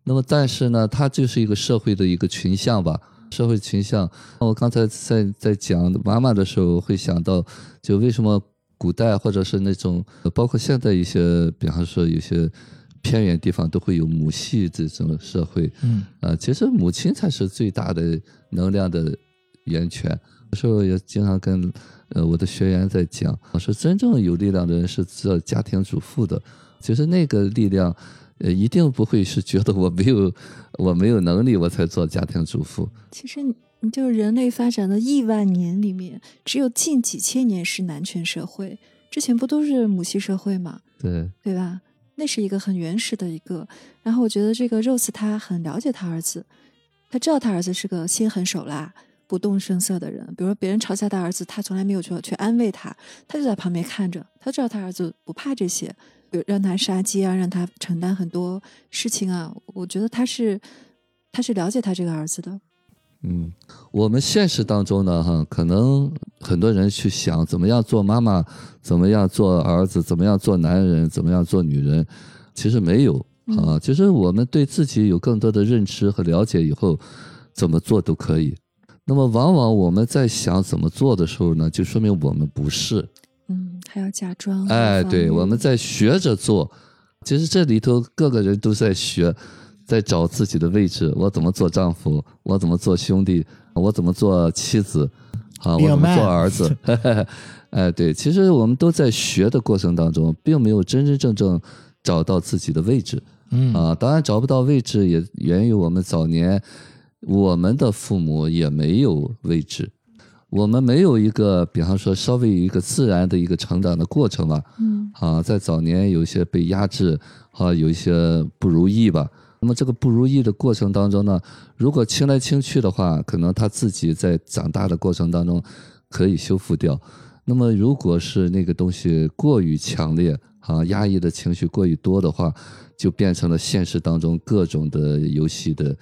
那么，但是呢，它就是一个社会的一个群像吧，社会群像。我刚才在在讲妈妈的时候，会想到，就为什么古代或者是那种，呃包括现在一些，比方说有些偏远地方都会有母系这种社会，嗯啊，其实母亲才是最大的能量的源泉。有时候也经常跟呃我的学员在讲，我说真正有力量的人是做家庭主妇的，其实那个力量，呃，一定不会是觉得我没有我没有能力我才做家庭主妇。其实就是人类发展的亿万年里面，只有近几千年是男权社会，之前不都是母系社会嘛，对，对吧？那是一个很原始的一个。然后我觉得这个 Rose 他很了解他儿子，他知道他儿子是个心狠手辣、不动声色的人。比如说别人嘲笑他儿子，他从来没有去去安慰他，他就在旁边看着。他知道他儿子不怕这些，比如让他杀鸡啊，让他承担很多事情啊。我觉得他是他是了解他这个儿子的。嗯，我们现实当中呢，哈，可能很多人去想怎么样做妈妈，怎么样做儿子，怎么样做男人，怎么样做女人，其实没有啊。其实我们对自己有更多的认知和了解以后，怎么做都可以。那么，往往我们在想怎么做的时候呢，就说明我们不是。嗯，还要假装。哎，对，我们在在学着做。其实这里头各个人都在学，在找自己的位置。我怎么做丈夫？我怎么做兄弟？我怎么做妻子？啊，我怎么做儿子？哎，对，其实我们都在学的过程当中，并没有真真正正找到自己的位置。嗯啊，当然找不到位置也源于我们早年我们的父母也没有位置，我们没有一个，比方说稍微有一个自然的一个成长的过程吧。嗯啊，在早年有一些被压制，啊，有一些不如意吧。那么这个不如意的过程当中呢，如果清来清去的话，可能他自己在长大的过程当中可以修复掉。那么如果是那个东西过于强烈啊，压抑的情绪过于多的话，就变成了现实当中各种的游戏的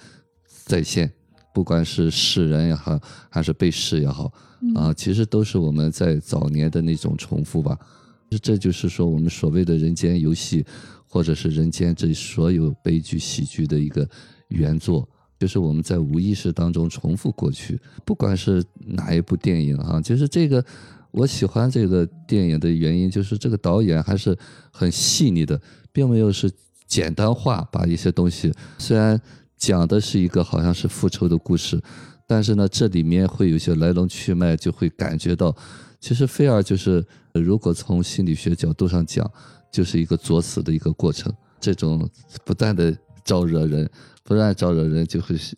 再现，不管是世人也好，还是被试也好，啊，其实都是我们在早年的那种重复吧。这就是说，我们所谓的人间游戏，或者是人间这所有悲剧、喜剧的一个原作，就是我们在无意识当中重复过去。不管是哪一部电影啊，就是这个，我喜欢这个电影的原因，就是这个导演还是很细腻的，并没有是简单化把一些东西，虽然讲的是一个好像是复仇的故事，但是呢，这里面会有一些来龙去脉，就会感觉到，其实菲尔就是，如果从心理学角度上讲，就是一个作死的一个过程。这种不断的招惹人，不断招惹人，就会是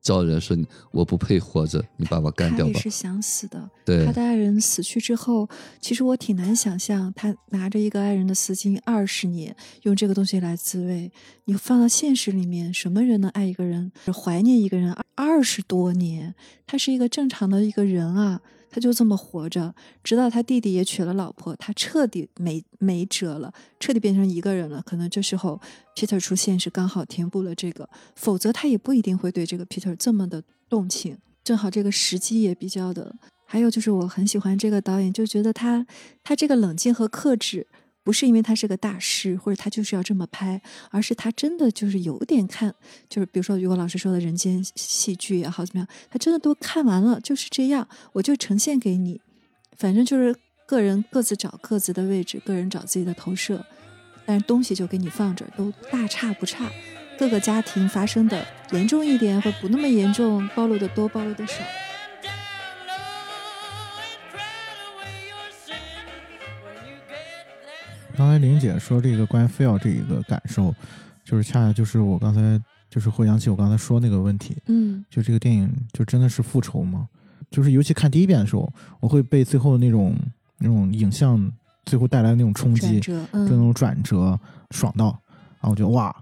招人说你我不配活着，你把我干掉吧他也是。想死的。对他的爱人死去之后，其实我挺难想象他拿着一个爱人的丝巾二十年，用这个东西来自慰。你放到现实里面，什么人能爱一个人、怀念一个人二十多年？他是一个正常的一个人啊，他就这么活着，直到他弟弟也娶了老婆，他彻底没没辙了，彻底变成一个人了。可能这时候 Peter 出现是刚好填补了这个，否则他也不一定会对这个 Peter 这么的动情。正好这个时机也比较的，还有就是我很喜欢这个导演，就觉得他他这个冷静和克制，不是因为他是个大师或者他就是要这么拍，而是他真的就是有点看，就是比如说如果老师说的人间戏剧也好怎么样，他真的都看完了，就是这样，我就呈现给你，反正就是个人各自找各自的位置，个人找自己的投射，但是东西就给你放着，都大差不差。各个家庭发生的严重一点或不那么严重，暴露的多，暴露的少。刚才玲姐说这个关于 feel 这一个感受，就是恰恰就是我刚才就是回想起我刚才说那个问题，嗯就这个电影就真的是复仇吗？就是尤其看第一遍的时候，我会被最后那种那种影像最后带来的那种冲击，就那嗯，种转折爽到，然后我觉得哇，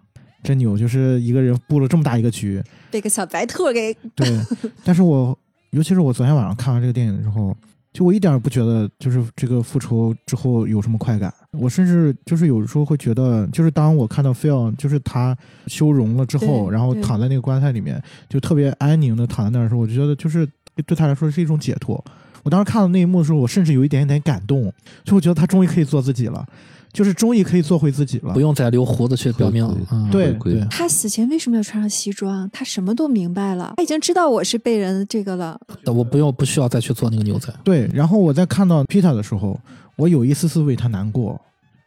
真牛！就是一个人布了这么大一个局，被个小白兔给 对。但是我尤其是我昨天晚上看完这个电影之后，就我一点儿不觉得就是这个复仇之后有什么快感。我甚至就是有时候会觉得，就是当我看到菲奥就是他修容了之后，然后躺在那个棺材里面，就特别安宁的躺在那儿的时候，我就觉得就是对他来说是一种解脱。我当时看到那一幕的时候，我甚至有一点点感动，就我觉得他终于可以做自己了，就是终于可以做回自己了不。用再留胡子去表明回归，嗯，对他死前为什么要穿上西装？他什么都明白了，他已经知道我是被人这个了。我不用不需要再去做那个牛仔。对，然后我在看到 Peter 的时候，我有一丝丝为他难过，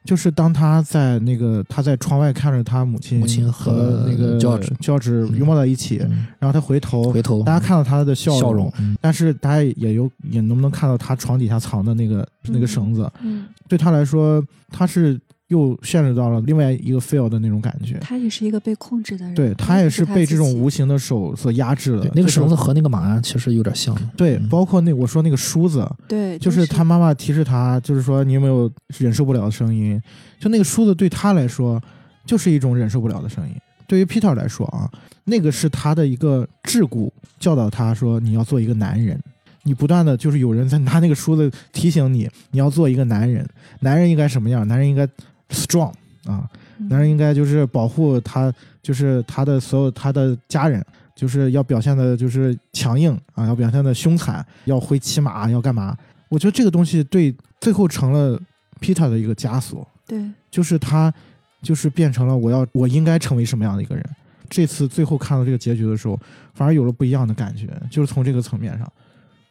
就是当他在那个他在窗外看着他母亲母亲和和那个 George 乔治拥抱在一起，嗯。然后他回头，回头大家看到他的笑笑容，嗯。但是大家也有也能不能看到他床底下藏的那个那个绳子？嗯，对他来说，他是又陷入到了另外一个 feel 的那种感觉。他也是一个被控制的人，对他也是被这种无无形的手所压制的，。那个绳子和那个马鞍其实有点像。对，嗯包括那我说那个梳子，对，就是他妈妈提示他，就是说你有没有忍受不了的声音？就那个梳子对他来说，就是一种忍受不了的声音。对于 Peter 来说啊，那个是他的一个桎梏，教导他说你要做一个男人。你不断的就是有人在拿那个梳子提醒你，你要做一个男人。男人应该什么样？男人应该 strong 啊，嗯男人应该就是保护他，就是他的所有他的家人，就是要表现的就是强硬啊，要表现的凶残，要会骑马，要干嘛？我觉得这个东西对最后成了 Peter 的一个枷锁，对，就是他就是变成了我要我应该成为什么样的一个人。这次最后看到这个结局的时候，反而有了不一样的感觉，就是从这个层面上，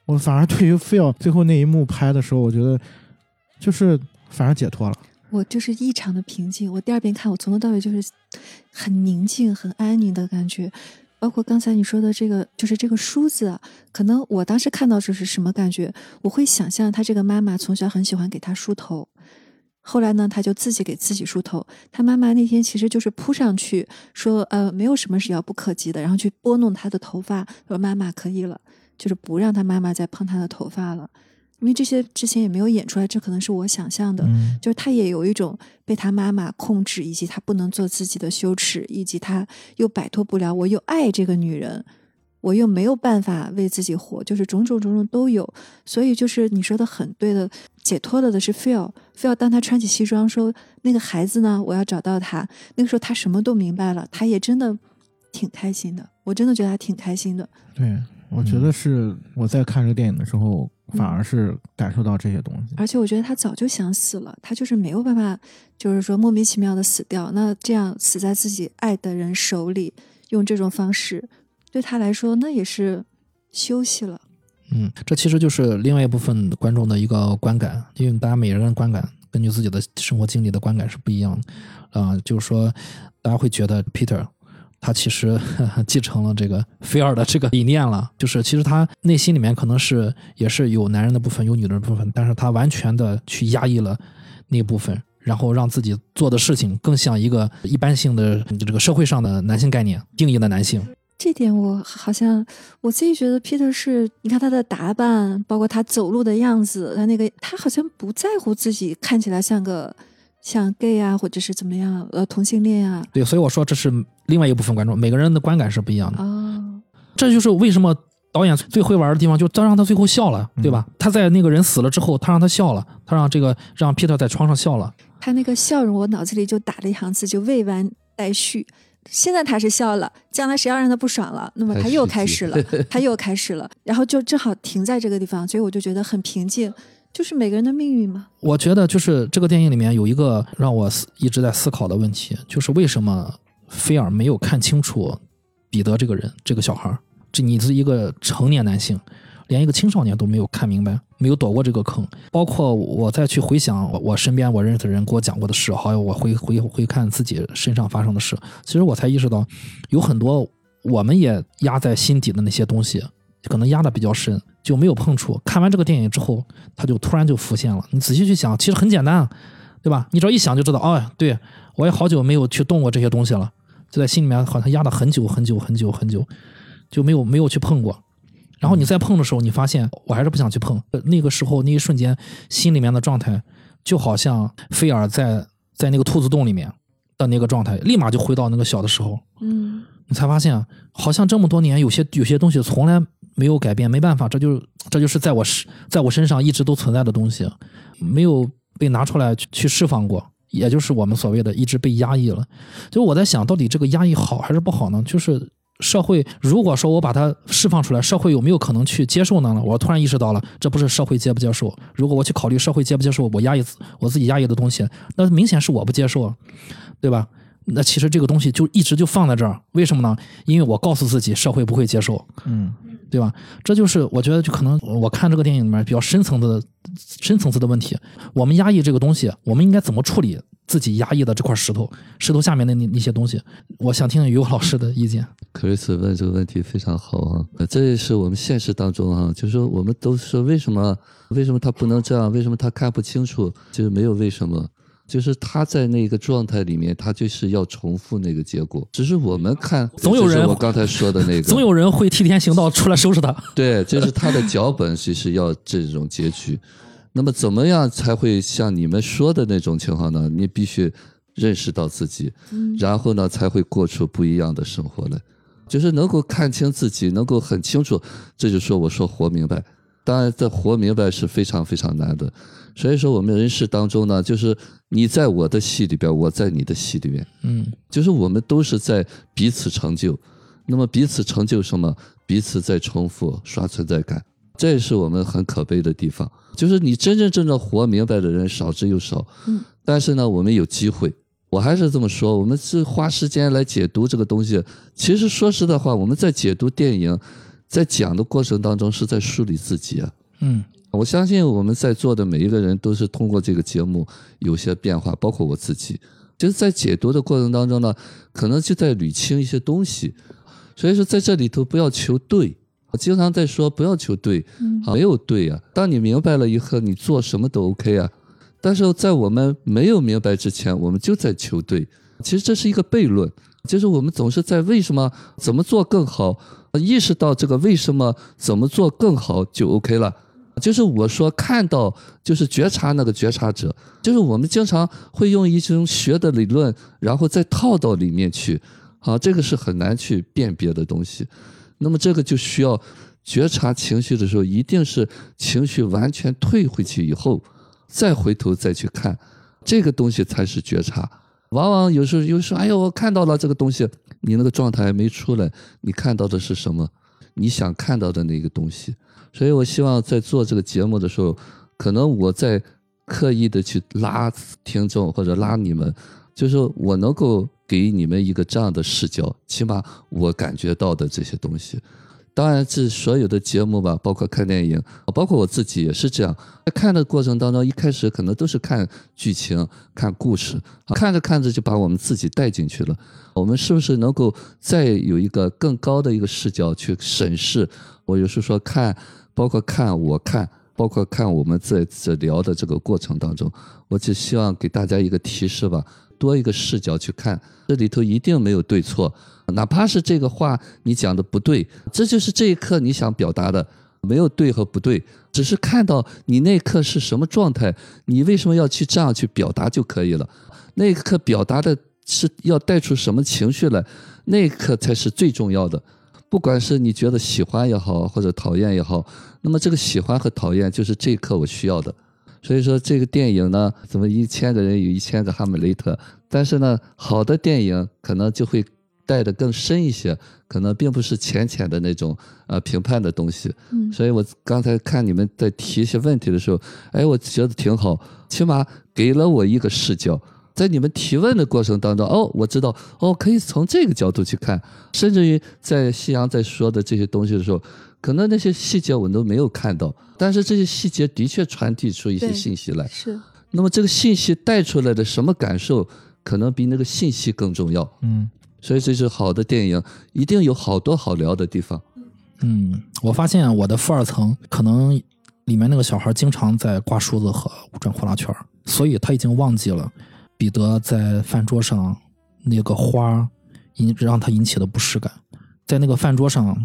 我反而对于 Phil 最后那一幕拍的时候，我觉得就是反而解脱了。我就是异常的平静。我第二遍看，我从头到尾就是很宁静、很安宁的感觉。包括刚才你说的这个，就是这个梳子，可能我当时看到这是什么感觉？我会想象他这个妈妈从小很喜欢给他梳头，后来呢，他就自己给自己梳头。他妈妈那天其实就是扑上去说，呃，没有什么是遥不可及的，然后去拨弄他的头发，说妈妈可以了，就是不让他妈妈再碰他的头发了。因为这些之前也没有演出来，这可能是我想象的。嗯就是他也有一种被他妈妈控制，以及他不能做自己的羞耻，以及他又摆脱不了，我又爱这个女人，我又没有办法为自己活，就是种种种种都有。所以就是你说的很对的，解脱了的是 feel feel 当他穿起西装说那个孩子呢，我要找到他，那个时候他什么都明白了，他也真的挺开心的，我真的觉得他挺开心的。对，我觉得是我在看这个电影的时候，反而是感受到这些东西。而且我觉得他早就想死了，他就是没有办法，就是说莫名其妙的死掉。那这样死在自己爱的人手里，用这种方式，对他来说那也是休息了。嗯，这其实就是另外一部分观众的一个观感，因为大家每个人的观感根据自己的生活经历的观感是不一样的啊、就是说，大家会觉得 Peter 他其实呵 呵继承了这个菲尔的这个理念了，就是其实他内心里面可能是也是有男人的部分，有女人的部分，但是他完全的去压抑了那部分。然后让自己做的事情更像一个一般性的这个社会上的男性概念定义的男性，这点我好像我自己觉得 Peter 是，你看他的打扮，包括他走路的样子，他那个他好像不在乎自己看起来像个像 gay 啊，或者是怎么样，呃，同性恋啊。对，所以我说这是另外一部分观众，每个人的观感是不一样的。哦，这就是为什么导演最会玩的地方，就他让他最后笑了，对吧？他在那个人死了之后，他让他笑了，他让这个让 Peter 在床上笑了。他那个笑容，我脑子里就打了一行字，就未完待续。现在他是笑了，将来谁要让他不爽了，那么他又开始了，他又开始了，然后就正好停在这个地方，所以我就觉得很平静，就是每个人的命运嘛。我觉得就是这个电影里面有一个让我思一直在思考的问题，就是为什么菲尔没有看清楚彼得这个人，这个小孩儿？这你是一个成年男性，连一个青少年都没有看明白，没有躲过这个坑。包括我再去回想我我身边我认识的人给我讲过的事，还有我回回回看自己身上发生的事，其实我才意识到，有很多我们也压在心底的那些东西，可能压的比较深，就没有碰触。看完这个电影之后，他就突然就浮现了。你仔细去想，其实很简单，啊，对吧？你只要一想就知道，哦，对我也好久没有去动过这些东西了，就在心里面好像压了很久很久很久很久，就没有没有去碰过。然后你再碰的时候，你发现我还是不想去碰。呃那个时候那一瞬间，心里面的状态就好像菲尔在在那个兔子洞里面的那个状态，立马就回到那个小的时候。嗯，你才发现，好像这么多年有些有些东西从来没有改变，没办法，这就这就是在我身在我身上一直都存在的东西，没有被拿出来去去释放过，也就是我们所谓的一直被压抑了。就我在想到底这个压抑好还是不好呢？就是社会如果说我把它释放出来，社会有没有可能去接受呢？我突然意识到了，这不是社会接不接受。如果我去考虑社会接不接受我压抑我自己压抑的东西，那明显是我不接受，对吧？那其实这个东西就一直就放在这儿，为什么呢？因为我告诉自己社会不会接受，嗯，对吧？这就是我觉得就可能我看这个电影里面比较深层次的深层次的问题。我们压抑这个东西，我们应该怎么处理自己压抑的这块石头？石头下面的那那些东西，我想听听于老师的意见。克里斯问这个问题非常好啊，这也是我们现实当中啊，就是说我们都说为什么为什么他不能这样，为什么他看不清楚，就是没有为什么，就是他在那个状态里面，他就是要重复那个结果，只是我们看，总有人我刚才说的那个，总有人会替天行道出来收拾他。对，就是他的脚本就是要这种结局。那么怎么样才会像你们说的那种情况呢？你必须认识到自己，然后呢才会过出不一样的生活来。就是能够看清自己，能够很清楚，这就说我说活明白。当然，这活明白是非常非常难的。所以说，我们人世当中呢，就是你在我的戏里边，我在你的戏里面，嗯就是我们都是在彼此成就。那么彼此成就什么？彼此在重复刷存在感，这也是我们很可悲的地方。就是你真真正正活明白的人少之又少。嗯，但是呢，我们有机会。我还是这么说，我们是花时间来解读这个东西。其实说实在话，我们在解读电影，在讲的过程当中是在梳理自己啊。嗯，我相信我们在座的每一个人都是通过这个节目有些变化，包括我自己。就是在解读的过程当中呢，可能就在捋清一些东西。所以说，在这里头不要求对。我经常在说，不要求对，没有对啊。当你明白了以后，你做什么都 OK 啊。但是在我们没有明白之前，我们就在求对。其实这是一个悖论，就是我们总是在为什么怎么做更好，意识到这个为什么怎么做更好就 OK 了。就是我说看到，就是觉察那个觉察者，就是我们经常会用一种学的理论，然后再套到里面去，啊，这个是很难去辨别的东西。那么这个就需要觉察情绪的时候，一定是情绪完全退回去以后，再回头再去看，这个东西才是觉察。往往有时候有时候，哎呦，我看到了这个东西，你那个状态还没出来，你看到的是什么？你想看到的那个东西。所以我希望在做这个节目的时候，可能我在刻意的去拉听众或者拉你们，就是我能够给你们一个这样的视角，起码我感觉到的这些东西。当然，这所有的节目吧，包括看电影，包括我自己也是这样。在看的过程当中，一开始可能都是看剧情、看故事，看着看着就把我们自己带进去了。我们是不是能够再有一个更高的一个视角去审视？我有时候说看，包括看我看，包括看我们在这聊的这个过程当中，我只希望给大家一个提示吧。多一个视角去看，这里头一定没有对错，哪怕是这个话你讲的不对，这就是这一刻你想表达的，没有对和不对，只是看到你那一刻是什么状态，你为什么要去这样去表达就可以了。那一刻表达的是要带出什么情绪来，那一刻才是最重要的。不管是你觉得喜欢也好，或者讨厌也好，那么这个喜欢和讨厌就是这一刻我需要的。所以说这个电影呢，怎么一千个人有一千个哈姆雷特？但是呢，好的电影可能就会带的更深一些，可能并不是浅浅的那种呃评判的东西。嗯，所以我刚才看你们在提一些问题的时候，哎，我觉得挺好，起码给了我一个视角。在你们提问的过程当中，哦，我知道，哦，可以从这个角度去看，甚至于在夕阳在说的这些东西的时候。可能那些细节我都没有看到，但是这些细节的确传递出一些信息来。是。那么这个信息带出来的什么感受，可能比那个信息更重要。嗯。所以这是好的电影，一定有好多好聊的地方。嗯，我发现我的负二层可能里面那个小孩经常在挂梳子和转呼啦圈，所以他已经忘记了彼得在饭桌上那个花引让他引起的不适感，在那个饭桌上。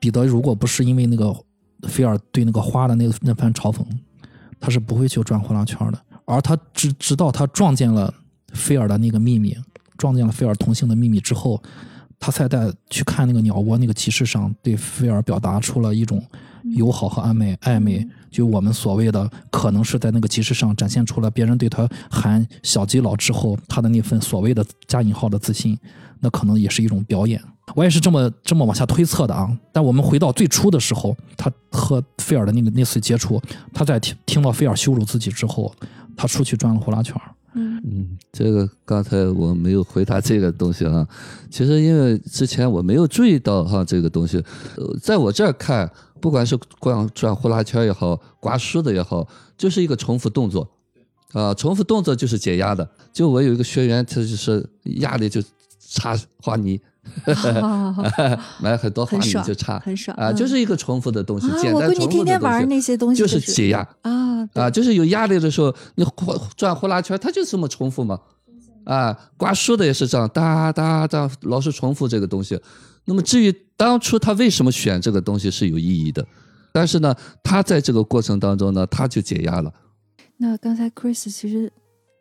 彼得如果不是因为那个菲尔对那个花的那那番嘲讽，他是不会去转呼啦圈的。而他直直到他撞见了菲尔的那个秘密，撞见了菲尔同性的秘密之后，他才在去看那个鸟窝那个集市上，对菲尔表达出了一种友好和暧昧暧昧。就我们所谓的，可能是在那个集市上展现出了别人对他喊小基佬之后，他的那份所谓的加引号的自信，那可能也是一种表演。我也是这么这么往下推测的啊，但我们回到最初的时候，他和菲尔的那个那次接触，他在听听到菲尔羞辱自己之后，他出去转了呼啦圈。嗯嗯，这个刚才我没有回答这个东西啊。其实因为之前我没有注意到哈这个东西，在我这儿看，不管是转转呼啦圈也好，刮梳子也好，就是一个重复动作，啊，重复动作就是解压的。就我有一个学员，他就是压力就擦花泥。买很多花泥就差，很爽啊，就是一个重复的东西，简单重复的东西。我闺女天天玩那些东西，就是解压啊啊，就是有压力的时候，你转呼啦圈，它就这么重复嘛。啊，刮梳的也是这样，哒哒哒，老是重复这个东西。那么至于当初他为什么选这个东西是有意义的，但是呢，他在这个过程当中呢，他就解压了。那刚才 Chris 其实。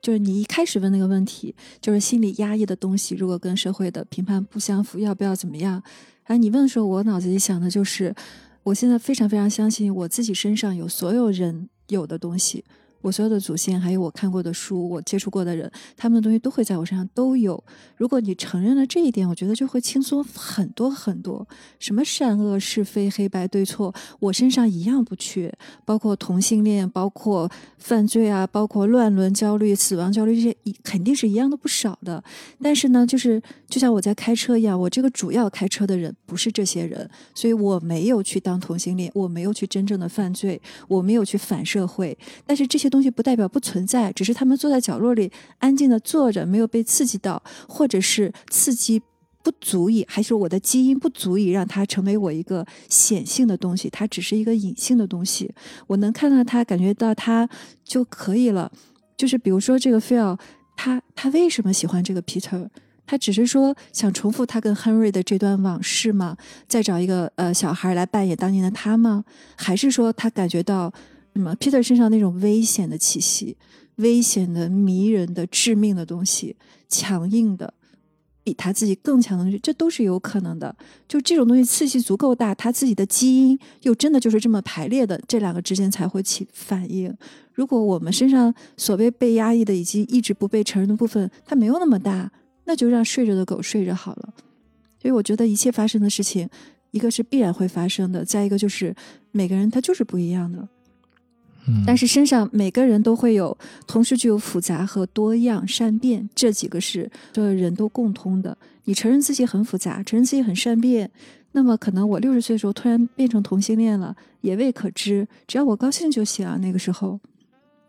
就是你一开始问那个问题，就是心理压抑的东西，如果跟社会的评判不相符，要不要怎么样？哎，你问的时候，我脑子里想的就是，我现在非常非常相信我自己身上有所有人有的东西，我所有的祖先，还有我看过的书，我接触过的人，他们的东西都会在我身上都有。如果你承认了这一点，我觉得就会轻松很多很多。什么善恶是非、黑白对错，我身上一样不缺。包括同性恋，包括犯罪啊，包括乱伦焦虑、死亡焦虑这些，肯定是一样的不少的。但是呢，就是就像我在开车一样，我这个主要开车的人不是这些人，所以我没有去当同性恋，我没有去真正的犯罪，我没有去反社会。但是这些。东西不代表不存在，只是他们坐在角落里安静的坐着，没有被刺激到，或者是刺激不足以，还是我的基因不足以让它成为我一个显性的东西，它只是一个隐性的东西。我能看到它，感觉到它就可以了。就是比如说这个菲尔，他他为什么喜欢这个 Peter？他只是说想重复他跟 Henry 的这段往事吗？再找一个呃小孩来扮演当年的他吗？还是说他感觉到？什么？Peter 身上那种危险的气息，危险的、迷人的、致命的东西，强硬的，比他自己更强的东西，这都是有可能的。就这种东西，刺激足够大，他自己的基因又真的就是这么排列的，这两个之间才会起反应。如果我们身上所谓被压抑的以及一直不被承认的部分，它没有那么大，那就让睡着的狗睡着好了。所以我觉得一切发生的事情，一个是必然会发生的，再一个就是每个人他就是不一样的。但是身上每个人都会有，同时具有复杂和多样、善变这几个是这人都共通的。你承认自己很复杂，承认自己很善变，那么可能我六十岁的时候突然变成同性恋了，也未可知。只要我高兴就行啊。那个时候，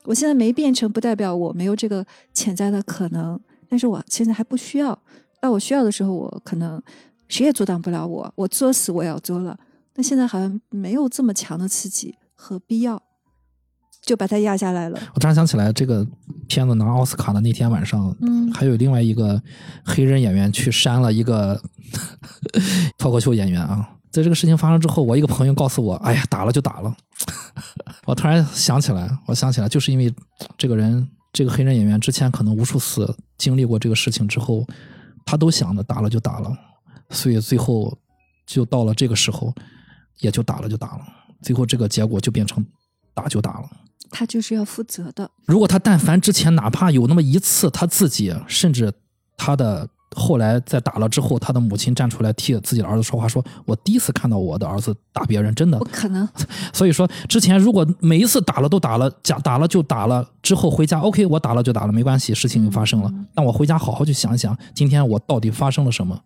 我现在没变成，不代表我没有这个潜在的可能。但是我现在还不需要，到我需要的时候，我可能谁也阻挡不了我，我作死我也要作了。但现在好像没有这么强的刺激和必要。就把它压下来了。我突然想起来，这个片子拿奥斯卡的那天晚上，嗯，还有另外一个黑人演员去扇了一个 脱口秀演员啊。在这个事情发生之后，我一个朋友告诉我：“哎呀，打了就打了。”我突然想起来，我想起来，就是因为这个人，这个黑人演员之前可能无数次经历过这个事情之后，他都想着打了就打了，所以最后就到了这个时候，也就打了就打了，最后这个结果就变成打就打了。他就是要负责的。如果他但凡之前哪怕有那么一次，他自己甚至他的后来在打了之后，他的母亲站出来替自己的儿子说话，说我第一次看到我的儿子打别人，真的不可能。所以说之前如果每一次打了都打了，假打了就打了，之后回家 OK，我打了就打了，没关系，事情发生了。但我回家好好去想一想，今天我到底发生了什么？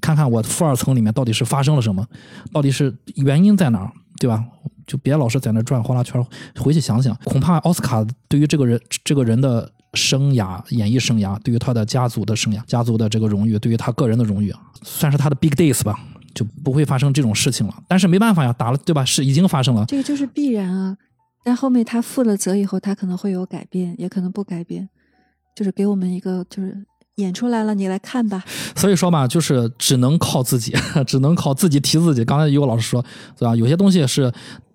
看看我负二层里面到底是发生了什么？到底是原因在哪儿？对吧？就别老是在那转呼啦圈，回去想想，恐怕奥斯卡对于这个人这个人的生涯、演艺生涯，对于他的家族的生涯、家族的这个荣誉，对于他个人的荣誉，算是他的 big days 吧，就不会发生这种事情了。但是没办法呀，打了对吧？是已经发生了，这个就是必然啊。但后面他负了责以后，他可能会有改变，也可能不改变，就是给我们一个就是。演出来了，你来看吧。所以说嘛，就是只能靠自己，只能靠自己提自己。刚才于果老师说，对吧？有些东西是，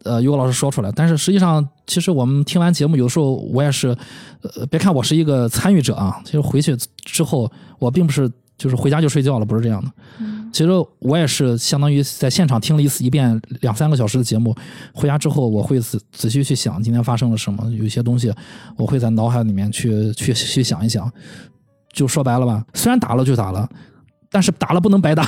呃，于果老师说出来，但是实际上，其实我们听完节目，有的时候我也是，呃，别看我是一个参与者啊，其实回去之后，我并不是就是回家就睡觉了，不是这样的。其实我也是相当于在现场听了一次一遍两三个小时的节目，回家之后我会仔仔细去想今天发生了什么，有一些东西我会在脑海里面去去去想一想。就说白了吧，虽然打了就打了，但是打了不能白打，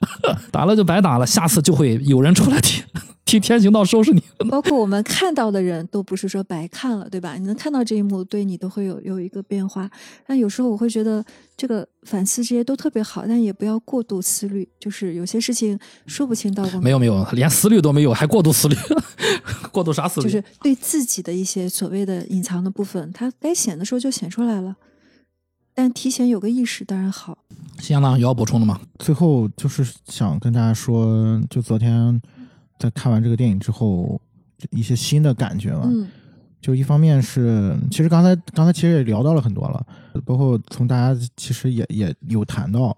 打了就白打了，下次就会有人出来替 替天行道收拾你。包括我们看到的人都不是说白看了，对吧？你能看到这一幕，对你都会有有一个变化。但有时候我会觉得这个反思这些都特别好，但也不要过度思虑，就是有些事情说不清道不明。没有没有，连思虑都没有，还过度思虑，过度啥思虑？就是对自己的一些所谓的隐藏的部分，它该显的时候就显出来了。但提前有个意识当然好。行了，有要补充的吗？最后就是想跟大家说，就昨天在看完这个电影之后，一些新的感觉嘛。嗯。就一方面是，其实刚才刚才其实也聊到了很多了，包括从大家其实也也有谈到，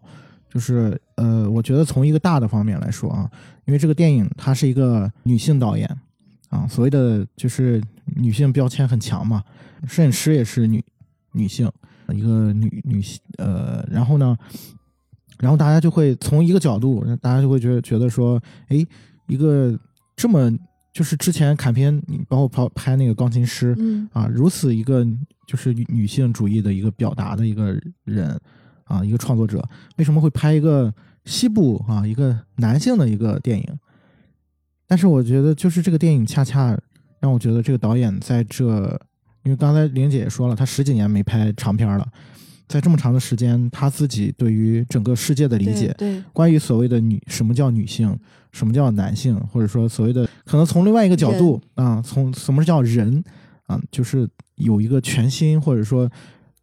就是呃，我觉得从一个大的方面来说啊，因为这个电影它是一个女性导演啊，所谓的就是女性标签很强嘛，摄影师也是女女性。一个女女性，呃，然后呢，然后大家就会从一个角度，大家就会觉得觉得说，哎，一个这么就是之前砍片，包括拍拍那个钢琴师嗯啊，如此一个就是女女性主义的一个表达的一个人啊，一个创作者，为什么会拍一个西部啊一个男性的一个电影？但是我觉得，就是这个电影恰恰让我觉得这个导演在这，因为刚才玲姐也说了，她十几年没拍长片了，在这么长的时间，她自己对于整个世界的理解，对，关于所谓的女什么叫女性，什么叫男性，或者说所谓的可能从另外一个角度啊，从什么叫人啊，就是有一个全新或者说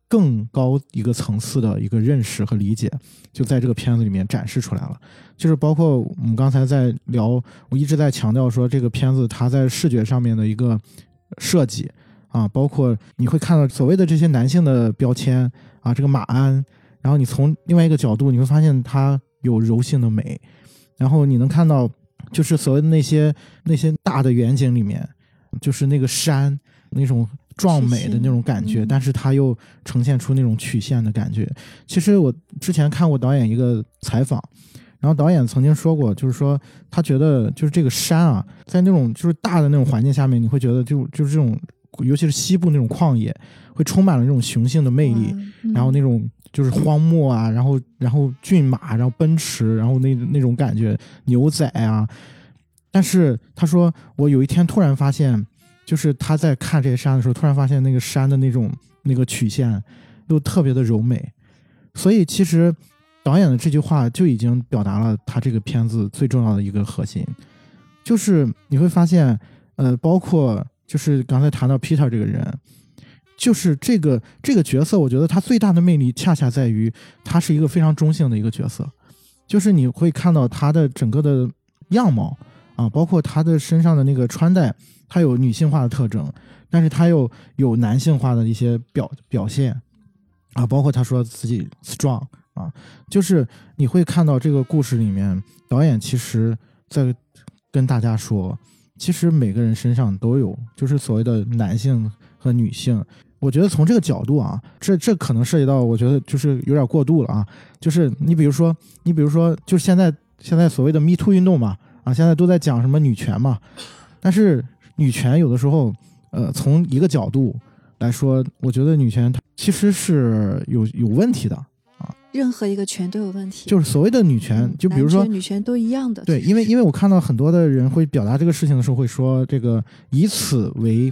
更高一个层次的一个认识和理解，就在这个片子里面展示出来了。就是包括我们刚才在聊，我一直在强调说这个片子它在视觉上面的一个设计啊，包括你会看到所谓的这些男性的标签啊，这个马鞍，然后你从另外一个角度你会发现它有柔性的美，然后你能看到就是所谓的那些那些大的远景里面，就是那个山那种壮美的那种感觉，嗯但是它又呈现出那种曲线的感觉。其实我之前看过导演一个采访，然后导演曾经说过，就是说他觉得就是这个山啊，在那种就是大的那种环境下面，你会觉得就就是这种，尤其是西部那种旷野，会充满了那种雄性的魅力。嗯然后那种就是荒漠啊，然后然后骏马，然后奔驰，然后那那种感觉，牛仔啊。但是他说，我有一天突然发现，就是他在看这些山的时候，突然发现那个山的那种那个曲线又特别的柔美。所以其实导演的这句话就已经表达了他这个片子最重要的一个核心，就是你会发现，呃，包括就是刚才谈到 Peter 这个人，就是这个这个角色，我觉得他最大的魅力恰恰在于他是一个非常中性的一个角色，就是你会看到他的整个的样貌啊，包括他的身上的那个穿戴，他有女性化的特征，但是他又有男性化的一些表表现啊，包括他说自己 strong 啊，就是你会看到这个故事里面，导演其实在跟大家说，其实每个人身上都有，就是所谓的男性和女性。我觉得从这个角度啊，这这可能涉及到，我觉得就是有点过度了啊。就是你比如说，你比如说，就是现在现在所谓的 Me Too 运动嘛，啊，现在都在讲什么女权嘛，但是女权有的时候，呃，从一个角度来说，我觉得女权其实是有有问题的，任何一个权都有问题，就是所谓的女权嗯，就比如说女权都一样的。对，因为因为我看到很多的人会表达这个事情的时候，会说这个以此为，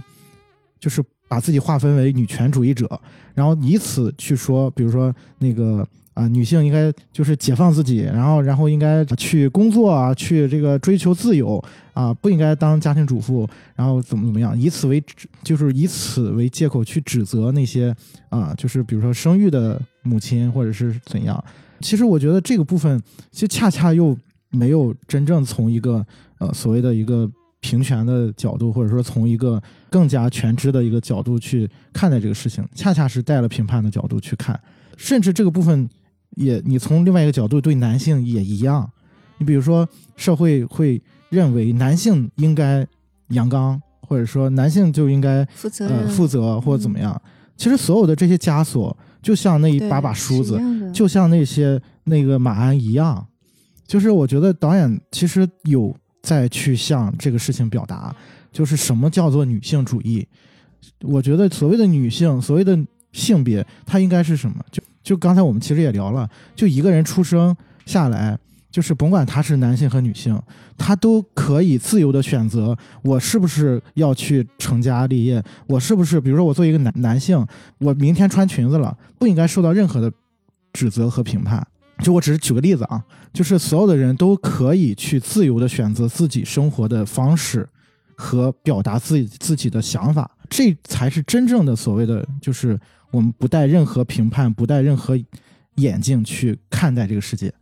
就是把自己划分为女权主义者，然后以此去说，比如说那个啊、女性应该就是解放自己，然后然后应该去工作啊，去这个追求自由啊，不应该当家庭主妇，然后怎么怎么样，以此为指就是以此为借口去指责那些啊，就是比如说生育的母亲或者是怎样。其实我觉得这个部分，其实恰恰又没有真正从一个呃所谓的一个平权的角度，或者说从一个更加全知的一个角度去看待这个事情，恰恰是带了评判的角度去看，甚至这个部分也你从另外一个角度对男性也一样，你比如说社会会认为男性应该阳刚，或者说男性就应该负责、呃负责或者怎么样，其实所有的这些枷锁就像那一把把梳子就像那些那个马鞍一样，就是我觉得导演其实有在去向这个事情表达，就是什么叫做女性主义。我觉得所谓的女性，所谓的性别，它应该是什么？就就刚才我们其实也聊了，就一个人出生下来，就是甭管他是男性和女性，他都可以自由的选择，我是不是要去成家立业，我是不是，比如说我作为一个男男性，我明天穿裙子了，不应该受到任何的指责和评判。就我只是举个例子啊，就是所有的人都可以去自由的选择自己生活的方式和表达自己自己的想法，这才是真正的所谓的，就是我们不带任何评判，不带任何眼镜去看待这个世界。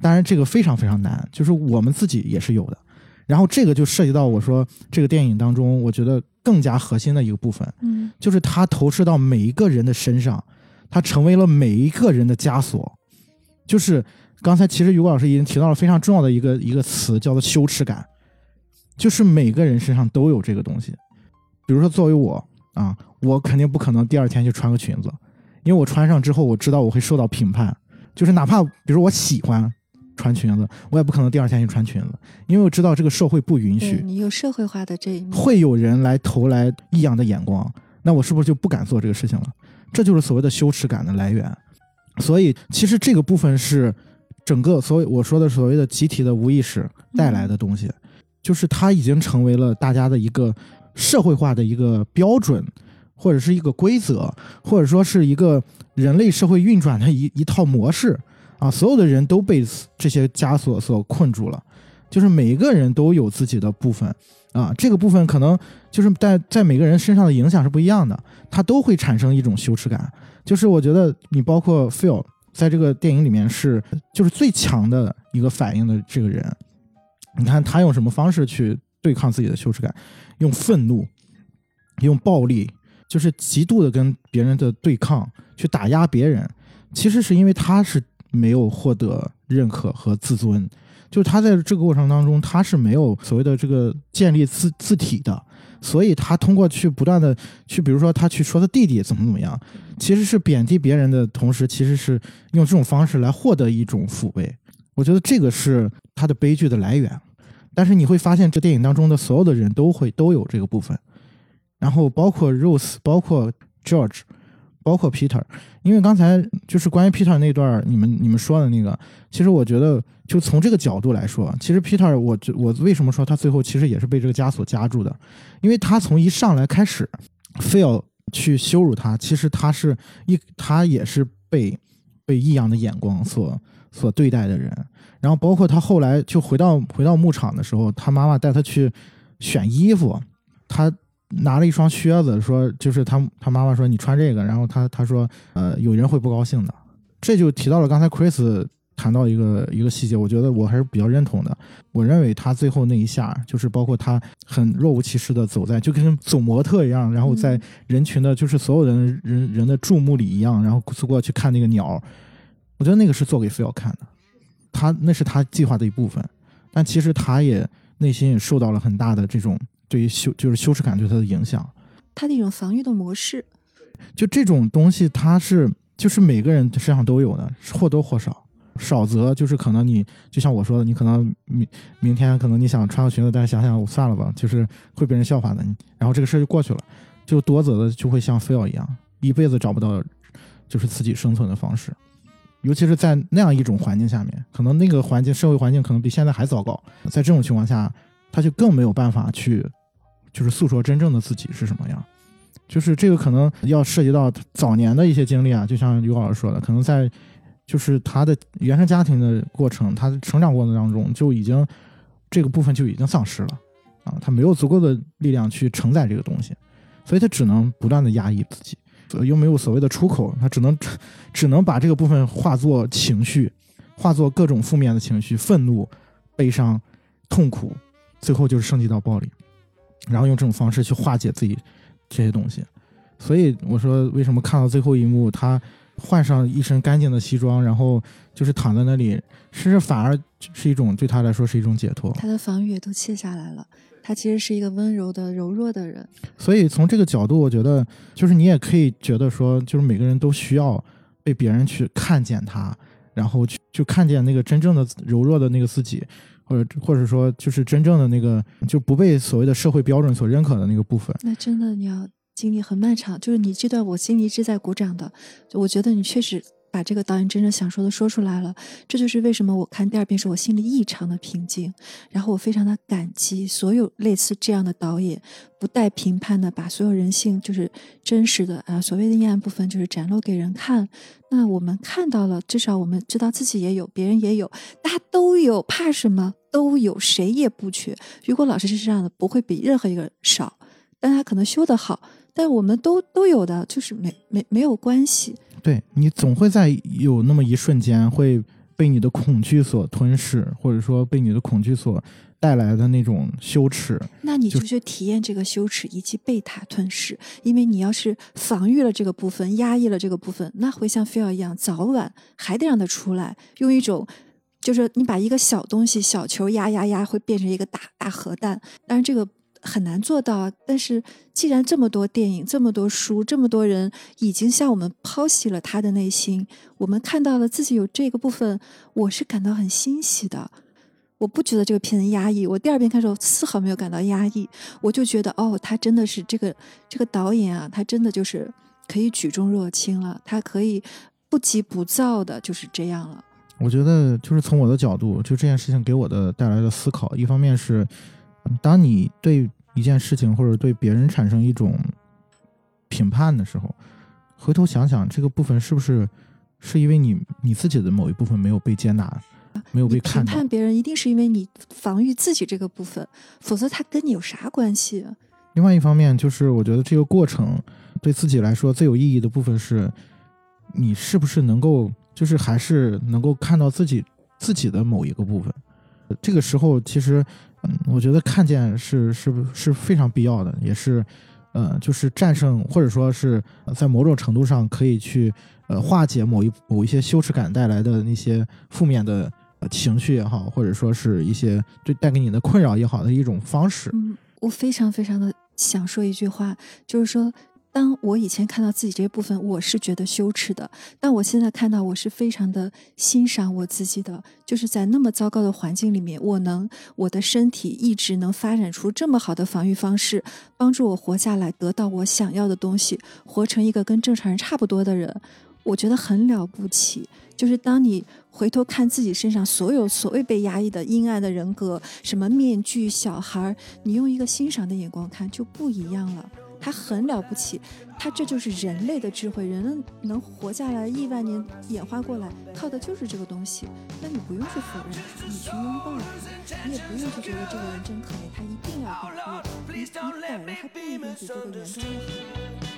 当然，这个非常非常难，就是我们自己也是有的。然后这个就涉及到我说这个电影当中，我觉得更加核心的一个部分，嗯就是它投射到每一个人的身上，它成为了每一个人的枷锁。就是刚才其实于果老师已经提到了非常重要的一个一个词，叫做羞耻感。就是每个人身上都有这个东西。比如说作为我啊，我肯定不可能第二天就穿个裙子，因为我穿上之后，我知道我会受到评判。就是哪怕比如说我喜欢穿裙子，我也不可能第二天去穿裙子，因为我知道这个社会不允许，你有社会化的这一面，会有人来投来异样的眼光，那我是不是就不敢做这个事情了？这就是所谓的羞耻感的来源。所以，其实这个部分是整个所谓我说的所谓的集体的无意识带来的东西，就是它已经成为了大家的一个社会化的一个标准，或者是一个规则，或者说是一个人类社会运转的一一套模式啊！所有的人都被这些枷锁所困住了，就是每一个人都有自己的部分啊，这个部分可能就是在在每个人身上的影响是不一样的，他都会产生一种羞耻感。就是我觉得你包括 Phil 在这个电影里面是就是最强的一个反应的这个人，你看他用什么方式去对抗自己的羞耻感？用愤怒，用暴力，就是极度的跟别人的对抗，去打压别人。其实是因为他是没有获得认可和自尊，就是他在这个过程当中他是没有所谓的这个建立自自体的。所以他通过去不断的去，比如说他去说他弟弟怎么怎么样，其实是贬低别人的同时，其实是用这种方式来获得一种抚慰。我觉得这个是他的悲剧的来源。但是你会发现，这电影当中的所有的人都会都有这个部分，然后包括 Rose，包括 George，包括 Peter。因为刚才就是关于 Peter 那段，你们你们说的那个，其实我觉得就从这个角度来说，其实 Peter，我我为什么说他最后其实也是被这个枷锁夹住的？因为他从一上来开始，非要去羞辱他，其实他是一他也是被被异样的眼光所所对待的人。然后包括他后来就回到回到牧场的时候，他妈妈带他去选衣服，他拿了一双靴子，说就是他他妈妈说你穿这个，然后他他说呃有人会不高兴的，这就提到了刚才 Chris 谈到一个一个细节，我觉得我还是比较认同的。我认为他最后那一下就是包括他很若无其事的走在就跟走模特一样，然后在人群的就是所有人人人的注目里一样，然后过去看那个鸟，我觉得那个是做给菲奥看的。他那是他计划的一部分，但其实他也内心也受到了很大的这种对于羞就是羞耻感对他的影响。他的一种防御的模式，就这种东西，他是就是每个人身上都有的，或多或少。少则就是可能你就像我说的，你可能明明天可能你想穿个裙子，但是想想我算了吧，就是会被人笑话的。然后这个事就过去了。就多则的就会像菲奥一样，一辈子找不到就是自己生存的方式。尤其是在那样一种环境下面，可能那个环境社会环境可能比现在还糟糕。在这种情况下，他就更没有办法去，就是诉说真正的自己是什么样。就是这个可能要涉及到早年的一些经历啊，就像刘老师说的，可能在就是他的原生家庭的过程，他的成长过程当中就已经这个部分就已经丧失了啊，他没有足够的力量去承载这个东西，所以他只能不断的压抑自己。又没有所谓的出口，他只能只能把这个部分化作情绪，化作各种负面的情绪，愤怒、悲伤、痛苦，最后就是升级到暴力，然后用这种方式去化解自己这些东西。所以我说，为什么看到最后一幕，他换上一身干净的西装，然后就是躺在那里，其实反而是一种对他来说是一种解脱。他的防御也都卸下来了。他其实是一个温柔的、柔弱的人，所以从这个角度，我觉得就是你也可以觉得说，就是每个人都需要被别人去看见他，然后去就看见那个真正的柔弱的那个自己，或者或者说就是真正的那个就不被所谓的社会标准所认可的那个部分。那真的你要经历很漫长，就是你这段我心里一直在鼓掌的，我觉得你确实。把这个导演真正想说的说出来了，这就是为什么我看第二遍时我心里异常的平静，然后我非常的感激所有类似这样的导演，不带评判的把所有人性就是真实的啊所谓的阴暗部分就是展露给人看。那我们看到了，至少我们知道自己也有，别人也有，大家都有，怕什么？都有，谁也不缺。如果老师是这样的，不会比任何一个少，但他可能修得好，但我们都都有的，就是没没没有关系。对你总会在有那么一瞬间会被你的恐惧所吞噬，或者说被你的恐惧所带来的那种羞耻。那你就去体验这个羞耻以及被它吞噬，因为你要是防御了这个部分，压抑了这个部分，那会像菲尔一样，早晚还得让它出来。用一种就是你把一个小东西、小球压压压，会变成一个大大核弹。但是这个很难做到。但是既然这么多电影、这么多书、这么多人已经向我们剖析了他的内心，我们看到了自己有这个部分，我是感到很欣喜的。我不觉得这个片子压抑，我第二遍看的时候丝毫没有感到压抑，我就觉得哦，他真的是这个这个导演啊，他真的就是可以举重若轻了，他可以不急不躁的，就是这样了。我觉得就是从我的角度，就这件事情给我的带来的思考，一方面是，当你对一件事情或者对别人产生一种评判的时候，回头想想这个部分是不是是因为你你自己的某一部分没有被接纳。没有被看评判别人，一定是因为你防御自己这个部分，否则他跟你有啥关系？另外一方面，就是我觉得这个过程对自己来说最有意义的部分是，你是不是能够，就是还是能够看到自己自己的某一个部分。这个时候，其实，嗯，我觉得看见是是是非常必要的，也是，呃，就是战胜或者说是在某种程度上可以去呃化解某一某一些羞耻感带来的那些负面的。情绪也好，或者说是一些对带给你的困扰也好的一种方式。嗯，我非常非常的想说一句话，就是说，当我以前看到自己这部分，我是觉得羞耻的；但我现在看到，我是非常的欣赏我自己的。就是在那么糟糕的环境里面，我能我的身体一直能发展出这么好的防御方式，帮助我活下来，得到我想要的东西，活成一个跟正常人差不多的人，我觉得很了不起。就是当你回头看自己身上所有所谓被压抑的阴暗的人格，什么面具、小孩你用一个欣赏的眼光看就不一样了。他很了不起，他这就是人类的智慧。人能活下来亿万年演化过来，靠的就是这个东西。那你不用去否认他，你去拥抱他，你也不用去觉得这个人真可怜，他一定要改变。你你改了还不一定比这个原装的好，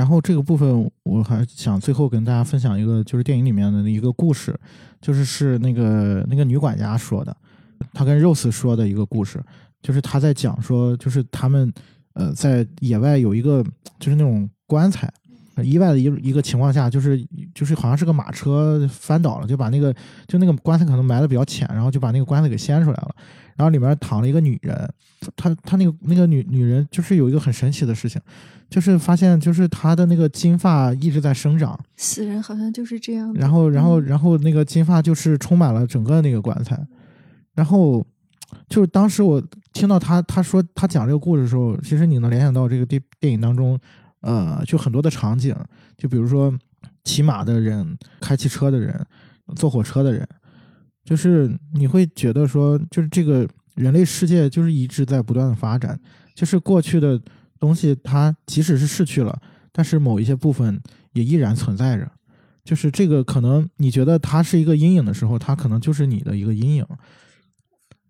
然后这个部分，我还想最后跟大家分享一个，就是电影里面的一个故事，就是是那个那个女管家说的，她跟 Rose 说的一个故事，就是她在讲说，就是他们呃在野外有一个就是那种棺材，意外的一一个情况下，就是就是好像是个马车翻倒了，就把那个就那个棺材可能埋的比较浅，然后就把那个棺材给掀出来了。然后里面躺了一个女人，她她那个那个女女人就是有一个很神奇的事情，就是发现就是她的那个金发一直在生长。死人好像就是这样。然后然后然后那个金发就是充满了整个那个棺材，然后就是当时我听到他他说他讲这个故事的时候，其实你能联想到这个电电影当中，呃，就很多的场景，就比如说骑马的人、开汽车的人、坐火车的人。就是你会觉得说，就是这个人类世界就是一直在不断的发展，就是过去的东西它即使是逝去了，但是某一些部分也依然存在着。就是这个可能你觉得它是一个阴影的时候，它可能就是你的一个阴影。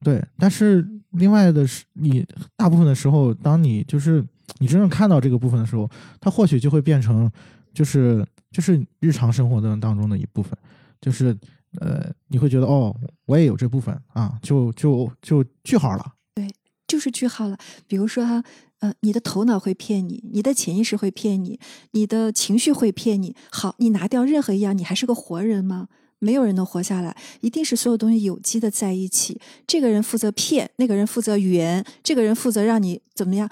对，但是另外的是，你大部分的时候，当你就是你真正看到这个部分的时候，它或许就会变成就是就是日常生活的当中的一部分，就是呃，你会觉得哦，我也有这部分啊，就就就句号了。对就是句号了。比如说哈，呃，你的头脑会骗你，你的潜意识会骗你，你的情绪会骗你。好，你拿掉任何一样，你还是个活人吗？没有人能活下来，一定是所有东西有机的在一起。这个人负责骗，那个人负责圆，这个人负责让你怎么样，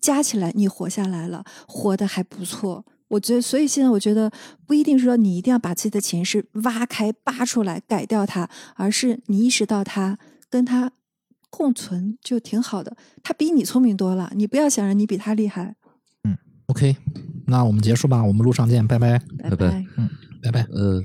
加起来你活下来了，活得还不错。我觉得，所以现在我觉得不一定说你一定要把自己的潜意识挖开、扒出来、改掉它，而是你意识到它，跟它共存就挺好的。他比你聪明多了，你不要想着你比他厉害。嗯 OK，那我们结束吧，我们路上见，拜拜，拜拜嗯拜拜拜。呃，